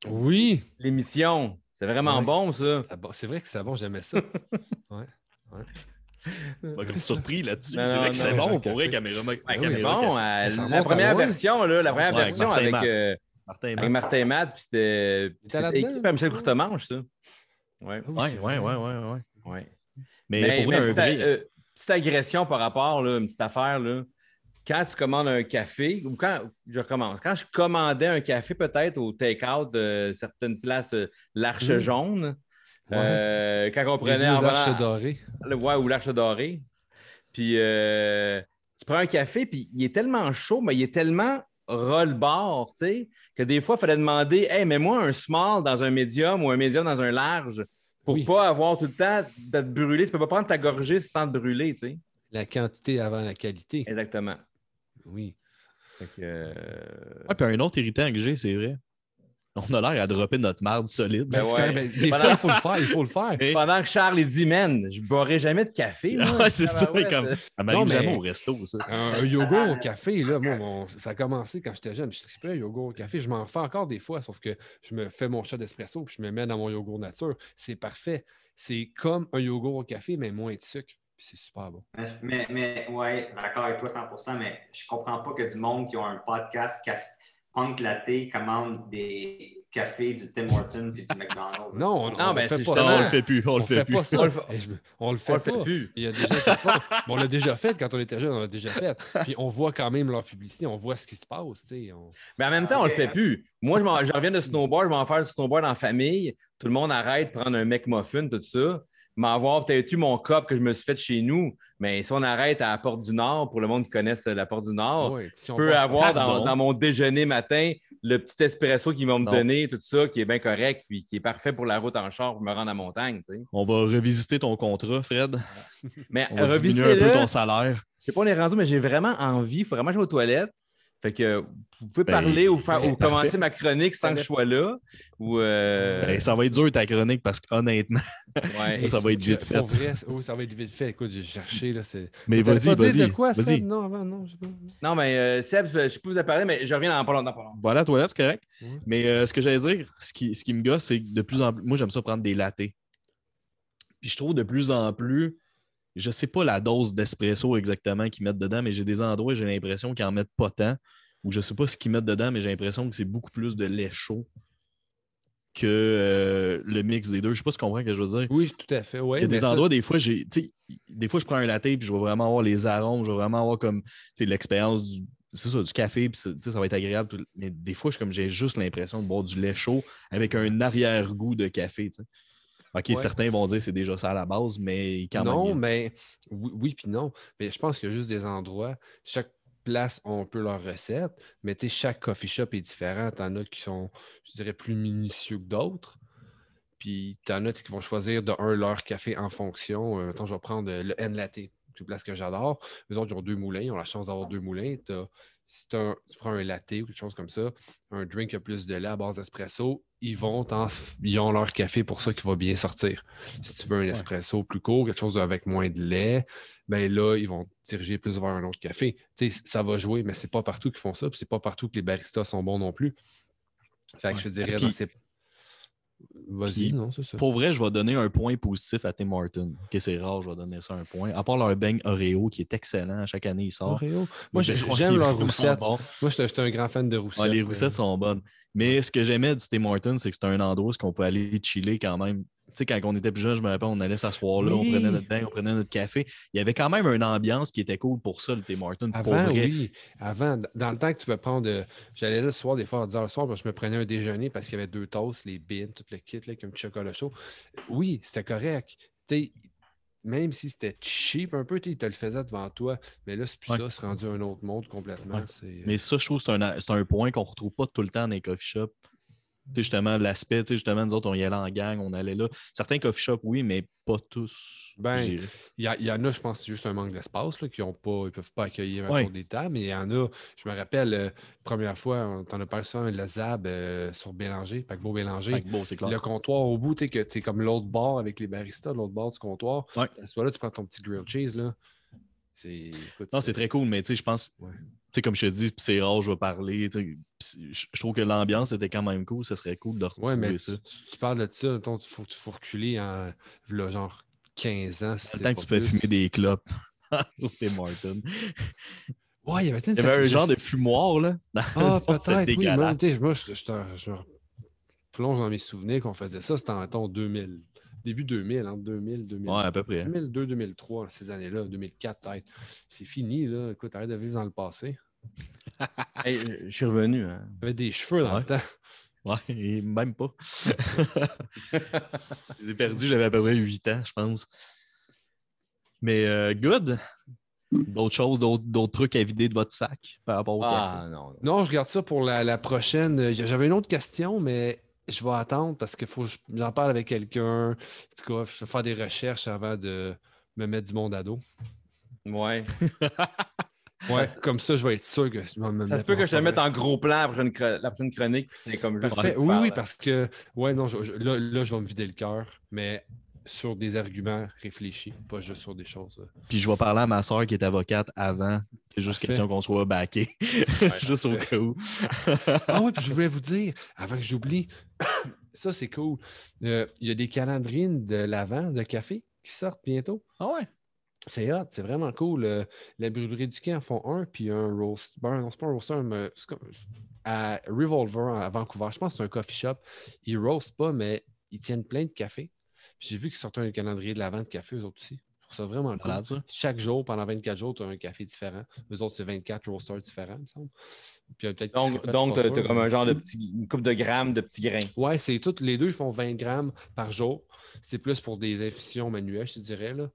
oui, L'émission, c'est vraiment Ouais. bon, ça. C'est vrai que c'est bon, j'aimais ça. C'est pas comme surpris là-dessus. C'est vrai que c'était bon pour vrai, café. caméra. Ouais, oui, c'est caméra- bon. Euh, la première version, là, la première Ouais, version Martin avec, Matt. euh, Martin avec Matt. Puis c'était écrit par Michel. Courtemanche, ça. Ouais. Ah oui, Ouais, c'est ouais, vrai. ouais, ouais, ouais. ouais. Mais, Mais, pour mais vrai, un petite, vrai. euh, petite agression par rapport, là, une petite affaire, là. quand tu commandes un café, ou quand, je recommence, quand je commandais un café peut-être au take-out de certaines places de l'Arche Mm. Jaune, Ouais. euh, quand on prenait dorées. le ouais, ou l'Arche Dorée, puis euh, tu prends un café, puis il est tellement chaud, mais il est tellement roll-bar, tu sais, que des fois, il fallait demander Hey, mets-moi un small dans un médium ou un médium dans un large pour Oui. pas avoir tout le temps d'être brûlé. Tu peux pas prendre ta gorgée sans te brûler, tu sais. La quantité avant la qualité. Exactement. Oui. Fait que, euh, Ouais, puis un autre irritant que j'ai, c'est vrai. On a l'air à dropper notre marde solide. Ben ouais. ben, des Pendant- fois, il faut le faire. Il faut le faire. Et- Pendant que Charles il dit, man, je boirai jamais de café. Ouais, c'est ça, Tabarouette. comme- Ça Non, m'arrive mais- jamais au resto, ça. Un, un yogourt au café, là, moi, mon- ça a commencé quand j'étais jeune. Je tripais un yogourt au café. Je m'en fais encore des fois, sauf que je me fais mon shot d'espresso puis je me mets dans mon yogourt nature. C'est parfait. C'est comme un yogourt au café, mais moins de sucre. Puis c'est super bon. Mais, mais ouais, d'accord avec toi 100%, mais je comprends pas que du monde qui a un podcast caf- Punk Latte commande des café du Tim Hortons puis du McDonald's. Non, on, Non, on ben, le fait pas justement- on le fait plus. On, On le fait, plus. pas ça. On le fait- je- On le On fait plus. Il y a des gens qui le font. Mais on l'a déjà fait quand on était jeune, on l'a déjà fait. Puis on voit quand même leur publicité, on voit ce qui se passe. Mais en même temps, on le fait plus. Moi, je, reviens de snowboard, je vais en faire du snowboard en famille. Tout le monde arrête de prendre un McMuffin, tout ça. M'avoir peut-être eu mon cop que je me suis fait chez nous. Mais si on arrête à la Porte du Nord, pour le monde qui connaisse la Porte du Nord, si je on peux avoir dans, mon déjeuner matin le petit espresso qu'ils vont me Non. donner, tout ça, qui est bien correct, puis qui est parfait pour la route en char pour me rendre à montagne. tu sais. On va revisiter ton contrat, Fred. Mais On va diminuer un peu ton salaire. Je sais pas, on est rendu, mais j'ai vraiment envie. Il faut vraiment jouer aux toilettes. Fait que vous pouvez Ben, parler ou, faire, ben, ou commencer ma chronique sans que je sois là. Ou euh, Ben, ça va être dur ta chronique parce qu'honnêtement, ouais. ça va être vite fait. Vrai, oui, ça va être vite fait. Écoute, j'ai cherché. Là, c'est... Mais vas-y, vas-y. de quoi. Seb? Non, avant, non. je sais pas. Non, mais euh, Seb, je sais pas vous parler, mais je reviens dans pas longtemps. Pas longtemps. Voilà, toi, c'est correct. Mais euh, ce que j'allais dire, ce qui, ce qui me gosse, c'est que de plus en plus, moi, j'aime ça prendre des lattés. Puis je trouve de plus en plus, je sais pas la dose d'espresso exactement qu'ils mettent dedans, mais j'ai des endroits où j'ai l'impression qu'ils en mettent pas tant, ou je sais pas ce qu'ils mettent dedans, mais j'ai l'impression que c'est beaucoup plus de lait chaud que euh, le mix des deux. Je sais pas si tu comprends ce que je veux dire. Oui, tout à fait. Ouais, Il y a des ça- endroits, des fois, j'ai, des fois, je prends un latte puis je vais vraiment avoir les arômes, je vais vraiment avoir comme l'expérience du, c'est ça, du café, puis ça va être agréable. tout- mais des fois, j'ai juste l'impression de boire du lait chaud avec un arrière-goût de café. OK, Ouais. certains vont dire que c'est déjà ça à la base, mais quand non, même. mais oui, oui puis non. Mais je pense qu'il y a juste des endroits. Chaque place a un peu leur recette, mais tu sais, chaque coffee shop est différent. T'en as qui sont, je dirais, plus minutieux que d'autres. Puis t'en as qui vont choisir de un leur café en fonction. Euh, mettons, je vais prendre le N Latte, une place que j'adore. Les autres, ils ont deux moulins, ils ont la chance d'avoir deux moulins. T'as- si un- tu prends un latte ou quelque chose comme ça, un drink qui a plus de lait à base d'espresso, ils vont ils ont leur café pour ça qui va bien sortir. Si tu veux un espresso plus court, quelque chose avec moins de lait, ben là, ils vont te diriger plus vers un autre café. Tu sais, ça va jouer, mais c'est pas partout qu'ils font ça, puis c'est pas partout que les baristas sont bons non plus. Fait que Ouais. je dirais Puis- dans ces. Vas-y, puis, non, c'est ça. Pour vrai, je vais donner un point positif à Tim Hortons. Ok, c'est rare, je vais donner ça un point. À part leur beigne Oreo qui est excellent, chaque année il sort. Oreo? Moi, j'aime leur roussette. bon. Moi, j'étais j'étais un grand fan de roussette. Ouais, les euh, roussettes sont bonnes. Mais ce que j'aimais du Tim Hortons, c'est que c'était un endroit où on peut aller chiller quand même. Sais, quand on était plus jeune, je me rappelle, on allait s'asseoir là, on prenait notre bain, on prenait notre café. Il y avait quand même une ambiance qui était cool pour ça, le Tim pour Avant, vrai. oui. Avant, dans le temps que tu peux prendre. euh, J'allais là le soir, des fois, à 10 h le soir, parce que je me prenais un déjeuner parce qu'il y avait deux toasts, les bins, tout le kit, là, un petit chocolat chaud. Oui, c'était correct. Tu sais, même si c'était cheap un peu, tu te le faisait devant toi. Mais là, c'est plus Ouais. ça, c'est rendu un autre monde complètement. Ouais. euh, Mais ça, je trouve que c'est un, c'est un point qu'on ne retrouve pas tout le temps dans les coffee shops. Justement, l'aspect, justement, nous autres, on y allait en gang, on allait là. Certains coffee shops, oui, mais pas tous. Ben. Il y, y en a, je pense, c'est juste un manque d'espace, là, qui ont pas, ils peuvent pas accueillir Ouais. des tables. Mais il y en a, je me rappelle, euh, première fois, on t'en a parlé ça, le Zab euh, sur Bélanger, Paquebot Bélanger. C'est clair. Le comptoir au bout, tu sais, que tu comme l'autre bord avec les baristas, l'autre bord du comptoir. Ouais. À ce moment-là, tu prends ton petit grilled cheese, là. C'est. écoute, Non, c'est très cool, mais tu sais, je pense, Ouais. Sais, comme je te dis, c'est rare, je vais parler. Je trouve que l'ambiance était quand même cool. Ce serait cool de retrouver Ouais, mais ça. tu, parles de ça, il faut, faut reculer en genre 15 ans. si que tu fais plus. fumer des clopes Tim Hortons. Ouais, il y avait une Il y avait un genre de fumoir, là? Ah, peut-être, oui. Moi, je, je, je me plonge dans mes souvenirs qu'on faisait ça. C'était en mettons, 2000. Début 2000, entre 2000, 2000. Ouais, à peu près. 2002, 2003, ces années-là, 2004 peut-être. C'est fini, là. Écoute, arrête de vivre dans le passé. Hey, je- suis revenu. hein. J'avais des cheveux dans Ouais. le temps. Ouais, et même pas. je les ai perdus, j'avais à peu près 8 ans, je pense. Mais euh, good. D'autres choses, d'autres d'autres trucs à vider de votre sac par rapport au Ah, café. non. non. Non, je garde ça pour la, la prochaine. J'avais une autre question, mais je vais attendre parce qu'il faut que je- j'en parle avec quelqu'un. En tout cas, je vais faire des recherches avant de me mettre du monde à dos. Ouais. Ouais, comme ça, je vais être sûr que je vais me Ça se peut que je te mette en gros plan après une la prochaine chronique. comme. Parfait. Oui, oui, parce que ouais, non, je- je- là, là, je vais me vider le cœur, mais sur des arguments réfléchis, pas juste sur des choses. euh. Puis je vais parler à ma soeur qui est avocate avant. C'est juste Parfait. question qu'on soit backé. juste au cas où. Ah oui, puis je voulais vous dire, avant que j'oublie, ça c'est cool. Euh, Il y a des calendriers de l'avant de café qui sortent bientôt. ah ouais? C'est hot, c'est vraiment cool. Euh, la brûlerie du quai en font un, puis un roast. Ben, non, c'est pas un roaster, mais c'est comme à Revolver à Vancouver. Je pense que c'est un coffee shop. Ils roastent pas, mais ils tiennent plein de café. Puis J'ai vu qu'ils sortaient un calendrier de la vente de café, eux autres aussi. Je trouve ça vraiment cool. Ça. Chaque jour, pendant 24 jours, tu as un café différent. Eux autres, c'est 24 roasters différents, il me semble. Puis, peut-être Donc, tu as, comme un genre de petit, une coupe de grammes de petits grains. Ouais, c'est tout. Les deux, ils font 20 grammes par jour. C'est plus pour des infusions manuelles, je te dirais, là,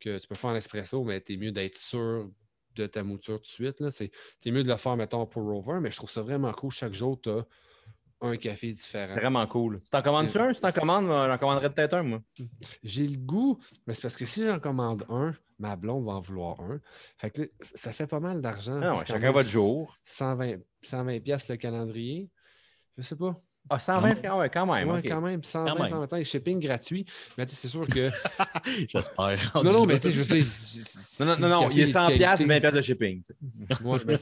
que tu peux faire en espresso, mais tu es mieux d'être sûr de ta mouture tout de suite. c'est mieux de le faire, mettons, pour Rover, mais je trouve ça vraiment cool. Chaque jour, tu as un café différent. Vraiment cool. Tu t'en commandes-tu un? Si t'en commandes, moi, j'en commanderais peut-être un, moi. J'ai le goût, mais c'est parce que si j'en commande un, ma blonde va en vouloir un. Fait que là, ça fait pas mal d'argent. Ah non, quand chacun votre jour. 120, 120 piastres le calendrier. Je sais pas. Ah, 120, quand ouais, quand même. ouais, ok. quand même. 120, Quand même. 125, shipping gratuit. Mais tu sais, c'est sûr que. J'espère. non, non, mais tu sais, je veux dire. Non, non, non, non, il est de 100 qualité- piastres, 20 piastres de shipping. Ouais, mais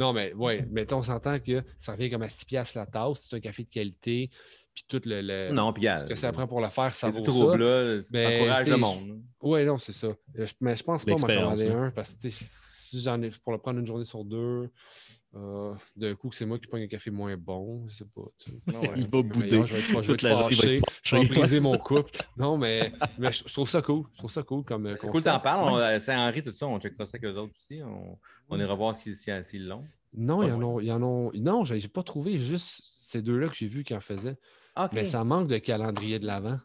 non, mais ouais, mais tu sais, on s'entend que ça revient comme à 6 piastres la tasse. C'est un café de qualité. Puis tout le, le- Non, puis ce que ça prend pour le faire, ça vaut trouble, ça. là. Mais, Encourage le monde. Oui, non, c'est ça. Euh, je- Mais je pense pas m'en commander un parce que tu sais, si j'en ai pour le prendre une journée sur deux, euh, d'un coup que c'est moi qui prends un café moins bon, je sais pas. tu sais. Non, ouais. Il va bouder. Je vais être, je vais être fâché, je vais briser mon couple. Non, mais, mais je, je trouve ça cool. Je trouve ça cool comme euh, C'est cool, t'en parles. Euh, Saint-Henri, tout ça, on checkera ça avec eux autres aussi. On, on ira voir s'ils si, s'ils l'ont. Non, Ah il y en ont, il y en ont- Non, j'ai pas trouvé juste ces deux-là que j'ai vus qui en faisaient. Mais ça manque de calendrier de l'avant.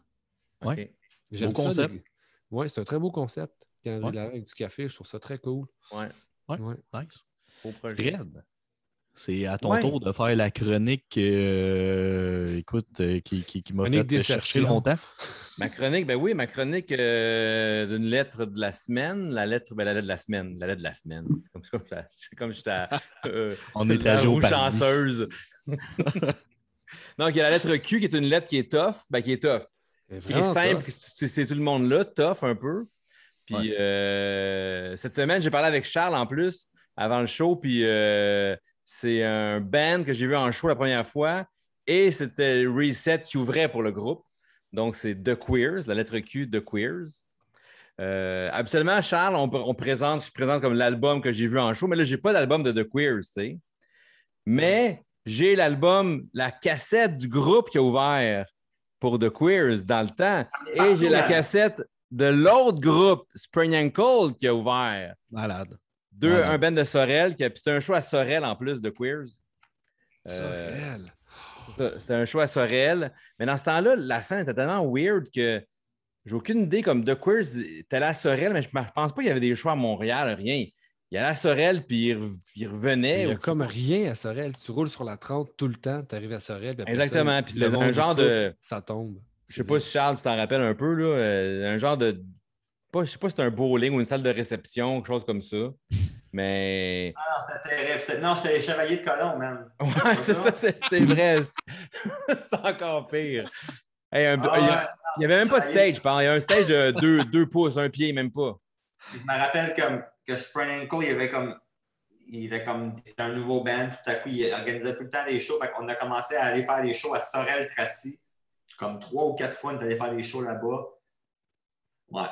J'aime Beau ça, concept. des- Ouais, c'est un très beau concept. Calendrier Ouais. de l'avant avec du café, je trouve ça très cool. Ouais. Ouais. Ouais. Nice. Beau projet. Red. C'est à ton Ouais. tour de faire la chronique, euh, écoute, euh, qui, qui, qui m'a fait déception. chercher longtemps. Ma chronique, ben oui, ma chronique euh, d'une lettre de la semaine. La lettre, ben la lettre de la semaine. La lettre de la semaine. C'est comme, c'est comme, c'est comme j'étais à, euh, On est la à roue chanceuse. Donc, il y a la lettre Q qui est une lettre qui est tough, ben, qui est tough. C'est qui est simple, c'est c'est tout le monde là, tough un peu. Puis Ouais. euh, cette semaine, j'ai parlé avec Charles en plus avant le show, puis euh, c'est un band que j'ai vu en show la première fois et c'était Reset qui ouvrait pour le groupe. Donc c'est The Queers, la lettre Q de Queers. Euh, habituellement, Charles, on, on présente, je présente comme l'album que j'ai vu en show, mais là, j'ai pas d'album de The Queers, tu sais. Mais j'ai l'album, la cassette du groupe qui a ouvert pour The Queers dans le temps. Et j'ai la cassette de l'autre groupe, Spring and Cold, qui a ouvert. Malade. Deux, Ouais. un band de Sorel, qui a- puis c'était un show à Sorel en plus de Queers. Euh, Sorel. c'est C'était un show à Sorel. Mais dans ce temps-là, la scène était tellement weird que j'ai aucune idée. Comme The Queers était allé à Sorel, mais je ne pense pas qu'il y avait des shows à Montréal, rien. Il allait à Sorel, puis il, il revenait. Il n'y a comme rien à Sorel. Tu roules sur la 30 tout le temps, tu arrives à Sorel. puis après ça, Exactement. Puis monde un genre coupe, de. Ça tombe. Je sais pas si Charles, tu t'en rappelles un peu, là, euh, un genre de. Pas, je sais pas si c'est un bowling ou une salle de réception, quelque chose comme ça. Mais. Ah non, c'était terrible. C'était- Non, c'était les Chevaliers de Colomb, man. Ouais, c'est ça, c'est c'est vrai. C'est encore pire. Hey, un- Ah il a- n'y avait même pas de stage, par- il y a un stage de deux, deux pouces, un pied, même pas. Je me rappelle comme, que Spring il avait comme. Il était comme un nouveau band. Tout à coup, il organisait tout le temps des shows. Fait qu'on a commencé à aller faire des shows à Sorel-Tracy. Comme trois ou quatre fois, on est allé faire des shows là-bas. Ouais.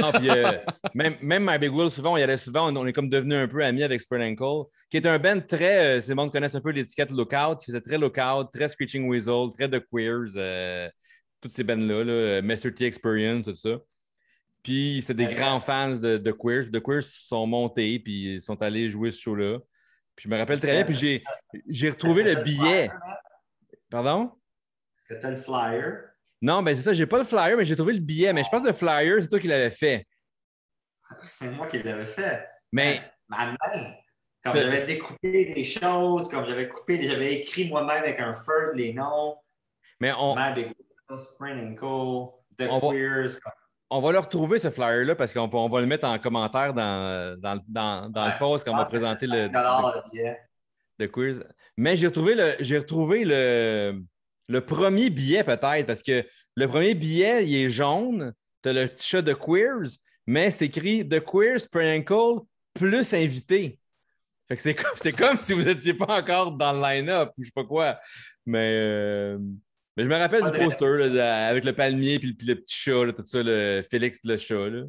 Non, puis, euh, même, même My Big Will, souvent, on y allait souvent, on, on est comme devenu un peu amis avec Spread Ankle, qui est un band très, euh, si le monde connaît un peu l'étiquette Lookout, qui faisait très Lookout, très Screeching Weasel, très The Queers, euh, toutes ces bands-là, là, euh, Master T Experience, tout ça. Puis c'était des Ouais. grands fans de, de Queers. The Queers sont montés, puis ils sont allés jouer ce show-là. Puis je me rappelle très bien, puis j'ai, j'ai retrouvé le billet. Pardon? Est-ce que tu as le flyer? Non, ben c'est ça, j'ai pas le flyer, mais j'ai trouvé le billet. Mais je pense que le flyer, c'est toi qui l'avais fait. C'est moi qui l'avais fait. Mais Ma main. Comme De- j'avais découpé des choses, comme j'avais coupé, j'avais écrit moi-même avec un feu les noms. mais on, Spring Ankle, The On va- Queers. On va le retrouver, ce flyer-là, parce qu'on on va le mettre en commentaire dans, dans, dans, dans Ouais. le post quand on va que présenter le, 5 le billet. le quiz. Mais j'ai retrouvé le, j'ai retrouvé le, le premier billet, peut-être, parce que le premier billet, il est jaune. Tu as le petit chat de Queers, mais c'est écrit The Queers Sprinkle plus invité. Fait que c'est comme, c'est comme si vous n'étiez pas encore dans le line-up ou je sais pas quoi. Mais, euh, mais je me rappelle Ah, du de- poster là, avec le palmier puis, puis le petit chat, là, tout ça, le Félix le chat. Là.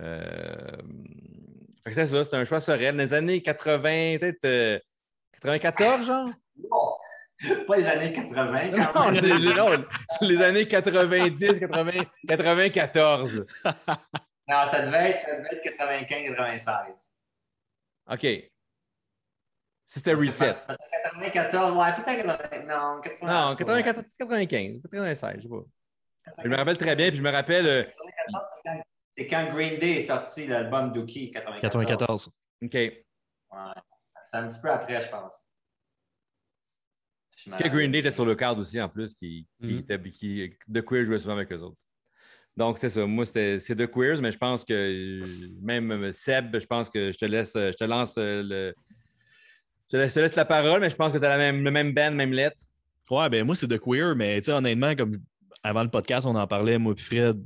Euh, fait que c'est ça, c'est un choix serein. Dans les années 80, peut-être euh, 94, genre? Non, pas les années 80 Non, quand même. les, non, les années 90, 80, 94. Non, ça devait être, ça devait être 95-96. OK. Si c'était reset. Peut-être 94, ouais, peut-être 80. Non, 80. Non, 94, 95, 96, je sais pas. Je me rappelle très bien, puis je me rappelle. euh, 94, c'est quand- C'est quand Green Day est sorti l'album Dookie, 94. 94. OK. Ouais. C'est un petit peu après, je pense. Que Green Day était sur le cadre aussi, en plus, qui, qui Mhm. était, qui, The Queers jouait souvent avec eux autres. Donc, c'est ça. Moi, c'était- c'est The Queers, mais je pense que même euh, Seb, je pense que je te laisse, euh, je te lance euh, le. Je te laisse, je te laisse la parole, mais je pense que tu as la même, le même band, même lettre. Ouais, ben moi, c'est de queer, mais tu sais, honnêtement, comme avant le podcast, on en parlait, moi puis Fred,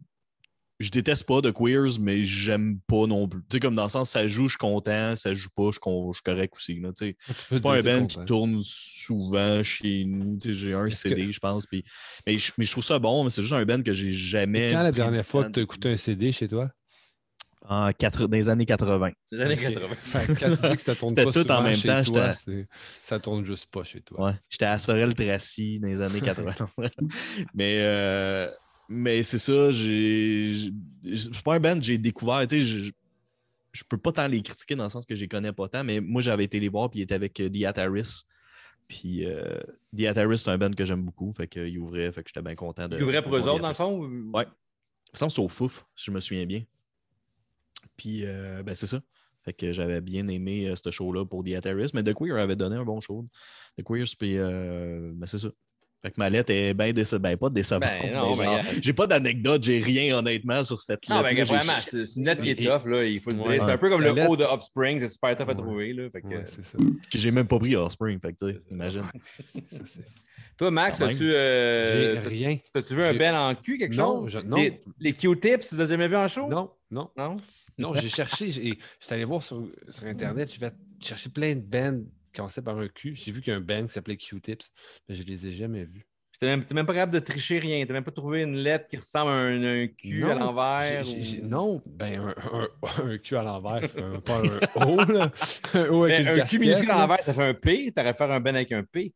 je déteste pas de queers, mais j'aime pas non plus. Tu sais, comme dans le sens, ça joue, je suis content, ça joue pas, je suis correct aussi. C'est pas un band qui tourne souvent chez nous. Tu sais, J'ai un CD, je pense. Puis... Mais, je, mais je trouve ça bon, mais c'est juste un band que j'ai jamais. Quand la dernière fois que tu as écouté un CD chez toi? En quatre- Dans les années 80. Les années Ok. 80. Fait que quand tu dis que ça tourne C'était pas tout en même chez temps, toi, ça tourne juste pas chez toi. Ouais. J'étais à Sorel-Tracy dans les années 80. mais euh, mais c'est ça, j'ai. C'est pas un band j'ai découvert. Tu sais, je, je peux pas tant les critiquer dans le sens que je les connais pas tant, mais moi, j'avais été les voir, puis ils étaient avec euh, The Ataris. Puis euh, The Ataris, c'est un band que j'aime beaucoup. Fait qu'ils ouvraient, fait que j'étais bien content de. Ils ouvraient pour eux autres, dans le fond? ou- Ouais. Ça c'est au Fouf, si je me souviens bien. Puis, euh, ben, c'est ça. Fait que j'avais bien aimé euh, ce show-là pour The Ataris, mais The Queer avait donné un bon show. The Queer, puis, euh, ben, c'est ça. Fait que ma lettre est bien décevante. Ben, pas décevante. Ben, non, genre, euh, j'ai pas d'anecdote, j'ai rien honnêtement sur cette Non, lettre. ben, vraiment, c'est c'est une lettre qui est tough, là, il faut le dire. C'est un peu comme le lettre- haut de Offspring, c'est super tough à trouver. Là, fait que- Ouais, c'est ça. que j'ai même pas pris Offspring. Fait que, tu imagine. Toi, Max, as-tu euh, J'ai rien. as-tu vu un bel en cul, quelque Non, chose? je- non. Les, les Q-tips, tu as jamais vu en show? Non, non, Non? non, j'ai cherché. j'ai- J'étais allé voir sur, sur Internet, je vais chercher plein de bands qui commençaient par un Q. J'ai vu qu'il y a un band qui s'appelait Q-Tips, mais je les ai jamais vus. T'es même, t'es même pas capable de tricher rien. T'as même pas trouvé une lettre qui ressemble à un, un cul à l'envers. Ou- Non, ben un, un, un cul à l'envers, c'est pas un O, là. Un O avec une un casquette, minuscule à l'envers, ça fait un P. T'aurais pu faire un ben avec un P.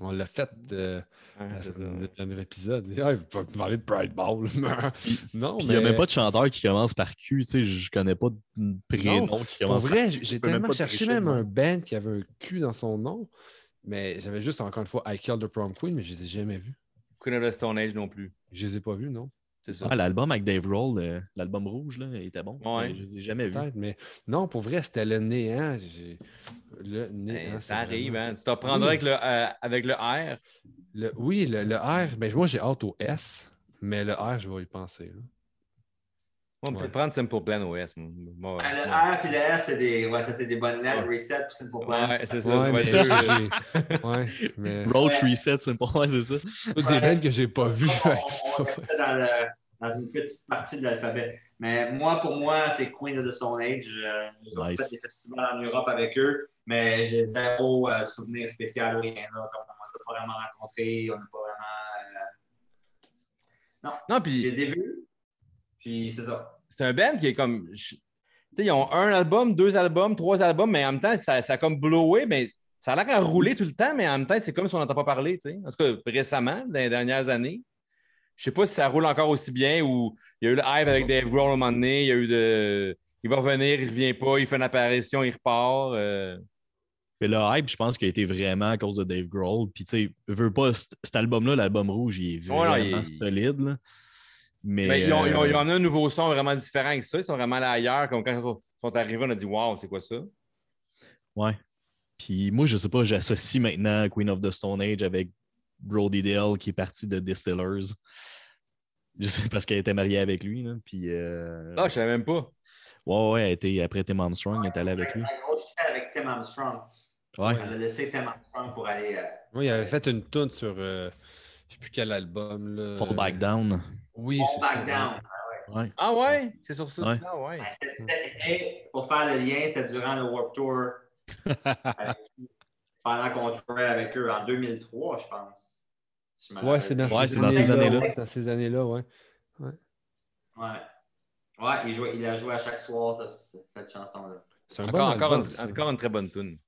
On l'a fait euh, Ouais, à c'est ça. le dernier épisode. Ah, il va me parler de Pride Ball. non, Puis il n'y a même pas de chanteur qui commence par Q. Tu sais, je connais pas de prénom qui commence vrai, par Q. j'ai même tellement cherché même un band qui avait un Q dans son nom, mais j'avais juste encore une fois I Killed the Prom Queen, mais je les ai jamais vus. Queen of the Stone Age non plus. Je les ai pas vus, non? C'est ça. Ah, l'album avec Dave Roll, euh, l'album rouge, là, il était bon. Ouais. mais Je les ai jamais mais non, pour vrai, c'était le néant. J'ai- Le néant. Ben, ça arrive, vraiment- hein. Tu t'en prendras Oui. avec, le, euh, avec le R. Le- oui, le, le R, ben, moi j'ai hâte au S, mais le R, je vais y penser. là. On peut Ouais. prendre Simple Plan OS. moi. Moi, Ah, ouais. Le R puis le S, c'est des, ouais, ça, c'est des bonnes lettres. Reset, puis pour plan. Ouais, c'est ça. Ouais, mais mais Ouais. Reset, c'est pas ouais, c'est ça. des bands que j'ai pas vues. On, on restait dans, le- dans une petite partie de l'alphabet. Mais moi, pour moi, c'est Queen of the Stone Age. Euh, Nice. fait des festivals en Europe avec eux, mais j'ai zéro euh, souvenir spécial ou rien. Là, comme on ne s'est pas vraiment rencontrés, on n'a pas vraiment. Non, euh, Je puis les ai vus, puis c'est ça. c'est un band qui est comme. je- Tu sais, ils ont un album, deux albums, trois albums, mais en même temps, ça, ça a comme blowé, mais ça a l'air à rouler tout le temps, mais en même temps, c'est comme si on n'entend pas parler, tu sais. En tout cas, récemment, dans les dernières années. Je sais pas si ça roule encore aussi bien ou il y a eu le hype avec Dave Grohl à un moment donné, il y a eu de. Il va revenir, il revient pas, il fait une apparition, il repart. euh. Mais le hype, je pense qu'il a été vraiment à cause de Dave Grohl. Puis, tu sais, veux pas, cet album-là, l'album rouge, il est Ouais, vraiment il- solide. là. Mais, Mais ils, ont, ils ont- euh, ils ont un nouveau son vraiment différent avec ça. Ils sont vraiment allés ailleurs. Comme quand ils sont, sont arrivés, on a dit Waouh, c'est quoi ça? Ouais. Puis moi, je sais pas, j'associe maintenant Queen of the Stone Age avec Brody Dale qui est parti de Distillers. Je sais parce qu'elle était mariée avec lui. Là. Puis, euh, Ah, je savais même pas. ouais, ouais, elle était, après Tim Armstrong, elle est allée avec lui. Un gros shit avec Tim Armstrong. Ouais. Elle a laissé Tim Armstrong pour aller. euh, Moi, il avait fait une tune sur. euh, je sais plus quel album. Là. Fall Back Down. Oui, Fall Back ça. Down. Ouais. Ah ouais? C'est sur ça? Ouais. Ah ouais. Et pour faire le lien, c'était durant le Warp Tour pendant qu'on jouait avec eux en 2003, je pense. Si je Ouais, c'est dans, Ouais, ces c'est dans ces années-là. dans ces années-là, ouais. Ouais. Ouais, il, jouait- il a joué à chaque soir ça, cette chanson-là. C'est un Encore, bon encore, album, une, encore une très bonne tune.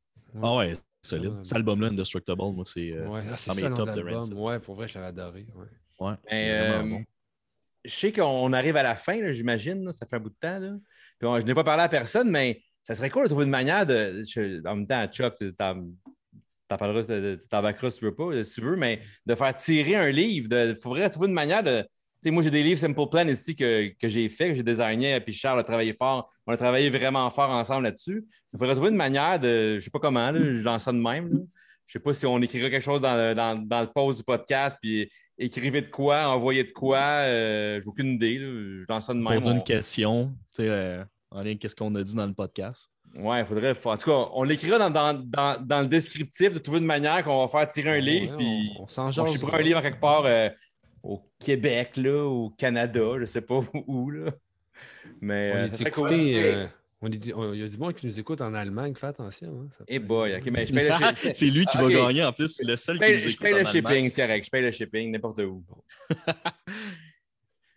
Ah ouais, solide. Ouais. Cet album-là, Indestructible, moi, c'est. euh, Ouais, ah, dans mes tops de. Rancid. Ouais, pour vrai, je l'avais adoré. ouais. Ouais, euh, bon. Je sais qu'on arrive à la fin, là, j'imagine. Ça fait un bout de temps. Là. Puis on- je n'ai pas parlé à personne, mais ça serait cool de trouver une manière de. je- en même temps, Chuck, t'embarqueras si tu veux pas, euh, si tu veux, mais de faire tirer un livre. Il faudrait trouver une manière de. Tu sais, moi, j'ai des livres Simple Plan ici que, que j'ai fait, que j'ai designé, puis Charles a travaillé fort. On a travaillé vraiment fort ensemble là-dessus. Il faudrait trouver une manière de. Je ne sais pas comment, là, je lance ça de même. là. Je sais pas si on écrirait quelque chose dans le, dans, dans le post du podcast, puis écrivez de quoi, envoyez de quoi. euh, j'ai aucune idée. là. Je lance ça de même. Poser On- une question, tu sais, euh, en lien avec ce qu'on a dit dans le podcast. Ouais, il faudrait. En tout cas, on l'écrira dans, dans, dans, dans le descriptif de trouver une manière qu'on va faire tirer un Ouais, livre, on- puis on s'en on jase. chiffrera un livre à quelque part euh, au Québec, là, au Canada, je sais pas où, là. Mais On euh, est cool. euh, on est- on- Il y a du monde qui nous écoute en Allemagne, fais attention. hein, ça Eh peut- boy, ok, mais je paye le, shi- c'est lui qui va gagner en plus. C'est le seul je qui paye, nous je écoute paye en le Allemagne. shipping, c'est correct. Je paye le shipping n'importe où.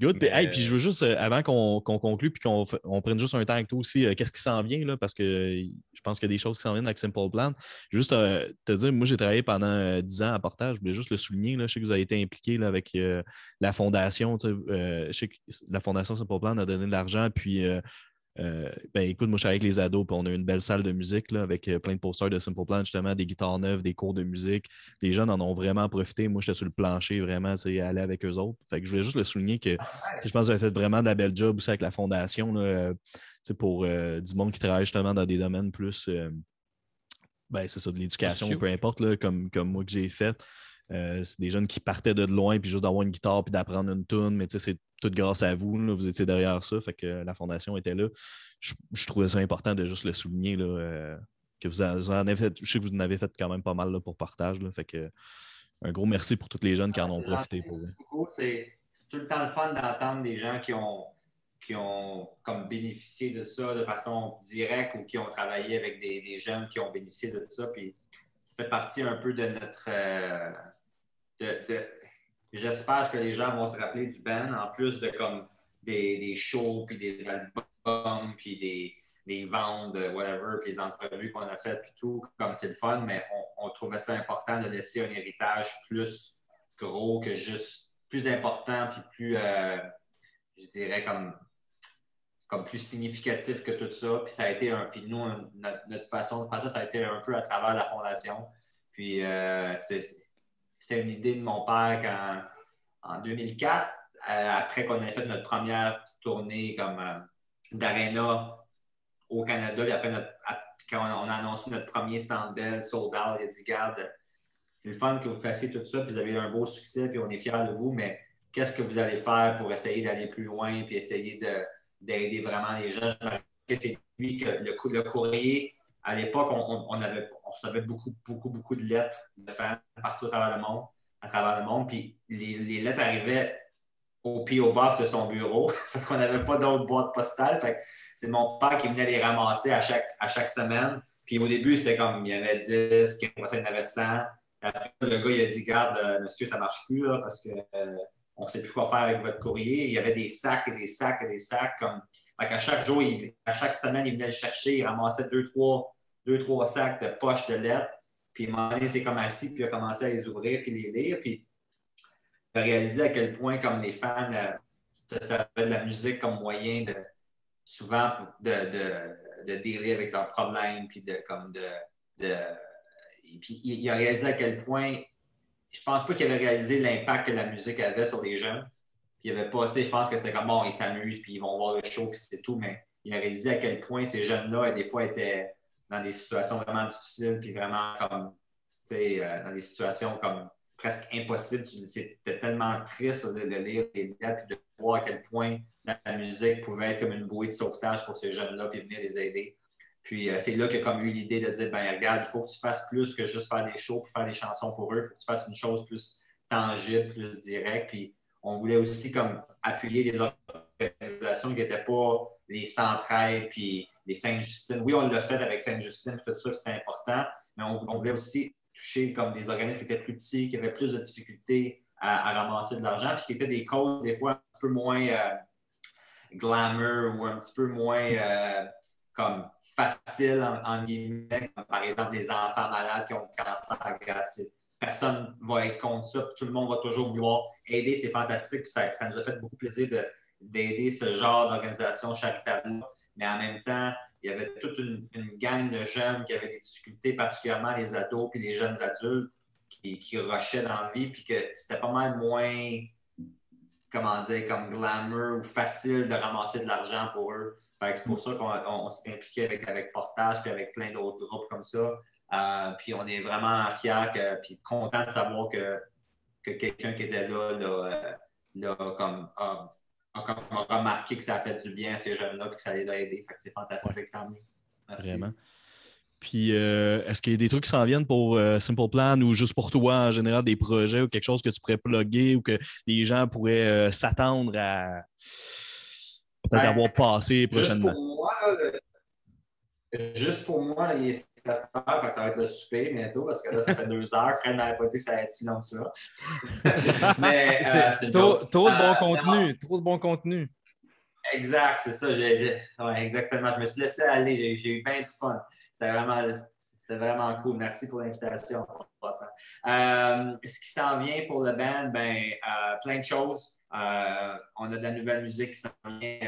Good. Puis, Mais- hey, puis je veux juste, euh, avant qu'on qu'on conclue puis qu'on on prenne juste un temps avec toi aussi, euh, qu'est-ce qui s'en vient, là, parce que euh, je pense qu'il y a des choses qui s'en viennent avec Simple Plan. Juste euh, te dire, moi, j'ai travaillé pendant euh, 10 ans à Portage. Je voulais juste le souligner. Là, je sais que vous avez été impliqué là, avec euh, la fondation. tu sais, euh, je sais que la fondation Simple Plan a donné de l'argent. Puis, euh, ben, écoute, moi, je suis avec les ados, puis on a une belle salle de musique là, avec euh, plein de posters de Simple Plan, justement, des guitares neuves, des cours de musique. Les jeunes en ont vraiment profité. Moi, j'étais sur le plancher, vraiment, tu sais, aller avec eux autres. Fait que je voulais juste le souligner que sais, je pense que vous avez fait vraiment de la belle job aussi avec la fondation là, euh, pour euh, du monde qui travaille justement dans des domaines plus, ben, c'est ça, de l'éducation, peu importe, là, comme, comme moi que j'ai fait. Euh, c'est des jeunes qui partaient de loin, puis juste d'avoir une guitare, puis d'apprendre une tune, mais c'est tout grâce à vous. là, vous étiez derrière ça, fait que la fondation était là. Je, je trouvais ça important de juste le souligner, là, euh, que vous, en avez fait. Je sais que vous en avez fait quand même pas mal là, pour partage, là, fait que un gros merci pour tous les jeunes qui en ont profité. Pour. C'est c'est tout le temps le fun d'entendre des gens qui ont, qui ont comme bénéficié de ça de façon directe ou qui ont travaillé avec des, des jeunes qui ont bénéficié de ça. Puis ça fait partie un peu de notre. euh, J'espère que les gens vont se rappeler du band, en plus de comme des, des shows, puis des albums, puis des, des ventes, de whatever, puis les entrevues qu'on a faites, puis tout, comme c'est le fun, mais on, on trouvait ça important de laisser un héritage plus gros que juste plus important, puis plus, euh, je dirais, comme, comme plus significatif que tout ça. Puis ça a été un. Puis nous, notre, façon de faire ça, ça a été un peu à travers la fondation. Puis euh, c'était une idée de mon père quand, en 2004, euh, après qu'on ait fait notre première tournée comme euh, d'aréna au Canada, puis après notre, quand on a annoncé notre premier Bell, sold out, il a dit Garde, c'est le fun que vous fassiez tout ça, puis vous avez eu un beau succès, puis on est fiers de vous, mais qu'est-ce que vous allez faire pour essayer d'aller plus loin, puis essayer de- d'aider vraiment les gens? Je que c'est lui que le, le courrier, à l'époque, on, on- on avait, on recevait beaucoup, beaucoup, beaucoup de lettres de fans partout à travers le monde, à travers le monde, puis les, lettres arrivaient au P.O. Box de son bureau, parce qu'on n'avait pas d'autres boîtes postales. Que c'est mon père qui venait les ramasser à chaque, à chaque semaine. Puis au début, c'était comme il y avait 10, 15, il y en avait 100. Après, le gars, il a dit Garde, euh, monsieur, ça ne marche plus parce qu'on ne sait plus quoi faire avec votre courrier. Il y avait des sacs et des sacs et des sacs. Comme... Fait qu'à chaque jour, à chaque semaine, il venait le chercher, il ramassait deux, trois, deux, trois sacs de poches de lettres. Puis à un il s'est comme assis, puis il a commencé à les ouvrir, puis les lire. Puis il a réalisé à quel point, comme les fans, euh, ça servait de la musique comme moyen de souvent de, de, de avec leurs problèmes, puis de comme de, de et puis il, il a réalisé à quel point je pense pas qu'il avait réalisé l'impact que la musique avait sur les jeunes. Puis il avait pas, tu sais, je pense que c'était comme bon, ils s'amusent, puis ils vont voir le show, puis c'est tout, mais il a réalisé à quel point ces jeunes-là, des fois, étaient dans des situations vraiment difficiles, puis vraiment comme, tu sais, euh, dans des situations comme presque impossibles. C'était tellement triste de, lire les lettres, puis de voir à quel point la musique pouvait être comme une bouée de sauvetage pour ces jeunes-là, puis venir les aider. Puis euh, c'est là qu'il a comme eu l'idée de dire, ben regarde, il faut que tu fasses plus que juste faire des shows, puis faire des chansons pour eux. Il faut que tu fasses une chose plus tangible, plus directe. Puis on voulait aussi comme appuyer des organisations qui n'étaient pas les Centrailles, puis les Sainte-Justine. Oui, on l'a fait avec Sainte-Justine, tout ça, c'était important, mais on, voulait aussi toucher comme des organismes qui étaient plus petits, qui avaient plus de difficultés à, ramasser de l'argent, puis qui étaient des causes des fois un peu moins... euh, glamour ou un petit peu moins euh, comme facile, en, guillemets, par exemple les enfants malades qui ont le cancer. c'est- Personne ne va être contre ça, tout le monde va toujours vouloir aider, c'est fantastique, ça, ça nous a fait beaucoup plaisir de- d'aider ce genre d'organisation charitable mais en même temps, il y avait toute une, gang de jeunes qui avaient des difficultés, particulièrement les ados puis les jeunes adultes qui, qui rushaient dans la vie, puis que c'était pas mal moins, comment dire, comme glamour ou facile de ramasser de l'argent pour eux. C'est pour ça qu'on on- on s'est impliqué avec, avec Portage puis avec plein d'autres groupes comme ça. Euh, puis on est vraiment fiers que, puis content de savoir que, que quelqu'un qui était là, là, euh, là, comme, comme remarqué que ça a fait du bien à ces jeunes-là et que ça les a aidés. Fait que c'est fantastique, tant mieux. Merci. Vraiment. Puis, euh, est-ce qu'il y a des trucs qui s'en viennent pour euh, Simple Plan ou juste pour toi en général, des projets ou quelque chose que tu pourrais plugger ou que les gens pourraient euh, s'attendre à peut-être Ben, avoir passé Juste prochainement? pour moi, le- juste pour moi, il est 7 heures, ça va être le souper bientôt parce que là, ça fait deux heures. Fred m'avait pas dit que ça allait être si long que ça. Mais euh, c'est trop, trop de bon Euh, contenu. Trop de bon contenu. Exact, c'est ça. j'ai- j'ai- ouais, exactement. Je me suis laissé aller. J'ai- eu bien du fun. C'était vraiment, vraiment cool. Merci pour l'invitation. Euh, ce qui s'en vient pour le band, ben, plein de choses. On a de la nouvelle musique qui s'en vient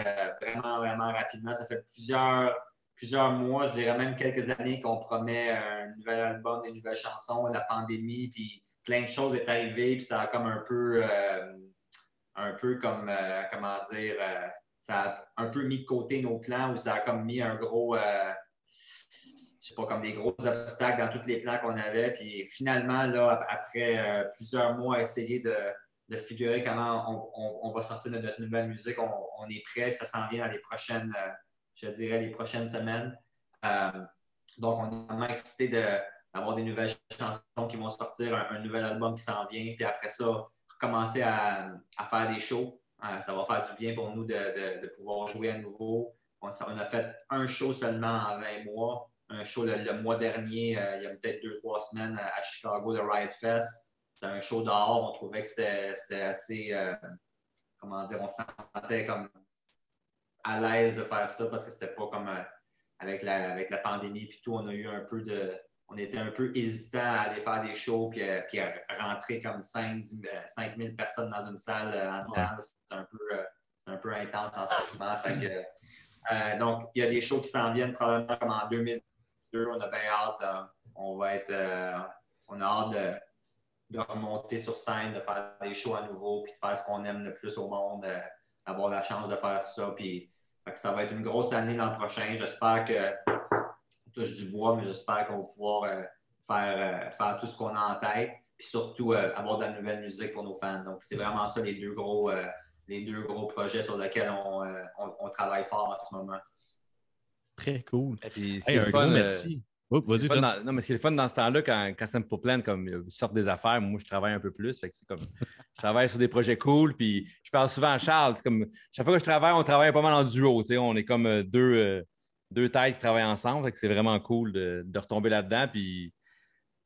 vraiment, vraiment rapidement. Ça fait plusieurs, plusieurs mois, je dirais même quelques années qu'on promet un nouvel album, des nouvelles chansons, la pandémie, puis plein de choses est arrivé, puis ça a comme un peu, euh, un peu comme, euh, comment dire, euh, ça a un peu mis de côté nos plans ou ça a comme mis un gros, je sais pas, comme des gros obstacles dans tous les plans qu'on avait. Puis finalement, là, ap- après plusieurs mois à essayer de, de figurer comment on, va sortir de notre nouvelle musique, on, est prêt, puis ça s'en vient dans les prochaines, je dirais, les prochaines semaines. Euh, donc, on est vraiment excités d'avoir des nouvelles chansons qui vont sortir, un, nouvel album qui s'en vient, puis après ça, recommencer à, faire des shows. Euh, ça va faire du bien pour nous de, pouvoir jouer à nouveau. On, a fait un show seulement en 20 mois, un show le, mois dernier, euh, il y a peut-être deux, trois semaines à, Chicago, le Riot Fest. C'était un show dehors, on trouvait que c'était assez, comment dire, on se sentait comme à l'aise de faire ça parce que c'était pas comme euh, avec, la, avec la pandémie puis tout, on a eu un peu de. On était un peu hésitant à aller faire des shows puis, euh, puis à rentrer comme 5, 10, euh, 5 000 personnes dans une salle euh, en dedans. C'est un, peu, euh, un peu intense en ce moment. Donc, il y a des shows qui s'en viennent probablement comme en 2002. On a bien hâte. on va être. on a hâte de, remonter sur scène, de faire des shows à nouveau, puis de faire ce qu'on aime le plus au monde, d'avoir la chance de faire ça. Puis, ça va être une grosse année l'an prochain. J'espère que on touche du bois, mais j'espère qu'on va pouvoir euh, faire, euh, faire tout ce qu'on a en tête, puis surtout euh, avoir de la nouvelle musique pour nos fans. Donc, c'est vraiment ça les deux gros, euh, les deux gros projets sur lesquels on, euh, on- on travaille fort en ce moment. Très cool. Et puis, Hey, un gros euh, merci. Oh, Vas-y, dans- non, mais ce qui est le fun dans ce temps-là, quand, quand Simple Plan comme, euh, sortent des affaires, moi, je travaille un peu plus. Fait que c'est comme, je travaille sur des projets cool, puis je parle souvent à Charles. c'est Comme, chaque fois que je travaille, on travaille pas mal en duo. tu sais, On est comme euh, deux, euh, deux têtes qui travaillent ensemble. Fait que c'est vraiment cool de, de retomber là-dedans. Puis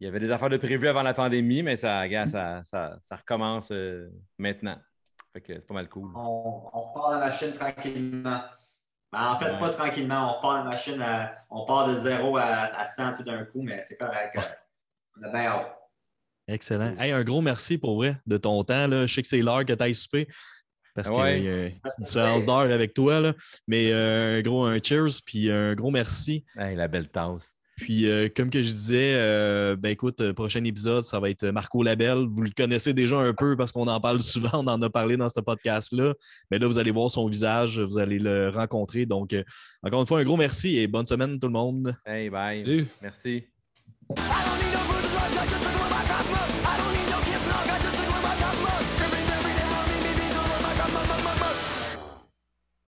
il y avait des affaires de prévues avant la pandémie, mais ça, gars, ça, ça, ça recommence euh, maintenant. Fait que c'est pas mal cool. On, on repart la machine tranquillement. Ben, en fait, Ouais. pas tranquillement. On repart la machine, à- on part de 0 à, à 100 tout d'un coup, mais c'est correct. euh, On a bien hâte. Excellent. Hey, un gros merci pour vrai de ton temps. Là. Je sais que c'est l'heure que tu ailles souper parce Ouais. qu'il y a une petite différence d'heure avec toi. Là. Mais euh, un gros un cheers, puis un gros merci. Hey, la belle tasse. Puis, euh, comme que je disais, euh, ben écoute, euh, prochain épisode, ça va être Marco Labelle. Vous le connaissez déjà un peu parce qu'on en parle souvent, on en a parlé dans ce podcast-là. Mais là, vous allez voir son visage, vous allez le rencontrer. Donc, euh, encore une fois, un gros merci et bonne semaine tout le monde. Hey, bye. Salut. Merci.